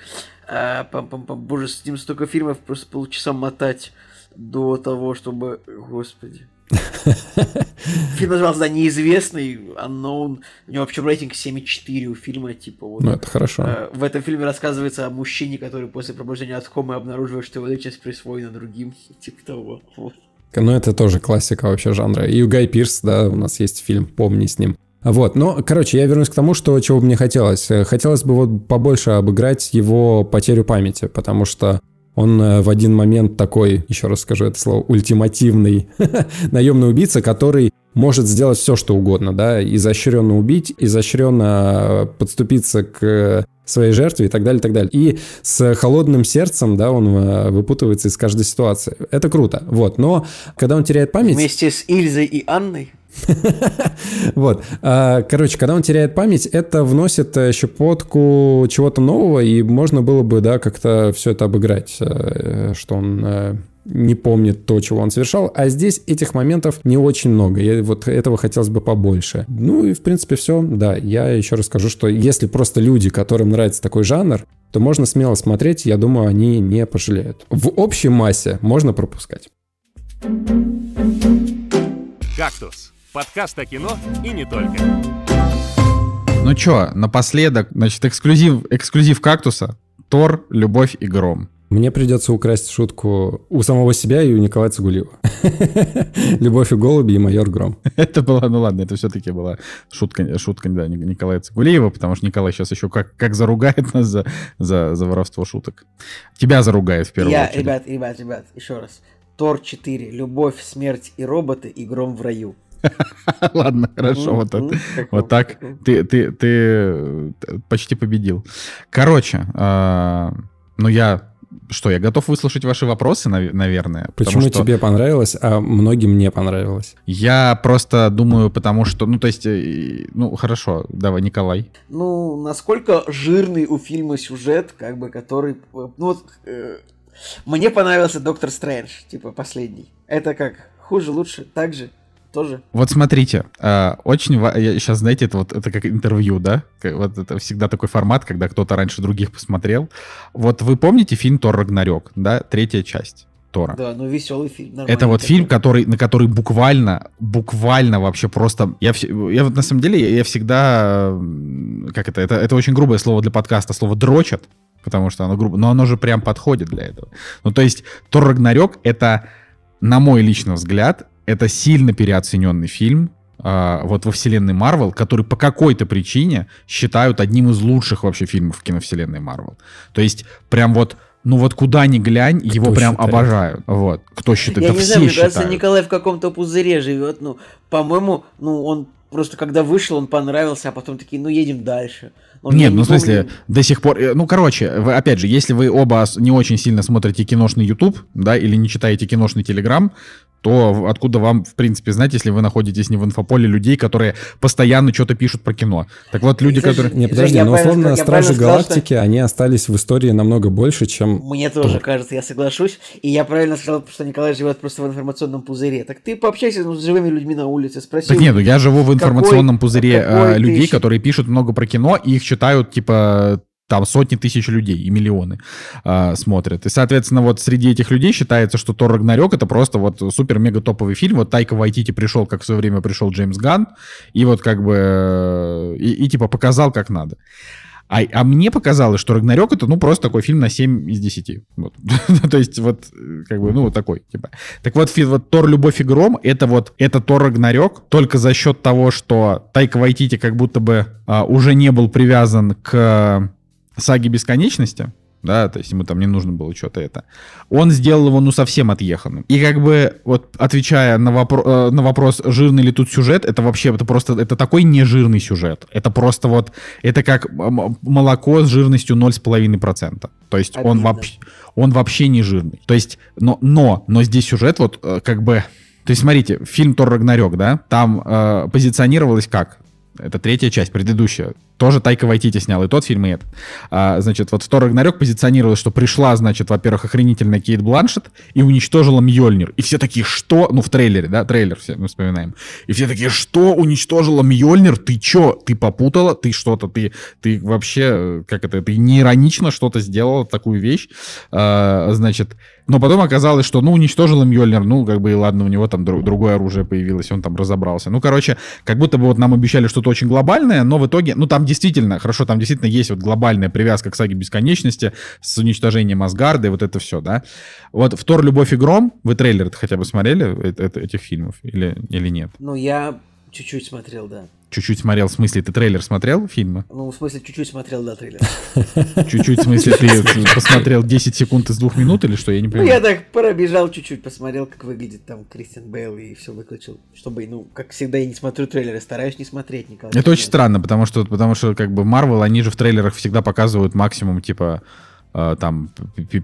А, пам -пам -пам. Боже, с ним столько фильмов, просто полчаса мотать до того, чтобы... Господи. [LAUGHS] Фильм назывался, да, неизвестный, unknown. У него вообще рейтинг 7,4 у фильма, типа вот. Ну, это хорошо. Э, в этом фильме рассказывается о мужчине, который после пробуждения от комы обнаруживает, что его личность присвоена другим, [LAUGHS] типа того. Вот. Ну, это тоже классика вообще жанра. И у Гай Пирс, да, у нас есть фильм «Помни с ним». Вот, но, короче, я вернусь к тому, что чего бы мне хотелось. Хотелось бы вот побольше обыграть его потерю памяти, потому что он э, в один момент такой, еще раз скажу это слово, ультимативный [LAUGHS] наемный убийца, который может сделать все, что угодно, да, изощренно убить, изощренно подступиться к своей жертве и так далее, и так далее. И с холодным сердцем, да, он э, выпутывается из каждой ситуации. Это круто, вот. Но когда он теряет память... Вместе с Ильзой и Анной? [LAUGHS] Вот. А, короче, когда он теряет память, это вносит щепотку чего-то нового, и можно было бы, да, как-то все это обыграть, э, что он э, не помнит то, чего он совершал, а здесь этих моментов не очень много, и вот этого хотелось бы побольше. Ну и, в принципе, все, да, я еще раз скажу, что если просто люди, которым нравится такой жанр, то можно смело смотреть, я думаю, они не пожалеют. В общей массе можно пропускать. «Кактус» Подкаст о кино и не только. Ну чё, напоследок, значит, эксклюзив, эксклюзив «Кактуса», Тор, «Любовь и гром». Мне придется украсть шутку у самого себя и у Николая Цигулиева. [LAUGHS] «Любовь и голуби» и «Майор Гром». Это была, ну ладно, это все-таки была шутка, шутка да, Николая Цигулиева, потому что Николай сейчас еще как, как заругает нас за, за, за воровство шуток. Тебя заругает в первую Я, очередь. Ребят, ребят, ребят, еще раз. Тор 4. Любовь, смерть и роботы и гром в раю. [LAUGHS] Ладно, хорошо, вот, это, вот так ты, ты, ты почти победил. Короче, э, ну я что, я готов выслушать ваши вопросы, наверное. Почему что... тебе понравилось, а многим не понравилось? Я просто думаю, потому что, ну, то есть, э, ну, хорошо, давай, Николай. Ну, насколько жирный у фильма сюжет, как бы, который, ну, вот, э, мне понравился Доктор Стрэндж, типа, последний. Это как, хуже, лучше, так же? Тоже. Вот смотрите, э, очень я сейчас знаете это вот это как интервью, да, вот это всегда такой формат, когда кто-то раньше других посмотрел. Вот вы помните фильм Тор Рагнарёк, да, третья часть. Тора. Да, ну веселый фильм. Это вот такой. фильм, который, на который буквально, буквально вообще просто... Я, я вот на самом деле, я, я всегда... Как это? это? Это очень грубое слово для подкаста, слово «дрочат», потому что оно грубо... Но оно же прям подходит для этого. Ну, то есть Тор Рагнарёк — это, на мой личный взгляд, это сильно переоцененный фильм, Uh, вот во вселенной Марвел, который по какой-то причине считают одним из лучших вообще фильмов в киновселенной Марвел. То есть прям вот ну вот куда ни глянь, Кто его прям считает? обожают. Вот. Кто считает? Я да не все знаю, мне считают. кажется, Николай в каком-то пузыре живет. Ну, по-моему, ну он просто когда вышел, он понравился, а потом такие, ну едем дальше. Он, Нет, ну в смысле, помню... до сих пор... Э, ну, короче, вы, опять же, если вы оба не очень сильно смотрите киношный YouTube, да, или не читаете киношный Telegram, то откуда вам, в принципе, знать, если вы находитесь не в инфополе людей, которые постоянно что-то пишут про кино. Так вот, люди, Слушай, которые... Не, подожди, но условно Стражи Галактики, что... они остались в истории намного больше, чем... Мне тоже кажется, я соглашусь. И я правильно сказал, что Николай живет просто в информационном пузыре. Так ты пообщайся ну, с живыми людьми на улице, спроси. Так нет, ну я живу в информационном какой, пузыре какой э, людей, ты... которые пишут много про кино, и их читают, типа, там сотни тысяч людей и миллионы э, смотрят. И, соответственно, вот среди этих людей считается, что Тор Рагнарёк это просто вот супер-мега топовый фильм. Вот Тайка Вайтити пришел, как в свое время пришел Джеймс Ган, и вот как бы э, и, и типа показал, как надо. А, а мне показалось, что Рагнарёк это, ну, просто такой фильм на 7 из 10. Вот. [LAUGHS] То есть, вот, как бы, ну, вот такой, типа. Так вот, вот Тор Любовь и Гром, это вот, это Тор Рагнарёк, только за счет того, что Тайка Вайтити как будто бы а, уже не был привязан к саги бесконечности, да, то есть ему там не нужно было что-то это. Он сделал его, ну, совсем отъеханным. И как бы, вот, отвечая на, вопро- э, на вопрос, жирный ли тут сюжет, это вообще, это просто, это такой нежирный сюжет. Это просто вот, это как молоко с жирностью 0,5%. То есть он вообще, он вообще не жирный. То есть, но, но, но здесь сюжет вот э, как бы... То есть, смотрите, фильм Тор Рагнарёк, да, там э, позиционировалось как? Это третья часть, предыдущая. Тоже Тайка Вайтити снял и тот фильм, и этот. А, значит, вот Тор Рагнарёк позиционировалось, что пришла, значит, во-первых, охренительная Кейт Бланшет и уничтожила Мьёльнир. И все такие, что? Ну, в трейлере, да, трейлер все мы вспоминаем. И все такие, что? Уничтожила Мьёльнир? Ты чё? Ты попутала? Ты что-то, ты, ты вообще, как это, ты не иронично что-то сделала, такую вещь. А, значит, но потом оказалось, что, ну, уничтожил Мьёльнир, ну, как бы, и ладно, у него там друг, другое оружие появилось, он там разобрался. Ну, короче, как будто бы вот нам обещали что-то очень глобальное, но в итоге, ну, там действительно, хорошо, там действительно есть вот глобальная привязка к саге бесконечности с уничтожением Асгарда и вот это все, да. Вот в Тор, Любовь и Гром, вы трейлер хотя бы смотрели этих фильмов или, или нет? Ну, я чуть-чуть смотрел, да. Чуть-чуть смотрел, в смысле, ты трейлер смотрел фильма? Ну, в смысле, чуть-чуть смотрел, да, трейлер. [LAUGHS] Чуть-чуть, в смысле, ты [LAUGHS] посмотрел 10 секунд из двух минут или что? Я не понимаю. Ну, я так пробежал чуть-чуть, посмотрел, как выглядит там Кристиан Бейл и все выключил. Чтобы, ну, как всегда, я не смотрю трейлеры, стараюсь не смотреть никогда. Это очень странно, потому что, потому что, как бы, Марвел, они же в трейлерах всегда показывают максимум, типа, э, там,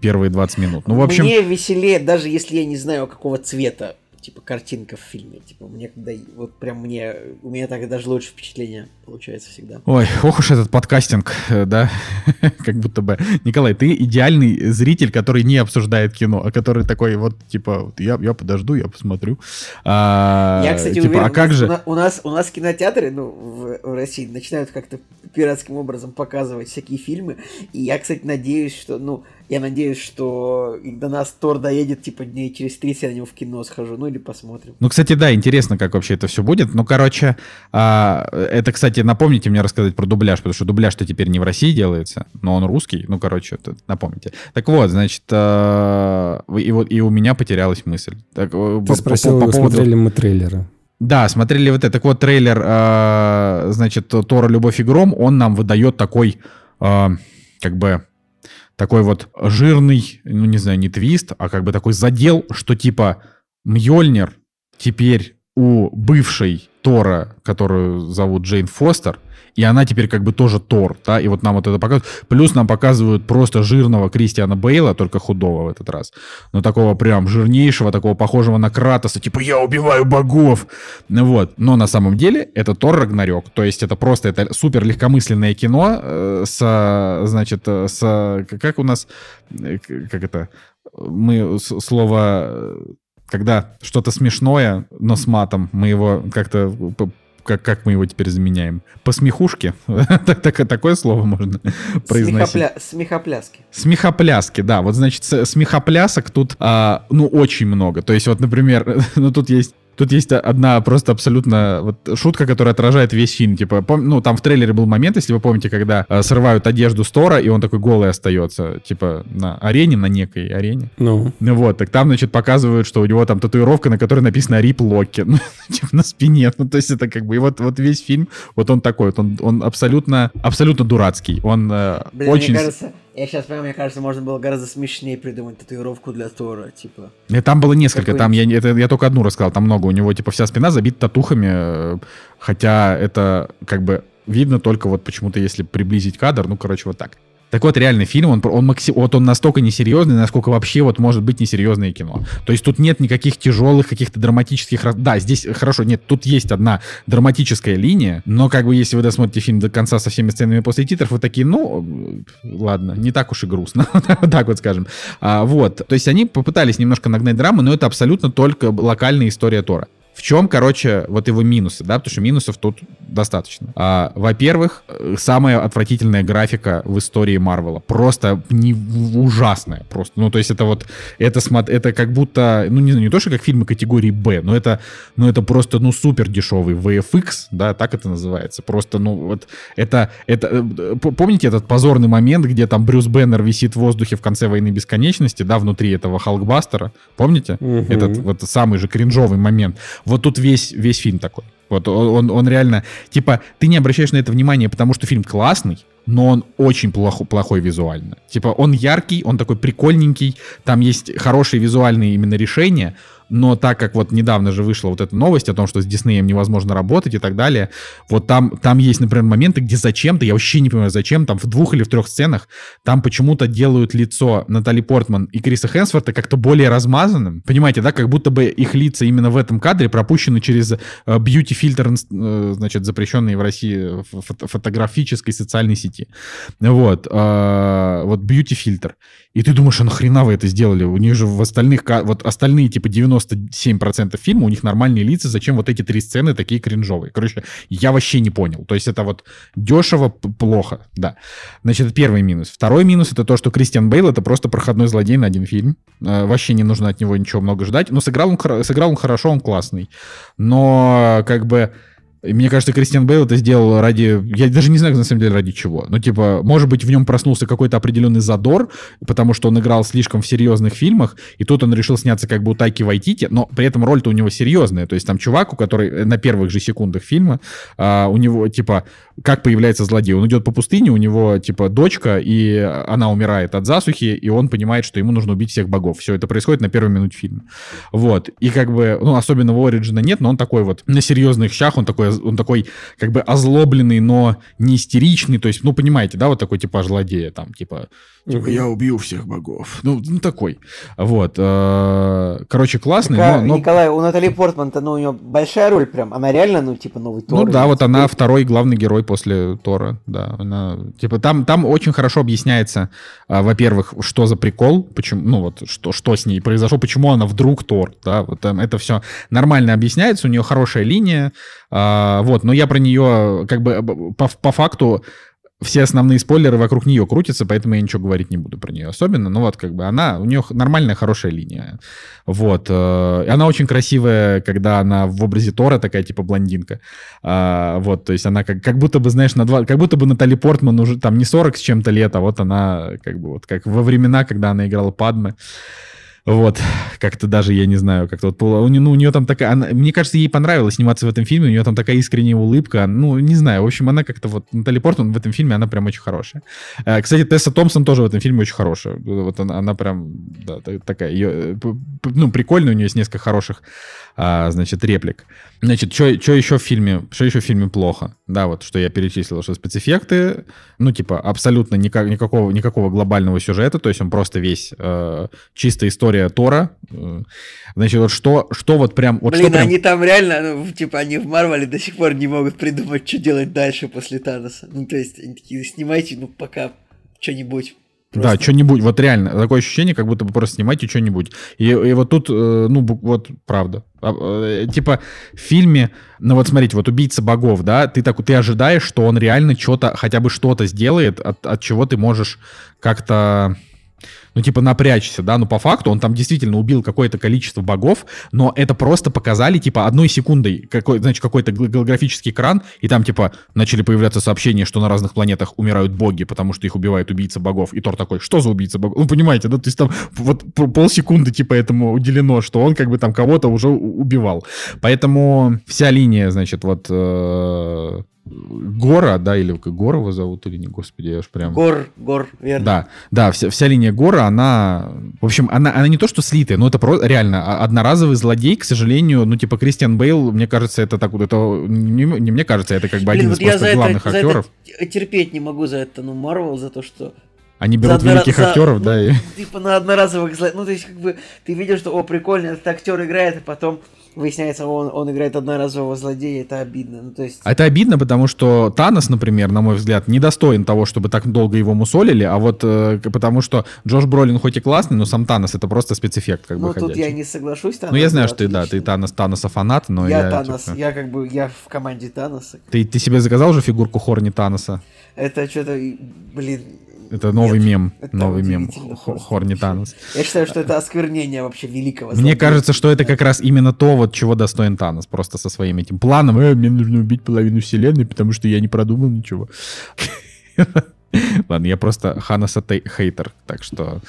первые 20 минут. Ну, в общем... Мне веселее, даже если я не знаю, какого цвета типа картинка в фильме. Типа мне когда вот прям мне у меня так даже лучше впечатление получается всегда. Ой, ох уж этот подкастинг, э, да, [LAUGHS] как будто бы. Николай, ты идеальный зритель, который не обсуждает кино, а который такой вот типа я я подожду, я посмотрю. А, я кстати типа, уверен, а как же у нас у нас кинотеатры ну в, в России начинают как-то пиратским образом показывать всякие фильмы, и я кстати надеюсь, что ну я надеюсь, что до нас Тор доедет, типа, дней через 30 я на него в кино схожу, ну или посмотрим. Ну, кстати, да, интересно, как вообще это все будет. Ну, короче, а, это, кстати, напомните мне рассказать про дубляж, потому что дубляж-то теперь не в России делается, но он русский. Ну, короче, это, напомните. Так вот, значит, а, и вот и у меня потерялась мысль. Так, э, Ты по, спросил, по, по поводу... смотрели мы трейлеры. Да, смотрели вот это. Так вот, трейлер, э, значит, Тора «Любовь и гром», он нам выдает такой, э, как бы, такой вот жирный, ну не знаю, не твист, а как бы такой задел, что типа Мьёльнир теперь у бывшей Тора, которую зовут Джейн Фостер, и она теперь как бы тоже Тор, да, и вот нам вот это показывают. Плюс нам показывают просто жирного Кристиана Бейла, только худого в этот раз, но такого прям жирнейшего, такого похожего на Кратоса, типа «я убиваю богов», вот. Но на самом деле это Тор Рагнарёк, то есть это просто это супер легкомысленное кино э, с, значит, э, с, как у нас, э, как это, мы слово когда что-то смешное, но с матом, мы его как-то как, как мы его теперь заменяем? По смехушке? [LAUGHS] так, так, такое слово можно произносить. Смехопля... Смехопляски. Смехопляски, да. Вот, значит, смехоплясок тут, а, ну, очень много. То есть, вот, например, [LAUGHS] ну, тут есть Тут есть одна просто абсолютно вот шутка, которая отражает весь фильм. Типа, пом- ну, там в трейлере был момент, если вы помните, когда э, срывают одежду Стора, и он такой голый остается, типа, на арене, на некой арене. Ну. Ну вот, так там, значит, показывают, что у него там татуировка, на которой написано «Рип Локи», [LAUGHS] ну, типа, на спине. Ну, то есть это как бы, и вот, вот весь фильм, вот он такой, вот он, он абсолютно, абсолютно дурацкий. Он э, Блин, очень... Мне кажется, Я сейчас прям, мне кажется, можно было гораздо смешнее придумать татуировку для Тора, типа. И там было несколько, там я, это, я только одну рассказал, там много. У него, типа, вся спина забита татухами, э, хотя это, как бы, видно только вот почему-то, если приблизить кадр, ну, короче, вот так. Так вот, реальный фильм, он, он, вот он настолько несерьезный, насколько вообще вот может быть несерьезное кино. То есть тут нет никаких тяжелых каких-то драматических... Да, здесь хорошо, нет, тут есть одна драматическая линия, но как бы если вы досмотрите фильм до конца со всеми сценами после титров, вы такие, ну, ладно, не так уж и грустно, [LAUGHS] так вот скажем. А, вот, то есть они попытались немножко нагнать драмы, но это абсолютно только локальная история Тора. В чем, короче, вот его минусы, да, потому что минусов тут достаточно. А, во-первых, самая отвратительная графика в истории Марвела. Просто не, ужасная. Просто. Ну, то есть это вот, это, это как будто, ну, не, не то, что как фильмы категории Б, но это, но это просто, ну, супер дешевый VFX, да, так это называется. Просто, ну, вот, это, это, э, помните этот позорный момент, где там Брюс Беннер висит в воздухе в конце Войны Бесконечности, да, внутри этого Халкбастера? Помните? Угу. Этот вот самый же кринжовый момент. Вот тут весь, весь фильм такой. Вот он, он реально, типа, ты не обращаешь на это внимания, потому что фильм классный, но он очень плохо, плохой визуально. Типа, он яркий, он такой прикольненький, там есть хорошие визуальные именно решения, но так как вот недавно же вышла вот эта новость о том, что с Диснеем невозможно работать и так далее, вот там, там есть, например, моменты, где зачем-то, я вообще не понимаю, зачем, там в двух или в трех сценах, там почему-то делают лицо Натали Портман и Криса Хэнсворта как-то более размазанным, понимаете, да, как будто бы их лица именно в этом кадре пропущены через бьюти-фильтр, э, э, значит, запрещенный в России фото фотографической социальной сети. Вот, э, вот бьюти-фильтр. И ты думаешь, а нахрена вы это сделали? У них же в остальных, вот остальные типа 97% фильма, у них нормальные лица, зачем вот эти три сцены такие кринжовые? Короче, я вообще не понял. То есть это вот дешево, плохо, да. Значит, это первый минус. Второй минус это то, что Кристиан Бейл это просто проходной злодей на один фильм. Э, вообще не нужно от него ничего много ждать. Но сыграл он, сыграл он хорошо, он классный. Но как бы мне кажется, Кристиан Бейл это сделал ради... Я даже не знаю, на самом деле, ради чего. Ну, типа, может быть, в нем проснулся какой-то определенный задор, потому что он играл слишком в серьезных фильмах, и тут он решил сняться как бы у Тайки Вайтити, но при этом роль-то у него серьезная. То есть там чувак, у который на первых же секундах фильма, а, у него, типа, как появляется злодей? Он идет по пустыне, у него, типа, дочка, и она умирает от засухи, и он понимает, что ему нужно убить всех богов. Все это происходит на первой минуте фильма. Вот. И как бы, ну, особенного Ориджина нет, но он такой вот на серьезных щах, он такой он такой как бы озлобленный, но не истеричный, то есть, ну, понимаете, да, вот такой типаж злодея, там, типа, типа я убью всех богов. Ну, ну такой. Вот. Э, короче, классный, так, но, но... Николай, у Натали Портман-то, ну, у нее большая роль прям, она реально, ну, типа, новый Тор. Ну, да, вот она второй главный герой после Тора, да, она, типа, там, там очень хорошо объясняется, а, во-первых, что за прикол, почему, ну, вот, что, что с ней произошло, почему она вдруг Тор, да, вот там это все нормально объясняется, у нее хорошая линия, а, вот, но я про нее как бы по, по факту все основные спойлеры вокруг нее крутятся, поэтому я ничего говорить не буду про нее особенно. Но вот как бы она, у нее нормальная, хорошая линия. Вот. Э, она очень красивая, когда она в образе Тора такая, типа, блондинка. А, вот, то есть она как, как будто бы, знаешь, на два, как будто бы Натали Портман уже там не 40 с чем-то лет, а вот она как бы вот как во времена, когда она играла Падме. Вот, как-то даже, я не знаю, как-то вот, у, ну, у нее там такая, она, мне кажется, ей понравилось сниматься в этом фильме, у нее там такая искренняя улыбка, ну, не знаю, в общем, она как-то вот, Натали Портман в этом фильме, она прям очень хорошая. Э, кстати, Тесса Томпсон тоже в этом фильме очень хорошая, вот она, она прям, да, такая, ее, э, ну, прикольная, у нее есть несколько хороших а, значит, реплик. Значит, что еще в фильме, что еще в фильме плохо? Да, вот, что я перечислил, что спецэффекты, ну, типа, абсолютно никак, никакого, никакого глобального сюжета, то есть он просто весь э, чистая история Тора. Э, значит, вот что, что вот прям... Вот Блин, что прям... они там реально, ну, типа, они в Марвеле до сих пор не могут придумать, что делать дальше после Таноса. Ну, то есть, они такие, снимайте, ну, пока что-нибудь Просто... Да, что-нибудь, вот реально, такое ощущение, как будто бы просто снимайте что-нибудь. И, и вот тут, э, ну, вот, правда. А, э, типа, в фильме, ну вот смотрите, вот «Убийца богов», да, ты, так, ты ожидаешь, что он реально что-то, хотя бы что-то сделает, от, от чего ты можешь как-то ну, типа, напрячься, да, но по факту он там действительно убил какое-то количество богов, но это просто показали, типа, одной секундой, какой, значит, какой-то голографический экран, и там, типа, начали появляться сообщения, что на разных планетах умирают боги, потому что их убивает убийца богов, и Тор такой, что за убийца богов? Ну, понимаете, да, то есть там вот полсекунды, типа, этому уделено, что он, как бы, там кого-то уже убивал. Поэтому вся линия, значит, вот... Гора, да, или Гора его зовут, или не, господи, я уж прям... Гор, Гор, верно. Да, да, вся, вся линия Гора, она, в общем, она, она не то, что слитая, но это про, реально а- одноразовый злодей, к сожалению, ну, типа, Кристиан Бейл, мне кажется, это так вот, это, не, не мне кажется, это как бы Блин, один вот из просто за главных это, за актеров. это терпеть не могу за это, ну, Марвел, за то, что Они берут за великих за- актеров, ну, да, и... Типа на одноразовых. Ну, то есть, как бы, ты видишь, что, о, прикольно, этот актер играет, а потом выясняется, он, он играет одноразового злодея, это обидно. Ну, то есть... А это обидно, потому что Танос, например, на мой взгляд, недостоин того, чтобы так долго его мусолили, а вот э, потому что Джош Бролин хоть и классный, но сам Танос это просто спецэффект, как ну, бы тут ходячий. я не соглашусь. Ну, я знаю, что ты, да, ты Танос, Таноса фанат, но я... я Танос, типа, я как бы, я в команде Таноса. Ты, ты себе заказал уже фигурку Хорни Таноса? Это что-то, блин, Это новый Нет, мем, это новый мем удивительно Хо- просто Хорни вообще. Танос. я считаю, что это осквернение вообще великого Мне злодея. кажется, что это как раз именно то, вот чего достоин Танос, просто со своим этим планом. «Э, мне нужно убить половину вселенной, потому что я не продумал ничего. [LAUGHS] Ладно, я просто Ханоса тей- хейтер, так что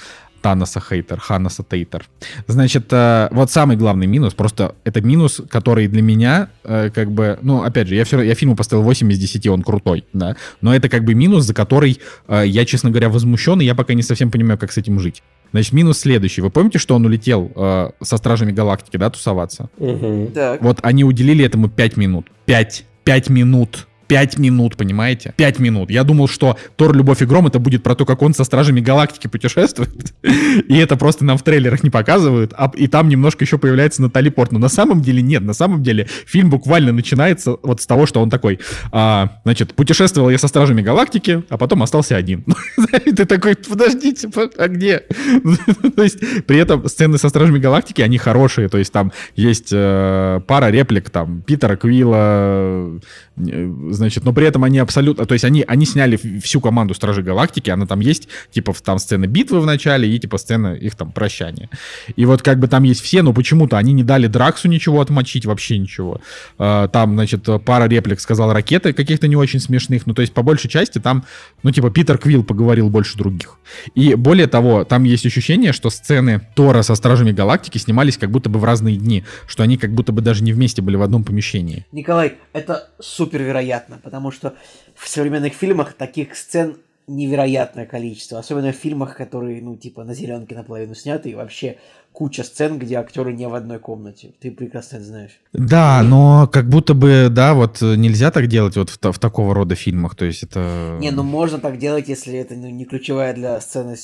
Таноса хейтер, Ханоса тейтер. Значит, э, вот самый главный минус, просто это минус, который для меня, э, как бы, ну, опять же, я все я фильму поставил 8 из 10, он крутой, да, но это как бы минус, за который э, я, честно говоря, возмущен, и я пока не совсем понимаю, как с этим жить. Значит, минус следующий. Вы помните, что он улетел э, со Стражами Галактики, да, тусоваться? Мгм. Так. Вот они уделили этому 5 минут. 5. 5 минут. 5 минут, понимаете? 5 минут. Я думал, что Тор Любовь и Гром это будет про то, как он со Стражами Галактики путешествует. [LAUGHS] И это просто нам в трейлерах не показывают. А, и там немножко еще появляется Натали Порт. Но на самом деле нет. На самом деле фильм буквально начинается вот с того, что он такой, а, значит, путешествовал я со Стражами Галактики, а потом остался один. [LAUGHS] Ты такой, подождите, по- а где? [LAUGHS] То есть при этом сцены со Стражами Галактики, они хорошие. То есть там есть э, пара реплик, там, Питера Квилла, э, значит, но при этом они абсолютно, то есть они, они сняли всю команду Стражей Галактики, она там есть, типа, там сцены битвы в начале и, типа, сцена их там прощания. И вот как бы там есть все, но почему-то они не дали Драксу ничего отмочить, вообще ничего. Э, Там, значит, пара реплик сказал ракеты каких-то не очень смешных, ну, то есть по большей части там, ну, типа, Питер Квилл поговорил больше других. И более того, там есть ощущение, что сцены Тора со Стражами Галактики снимались как будто бы в разные дни, что они как будто бы даже не вместе были в одном помещении. Николай, это супер вероятно, потому что в современных фильмах таких сцен невероятное количество, особенно в фильмах, которые, ну, типа, на зеленке наполовину сняты, и вообще куча сцен, где актеры не в одной комнате. Ты прекрасно это знаешь. Да, но как будто бы, да, вот э, нельзя так делать вот в, в такого рода фильмах, то есть это... Не, ну можно так делать, если это ну, не ключевая для сцены,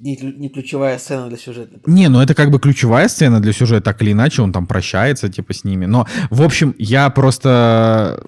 не, не ключевая сцена для сюжета. Не, ну это как бы ключевая сцена для сюжета, так или иначе, он там прощается, типа, с ними. Но, в общем, я просто...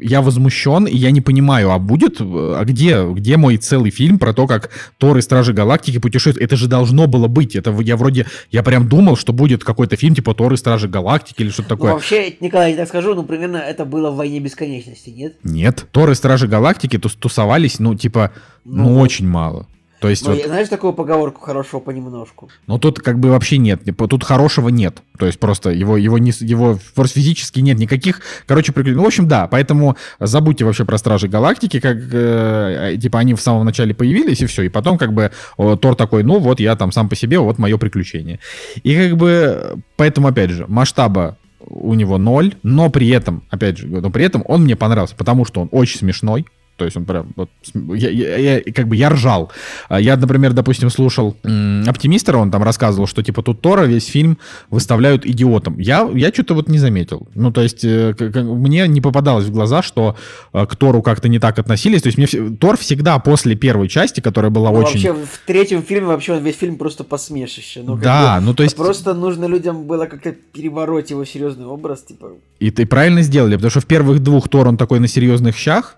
Я возмущен, и я не понимаю, а будет, э, а где, где мой целый фильм про то, как Тор и Стражи Галактики путешествуют? Это же должно было быть. Это я вроде, я прям думал, что будет какой-то фильм типа Тор и Стражи Галактики или что-то Ну, такое. вообще, Николай, я так скажу, ну, примерно это было в «Войне бесконечности», нет? Нет, Тор и Стражи Галактики тус- тусовались, ну, типа, ну, Ну, очень мало. То есть Ну, вот, знаешь такую поговорку «хорошего понемножку»? но тут как бы вообще нет, не- тут хорошего нет. То есть просто его, его, не, его просто физически нет никаких, короче, приключений. Ну, в общем, да, поэтому забудьте вообще про Стражи Галактики, как, э, типа, они в самом начале появились, и все, и потом как бы о, Тор такой, ну, вот я там сам по себе, вот мое приключение. И как бы, поэтому, опять же, масштаба у него ноль, но при этом, опять же, но при этом он мне понравился, потому что он очень смешной, то есть он прям, вот, я, я- я- как бы я ржал. А Я, например, допустим, слушал м, Оптимистера, он там рассказывал, что типа тут Тора весь фильм выставляют идиотом. Я, я что-то вот не заметил. Ну, то есть э, мне не попадалось в глаза, что э, к Тору как-то не так относились. То есть мне Тор всегда после первой части, которая была Ну, очень... Вообще, в третьем фильме вообще весь фильм просто посмешище. Ну, Да, бы, ну то есть... Просто нужно людям было как-то перебороть его серьезный образ, типа... И ты правильно сделали, потому что в первых двух Тор он такой на серьезных щах.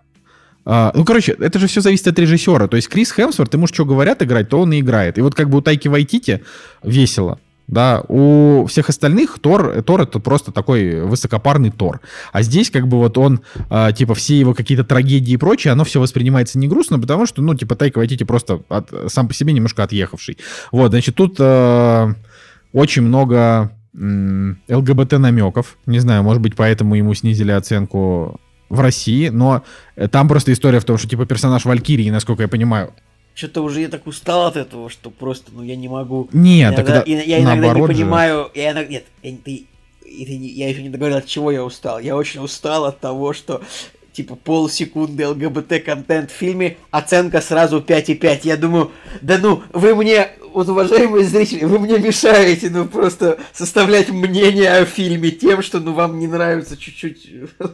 А, ну, короче, это же все зависит от режиссера. То есть Крис Хемсворт, ему что говорят играть, то он и играет. И вот как бы у Тайки Вайтити весело. Да, у всех остальных Тор, Тор это просто такой высокопарный Тор. А здесь как бы вот он, а, типа, все его какие-то трагедии и прочее, оно все воспринимается не грустно, потому что, ну, типа, Тайка Вайтити просто от- сам по себе немножко отъехавший. Вот, значит, тут а, очень много ЛГБТ намеков. Не знаю, может быть, поэтому ему снизили оценку в России, но э, там просто история в том, что типа персонаж Валькирии, насколько я понимаю. Что-то уже я так устал от этого, что просто, ну, я не могу... Нет, иногда, так и- я иногда не же. понимаю... Я иногда, нет, я, ты, я еще не договорил, от чего я устал. Я очень устал от того, что типа полсекунды ЛГБТ-контент в фильме, оценка сразу 5,5. Я думаю, да ну, вы мне, вот уважаемые зрители, вы мне мешаете, ну, просто составлять мнение о фильме тем, что, ну, вам не нравится чуть-чуть... [LAUGHS]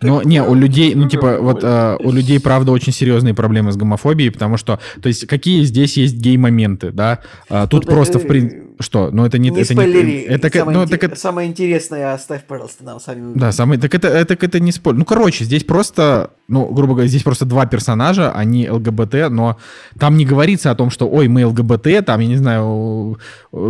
Ну, не, у людей, ну, типа, вот э, у людей, правда, очень серьезные проблемы с гомофобией, потому что, то есть, какие здесь есть гей-моменты, да? А, тут Ну, просто, да, в принципе... Что? Ну, это не... Не это спойлери. Это, ка- самое, ну, инте- так это- самое интересное оставь, пожалуйста, нам сами. Да, самый, так это, это, это не спорь. Ну, короче, здесь просто, ну, грубо говоря, здесь просто два персонажа, они ЛГБТ, но там не говорится о том, что, ой, мы ЛГБТ, там, я не знаю,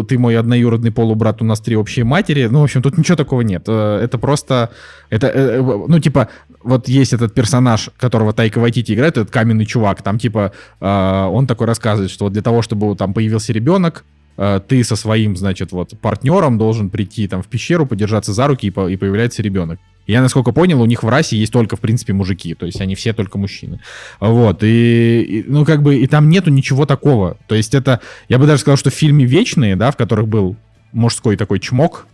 ты мой одноюродный полубрат, у нас три общие матери. Ну, в общем, тут ничего такого нет. Э, Это просто, это, э, э, ну, типа, вот есть этот персонаж, которого Тайка Вайтити играет, этот каменный чувак, там, типа, э, он такой рассказывает, что вот для того, чтобы там появился ребенок, э, ты со своим, значит, вот партнером должен прийти там в пещеру, подержаться за руки, и, по- и появляется ребенок. Я, насколько понял, у них в расе есть только, в принципе, мужики, то есть они все только мужчины. Вот, и, и, ну, как бы, и там нету ничего такого. То есть это, я бы даже сказал, что в фильме «Вечные», да, в которых был мужской такой чмок,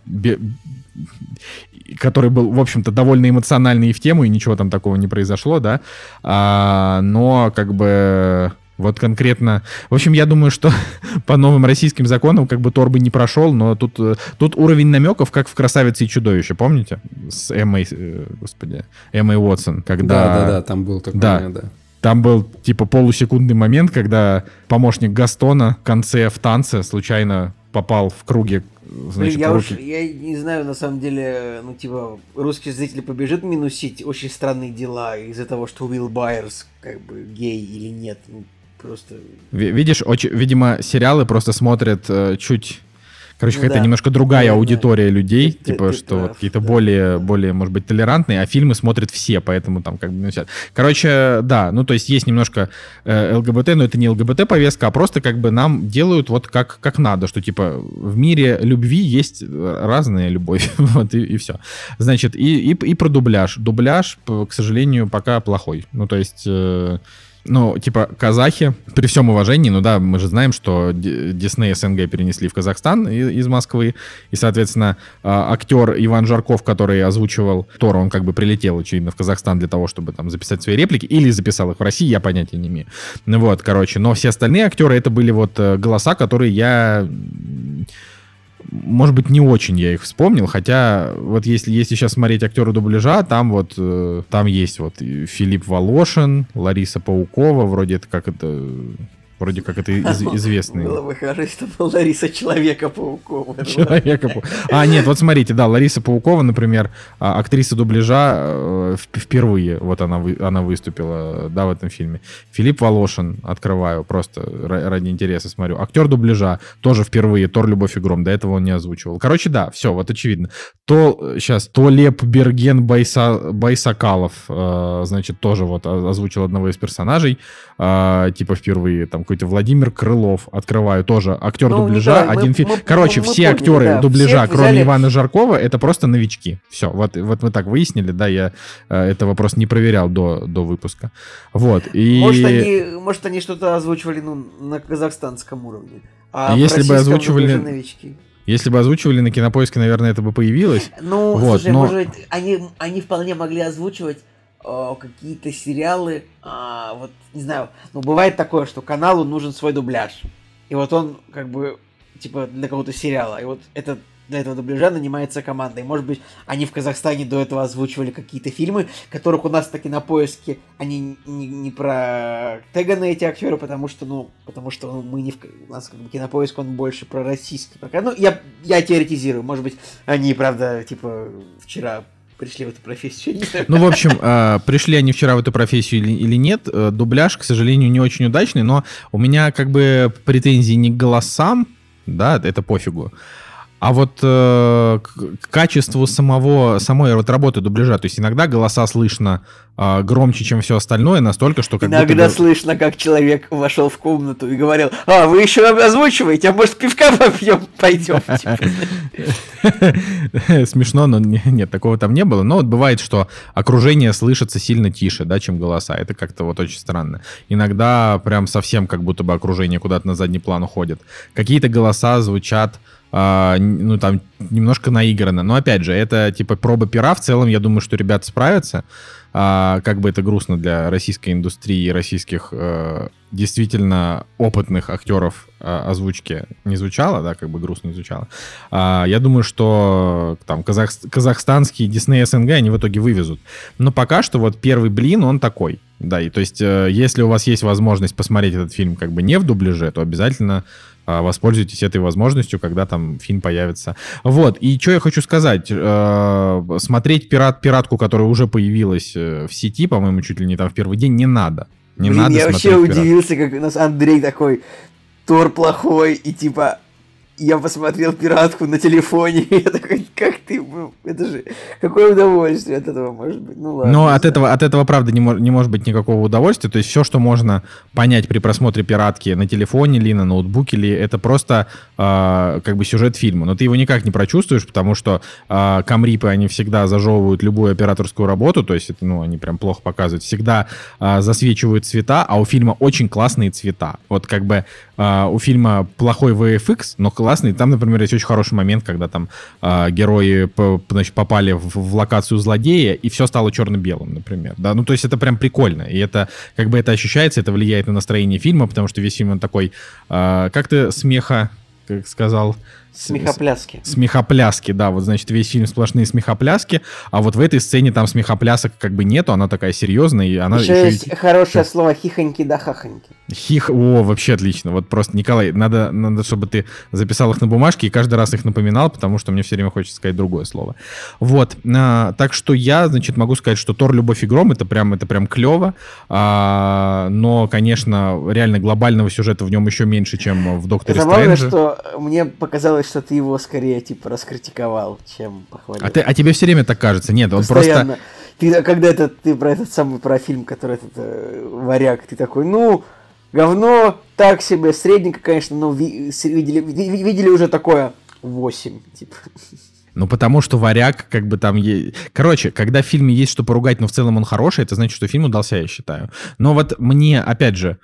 который был, в общем-то, довольно эмоциональный и в тему, и ничего там такого не произошло, да, А, но, как бы, вот конкретно... В общем, я думаю, что [LAUGHS] по новым российским законам как бы Тор бы не прошел, но тут, э, тут уровень намеков, как в «Красавице и чудовище», помните? С Эммой, э, господи, Эммой Уотсон, когда... Да-да-да, там был такой Да. момент, да. Там был типа полусекундный момент, когда помощник Гастона в конце в танце случайно попал в круге, значит, я руки. уж, я не знаю, на самом деле, ну, типа, русский зритель побежит минусить очень странные дела из-за того, что Уилл Байерс, как бы, гей или нет. Просто... Ви- Видишь, очень, видимо, сериалы просто смотрят э, чуть... Короче, Ну какая-то да. немножко другая Наверное. аудитория людей, Ты- типа, ты что прав, какие-то да. более, более, может быть, толерантные, а фильмы смотрят все, поэтому там как бы... ну. Короче, да, ну, то есть есть немножко э, ЛГБТ, но это не ЛГБТ-повестка, а просто как бы нам делают вот как, как надо, что, типа, в мире любви есть э, разная любовь, [LAUGHS] вот, и, все. Значит, и, и, и про дубляж. Дубляж, к сожалению, пока плохой. Ну, то есть... э, ну, типа, казахи, при всем уважении, ну да, мы же знаем, что Ди- Дисней СНГ перенесли в Казахстан из Москвы, и, соответственно, а, актер Иван Жарков, который озвучивал Тора, он как бы прилетел, очевидно, в Казахстан для того, чтобы там записать свои реплики, или записал их в России, я понятия не имею. Ну вот, короче, но все остальные актеры, это были вот э, голоса, которые я может быть, не очень я их вспомнил, хотя вот если, если сейчас смотреть актеры дубляжа, там вот, э, там есть вот Филипп Волошин, Лариса Паукова, вроде это как это, вроде как это из- известный. Было бы хорошо, бы была Лариса Человека-паукова. Человека. А, нет, вот смотрите, да, Лариса Паукова, например, а, актриса дубляжа э, вп- впервые, вот она, она выступила, да, в этом фильме. Филипп Волошин, открываю, просто ра- ради интереса смотрю. Актер дубляжа, тоже впервые, Тор, Любовь и Гром, до этого он не озвучивал. Короче, да, все, вот очевидно. То, сейчас, то Леп Берген Байса, Байсакалов, э, значит, тоже вот озвучил одного из персонажей, э, типа впервые, там какой-то Владимир Крылов, открываю, тоже актер Ну, дубляжа, мы- один фильм. мы- Короче, мы- мы все поняли, актеры да, дубляжа, кроме взяли- Ивана Жаркова, это просто новички. Все, вот, вот мы так выяснили, да, я э, это вопрос не проверял до, до выпуска. Вот, и... Может, они, может, они что-то озвучивали ну, на казахстанском уровне. А если бы озвучивали- новички. Если бы озвучивали на кинопоиске, наверное, это бы появилось. Ну, Вот, слушай, но- может, они, они вполне могли озвучивать э, какие-то сериалы, а, вот, не знаю, ну, бывает такое, что каналу нужен свой дубляж. И вот он, как бы, типа, для какого-то сериала. И вот это для этого дубляжа нанимается команда. И, может быть, они в Казахстане до этого озвучивали какие-то фильмы, которых у нас таки на поиске, они не, не про теганы эти актеры, потому что, ну, потому что мы не в... У нас как бы кинопоиск, он больше про российский. Пока, ну, я, я теоретизирую. Может быть, они, правда, типа, вчера пришли в эту профессию. Ну, в общем, э, пришли они вчера в эту профессию или, или нет, э, дубляж, к сожалению, не очень удачный, но у меня как бы претензии не к голосам, да, это пофигу, а вот э, к, качеству самого, самой вот работы дубляжа. То есть иногда голоса слышно э, громче, чем все остальное, настолько, что как будто Иногда бы- слышно, как человек вошел в комнату и говорил, а, вы еще озвучиваете, а может пивка попьем, [LAUGHS] пойдем. [LAUGHS] Смешно, но не- нет, такого там не было. Но вот бывает, что окружение слышится сильно тише, да, чем голоса. Это как-то вот очень странно. Иногда прям совсем как будто бы окружение куда-то на задний план уходит. Какие-то голоса звучат а, ну, там, немножко наиграно. Но, опять же, это, типа, проба пера. В целом, я думаю, что ребята справятся. А, как бы это грустно для российской индустрии и российских э, действительно опытных актеров э, озвучки не звучало, да, как бы грустно не звучало. А, я думаю, что там казах, казахстанские Disney СНГ они в итоге вывезут. Но пока что вот первый блин, он такой. Да, и то есть, э, если у вас есть возможность посмотреть этот фильм как бы не в дубляже, то обязательно воспользуйтесь этой возможностью, когда там фильм появится. Вот, и что я хочу сказать. Э, смотреть пират, пиратку, которая уже появилась э, в сети, по-моему, чуть ли не там в первый день, не надо. Не Блин, надо я вообще смотреть удивился, как у нас Андрей такой, Тор плохой, и типа, я посмотрел пиратку на телефоне, [LAUGHS] и я такой, как ты, ну, это же, какое удовольствие от этого может быть, ну ладно. Но не от знаю. этого, от этого, правда, не, мож- не может быть никакого удовольствия. То есть все, что можно понять при просмотре пиратки на телефоне ли, на ноутбуке ли, это просто э, как бы сюжет фильма. Но ты его никак не прочувствуешь, потому что э, камрипы, они всегда зажевывают любую операторскую работу, то есть это, ну, они прям плохо показывают. Всегда э, засвечивают цвета, а у фильма очень классные цвета. Вот как бы э, у фильма плохой VFX, но классный. Там, например, есть очень хороший момент, когда там э, герои значит, попали в, в локацию злодея, и все стало черно-белым, например. Да? Ну, то есть это прям прикольно. И это, как бы это ощущается, это влияет на настроение фильма, потому что весь фильм он такой, э, как ты смеха, как сказал, Смехопляски. смехопляски, да, вот, значит, весь фильм сплошные смехопляски, а вот в этой сцене там смехоплясок как бы нету, она такая серьезная, и она Еще еще, есть и... хорошее слово хихоньки да хахоньки. Хих, о, вообще отлично, вот просто, Николай, надо, надо, чтобы ты записал их на бумажке и каждый раз их напоминал, потому что мне все время хочется сказать другое слово. Вот, а, так что я, значит, могу сказать, что Тор, Любовь и Гром, это прям, это прям клево, а, но, конечно, реально глобального сюжета в нем еще меньше, чем в Докторе Забавно, Стрэнджа. что мне показалось, что ты его скорее, типа, раскритиковал, чем похвалил. А, ты, а тебе все время так кажется? Нет, он просто... Постоянно. Ты, когда это, ты про этот самый, про фильм, который этот э, варяг, ты такой, ну, говно, так себе, средненько, конечно, но ви- видели, ви- видели уже такое 8, типа. Ну, потому что варяг, как бы там... е- Короче, когда в фильме есть что поругать, но в целом он хороший, это значит, что фильм удался, я считаю. Но вот мне, опять же,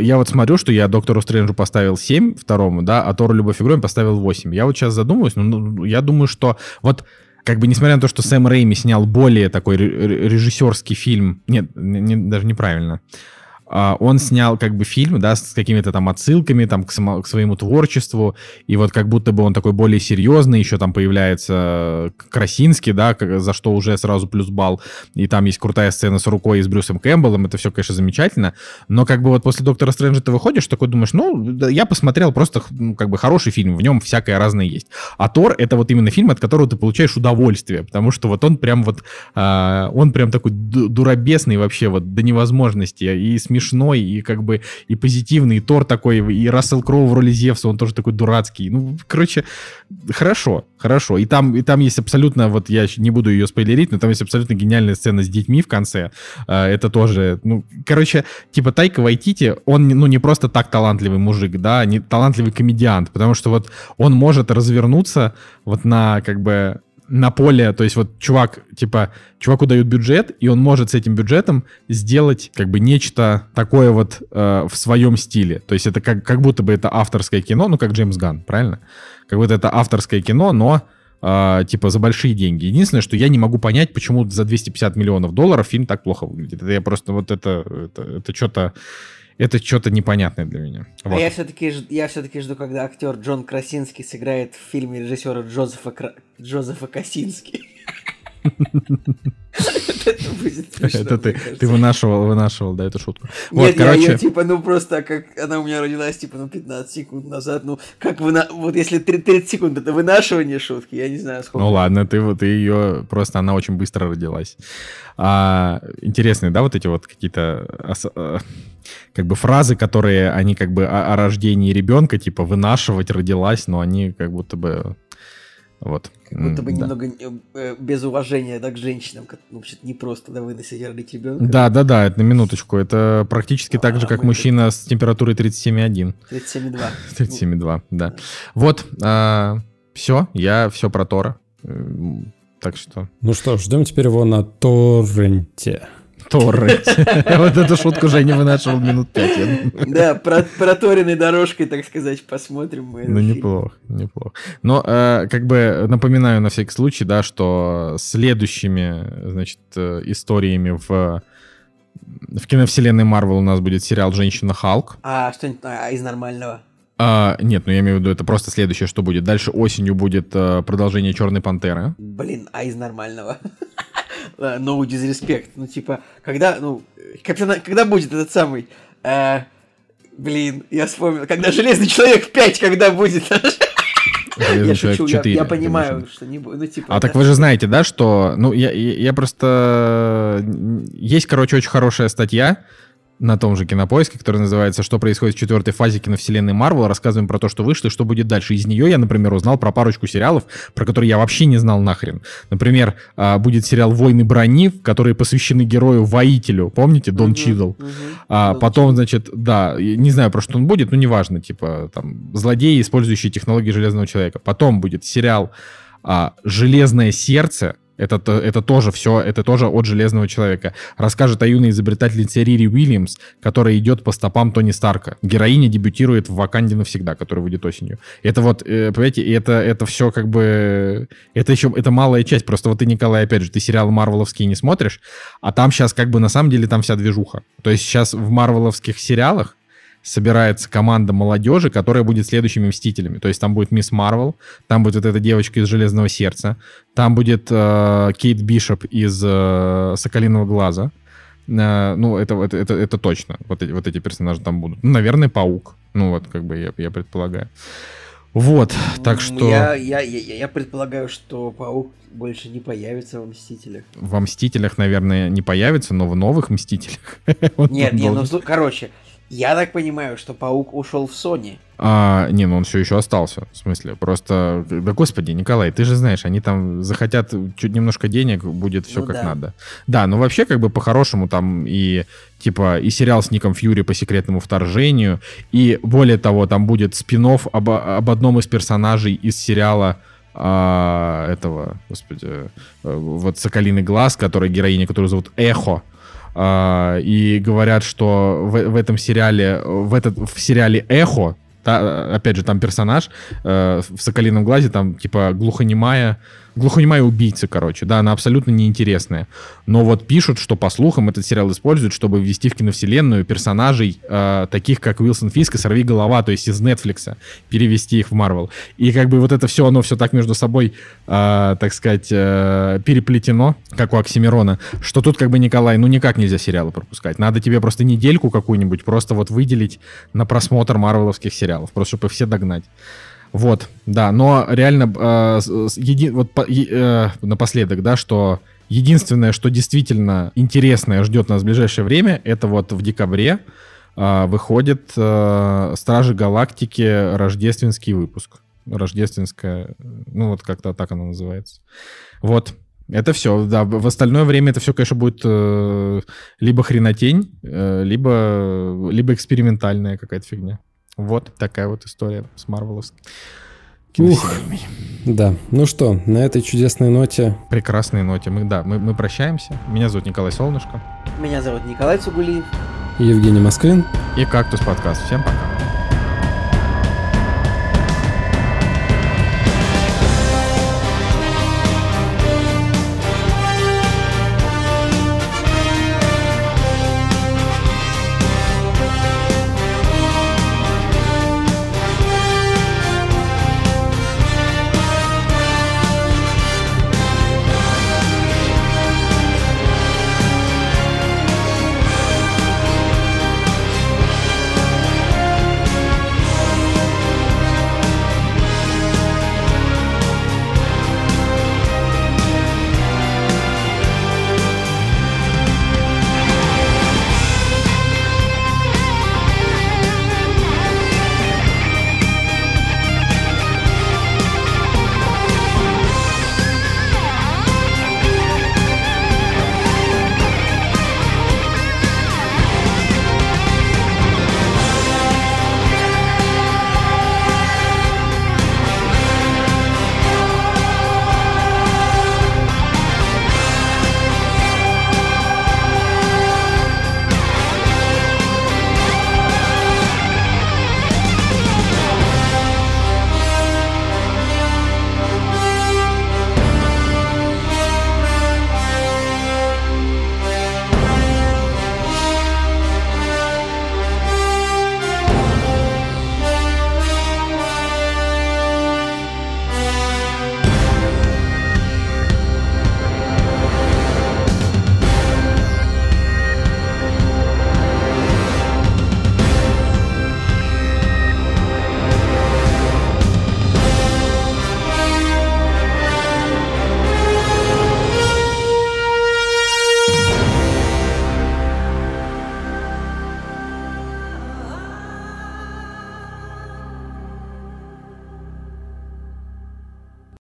я вот смотрю, что я Доктору Стрэнджу поставил 7 второму, да, а Тору Любовь и поставил 8. Я вот сейчас задумываюсь, ну, ну, я думаю, что вот как бы несмотря на то, что Сэм Рэйми снял более такой ре- ре- режиссерский фильм, нет, не- даже неправильно, а, он снял как бы фильм, да, с какими-то там отсылками там к, само- к своему творчеству, и вот как будто бы он такой более серьезный, еще там появляется Красинский, да, за что уже сразу плюс балл, и там есть крутая сцена с рукой и с Брюсом Кэмпбеллом, это все, конечно, замечательно, но как бы вот после Доктора Стрэнджа ты выходишь, такой думаешь, ну, я посмотрел просто, ну, как бы хороший фильм, в нем всякое разное есть. А Тор — это вот именно фильм, от которого ты получаешь удовольствие, потому что вот он прям вот, а, он прям такой ду- дуробесный вообще вот до невозможности, и смешной, и как бы и позитивный, и Тор такой, и Рассел Кроу в роли Зевса, он тоже такой дурацкий. Ну, короче, хорошо, хорошо. И там, и там есть абсолютно, вот я не буду ее спойлерить, но там есть абсолютно гениальная сцена с детьми в конце. А, Это тоже, ну, короче, типа Тайка Вайтити, он, ну, не просто так талантливый мужик, да, не талантливый комедиант, потому что вот он может развернуться вот на, как бы, на поле, то есть вот чувак, типа, чуваку дают бюджет, и он может с этим бюджетом сделать как бы нечто такое вот э, в своем стиле. То есть это как, как будто бы это авторское кино, ну как Джеймс Ганн, правильно? Как будто это авторское кино, но э, типа за большие деньги. Единственное, что я не могу понять, почему за 250 миллионов долларов фильм так плохо выглядит. Это я просто вот это, это, это что-то это что-то непонятное для меня. А Вот. я все-таки я все-таки жду, когда актер Джон Красинский сыграет в фильме режиссера Джозефа, Кра- Джозефа Косински. Это будет смешно, Это ты, ты вынашивал, вынашивал, да, эту шутку. Вот, Нет, я короче, её, типа, ну просто как она у меня родилась, типа, ну 15 секунд назад, ну как вы, вот если 30 30 секунд это вынашивание шутки, я не знаю сколько. Ну ладно, ты вот ты ее просто она очень быстро родилась. А, интересные, да, вот эти вот какие-то ос- э, как бы фразы, которые они как бы о, о рождении ребенка, типа вынашивать родилась, но они как будто бы вот. Как будто бы да. немного э, э, без уважения да, к женщинам, как, ну, вообще не просто да, выносить родить ребенка. Да, да, да, это на минуточку. Это практически так же, А, как мужчина с температурой 37,1. 37,2. 37,2, да. Вот, все, я все про Тора. Так что Ну что, ждем теперь его на торренте. Торрент. [LAUGHS] Вот эту шутку Женя вынашивал минут пять. Да, проторенной дорожкой, так сказать, посмотрим. Ну, неплохо, неплохо. Но, э, как бы, напоминаю на всякий случай, да, что следующими, значит, э, историями в в киновселенной Марвел у нас будет сериал «Женщина Халк». А что-нибудь а, из нормального? А, нет, ну я имею в виду, это просто следующее, что будет. Дальше осенью будет uh, продолжение Черной пантеры. Блин, а из нормального? [LAUGHS] No disrespect. Ну, типа, когда, ну, капитан, когда будет этот самый... Э, блин, я вспомнил, когда Железный Человек 5, когда будет? Железный я человек шучу, 4. Я, я понимаю, конечно. что не будет. Ну, типа, а да. так вы же знаете, да, что... Ну, я, я просто... Есть, короче, очень хорошая статья, на том же кинопоиске, который называется «Что происходит в четвертой фазе киновселенной Марвел». Рассказываем про то, что вышло и что будет дальше. Из нее я, например, узнал про парочку сериалов, про которые я вообще не знал нахрен. Например, а, будет сериал «Войны брони», которые посвящены герою-воителю. Помните? Дон uh-huh, Чидл. Uh-huh. А, Дон потом, значит, да, не знаю, про что он будет, но неважно. Типа, там, злодеи, использующие технологии Железного Человека. Потом будет сериал а, «Железное сердце», это, это тоже все, это тоже от Железного Человека. Расскажет о юной изобретательнице Рири Уильямс, которая идет по стопам Тони Старка. Героиня дебютирует в «Ваканде навсегда», который выйдет осенью. Это вот, э, понимаете, это, это все как бы... Это еще, это малая часть. Просто вот ты, Николай, опять же, ты сериалы марвеловские не смотришь, а там сейчас как бы на самом деле там вся движуха. То есть сейчас в марвеловских сериалах собирается команда молодежи, которая будет следующими Мстителями. То есть там будет Мисс Марвел, там будет вот эта девочка из Железного Сердца, там будет э, Кейт Бишоп из э, Соколиного Глаза. Э, ну, это, это, это, это точно. Вот эти, вот эти персонажи там будут. Ну, наверное, Паук. Ну, вот, как бы я, я предполагаю. Вот, так что... Я, я, я, я предполагаю, что Паук больше не появится в Мстителях. Во Мстителях, наверное, не появится, но в новых Мстителях. [LAUGHS] Нет, нет, ну, короче, я так понимаю, что Паук ушел в Sony. А, не, ну он все еще остался. В смысле, просто... Да господи, Николай, ты же знаешь, они там захотят чуть немножко денег, будет все ну, как да. надо. Да, ну вообще как бы по-хорошему там и типа и сериал с Ником Фьюри по секретному вторжению, и более того, там будет спин об, об одном из персонажей из сериала а, этого, господи, э, вот «Соколиный глаз», который героиня, которую зовут Эхо, а, и говорят, что в, в этом сериале, в, этот, в сериале «Эхо», та, опять же, там персонаж э, в «Соколином глазе», там типа глухонемая глухонемая убийца, короче, да, она абсолютно неинтересная. Но вот пишут, что по слухам этот сериал используют, чтобы ввести в киновселенную персонажей, э, таких как Уилсон Фиск и Сорви Голова, то есть из Netflix, перевести их в Марвел. И как бы вот это все, оно все так между собой, э, так сказать, э, переплетено, как у Оксимирона, что тут как бы, Николай, ну никак нельзя сериалы пропускать. Надо тебе просто недельку какую-нибудь просто вот выделить на просмотр марвеловских сериалов, просто чтобы все догнать. Вот, да, но реально э, еди, вот по, э, напоследок, да, что единственное, что действительно интересное ждет нас в ближайшее время, это вот в декабре э, выходит э, Стражи Галактики рождественский выпуск. Рождественская, ну вот как-то так оно называется. Вот, это все, да. В остальное время это все, конечно, будет э, либо хренотень, э, либо, либо экспериментальная какая-то фигня. Вот такая вот история с Марвеловской киновселенной. Да, ну что, на этой чудесной ноте... Прекрасной ноте. Мы, да, мы, мы прощаемся. Меня зовут Николай Солнышко. Меня зовут Николай Цугулиев. Евгений Москвин. И «Кактус» подкаст. Всем пока.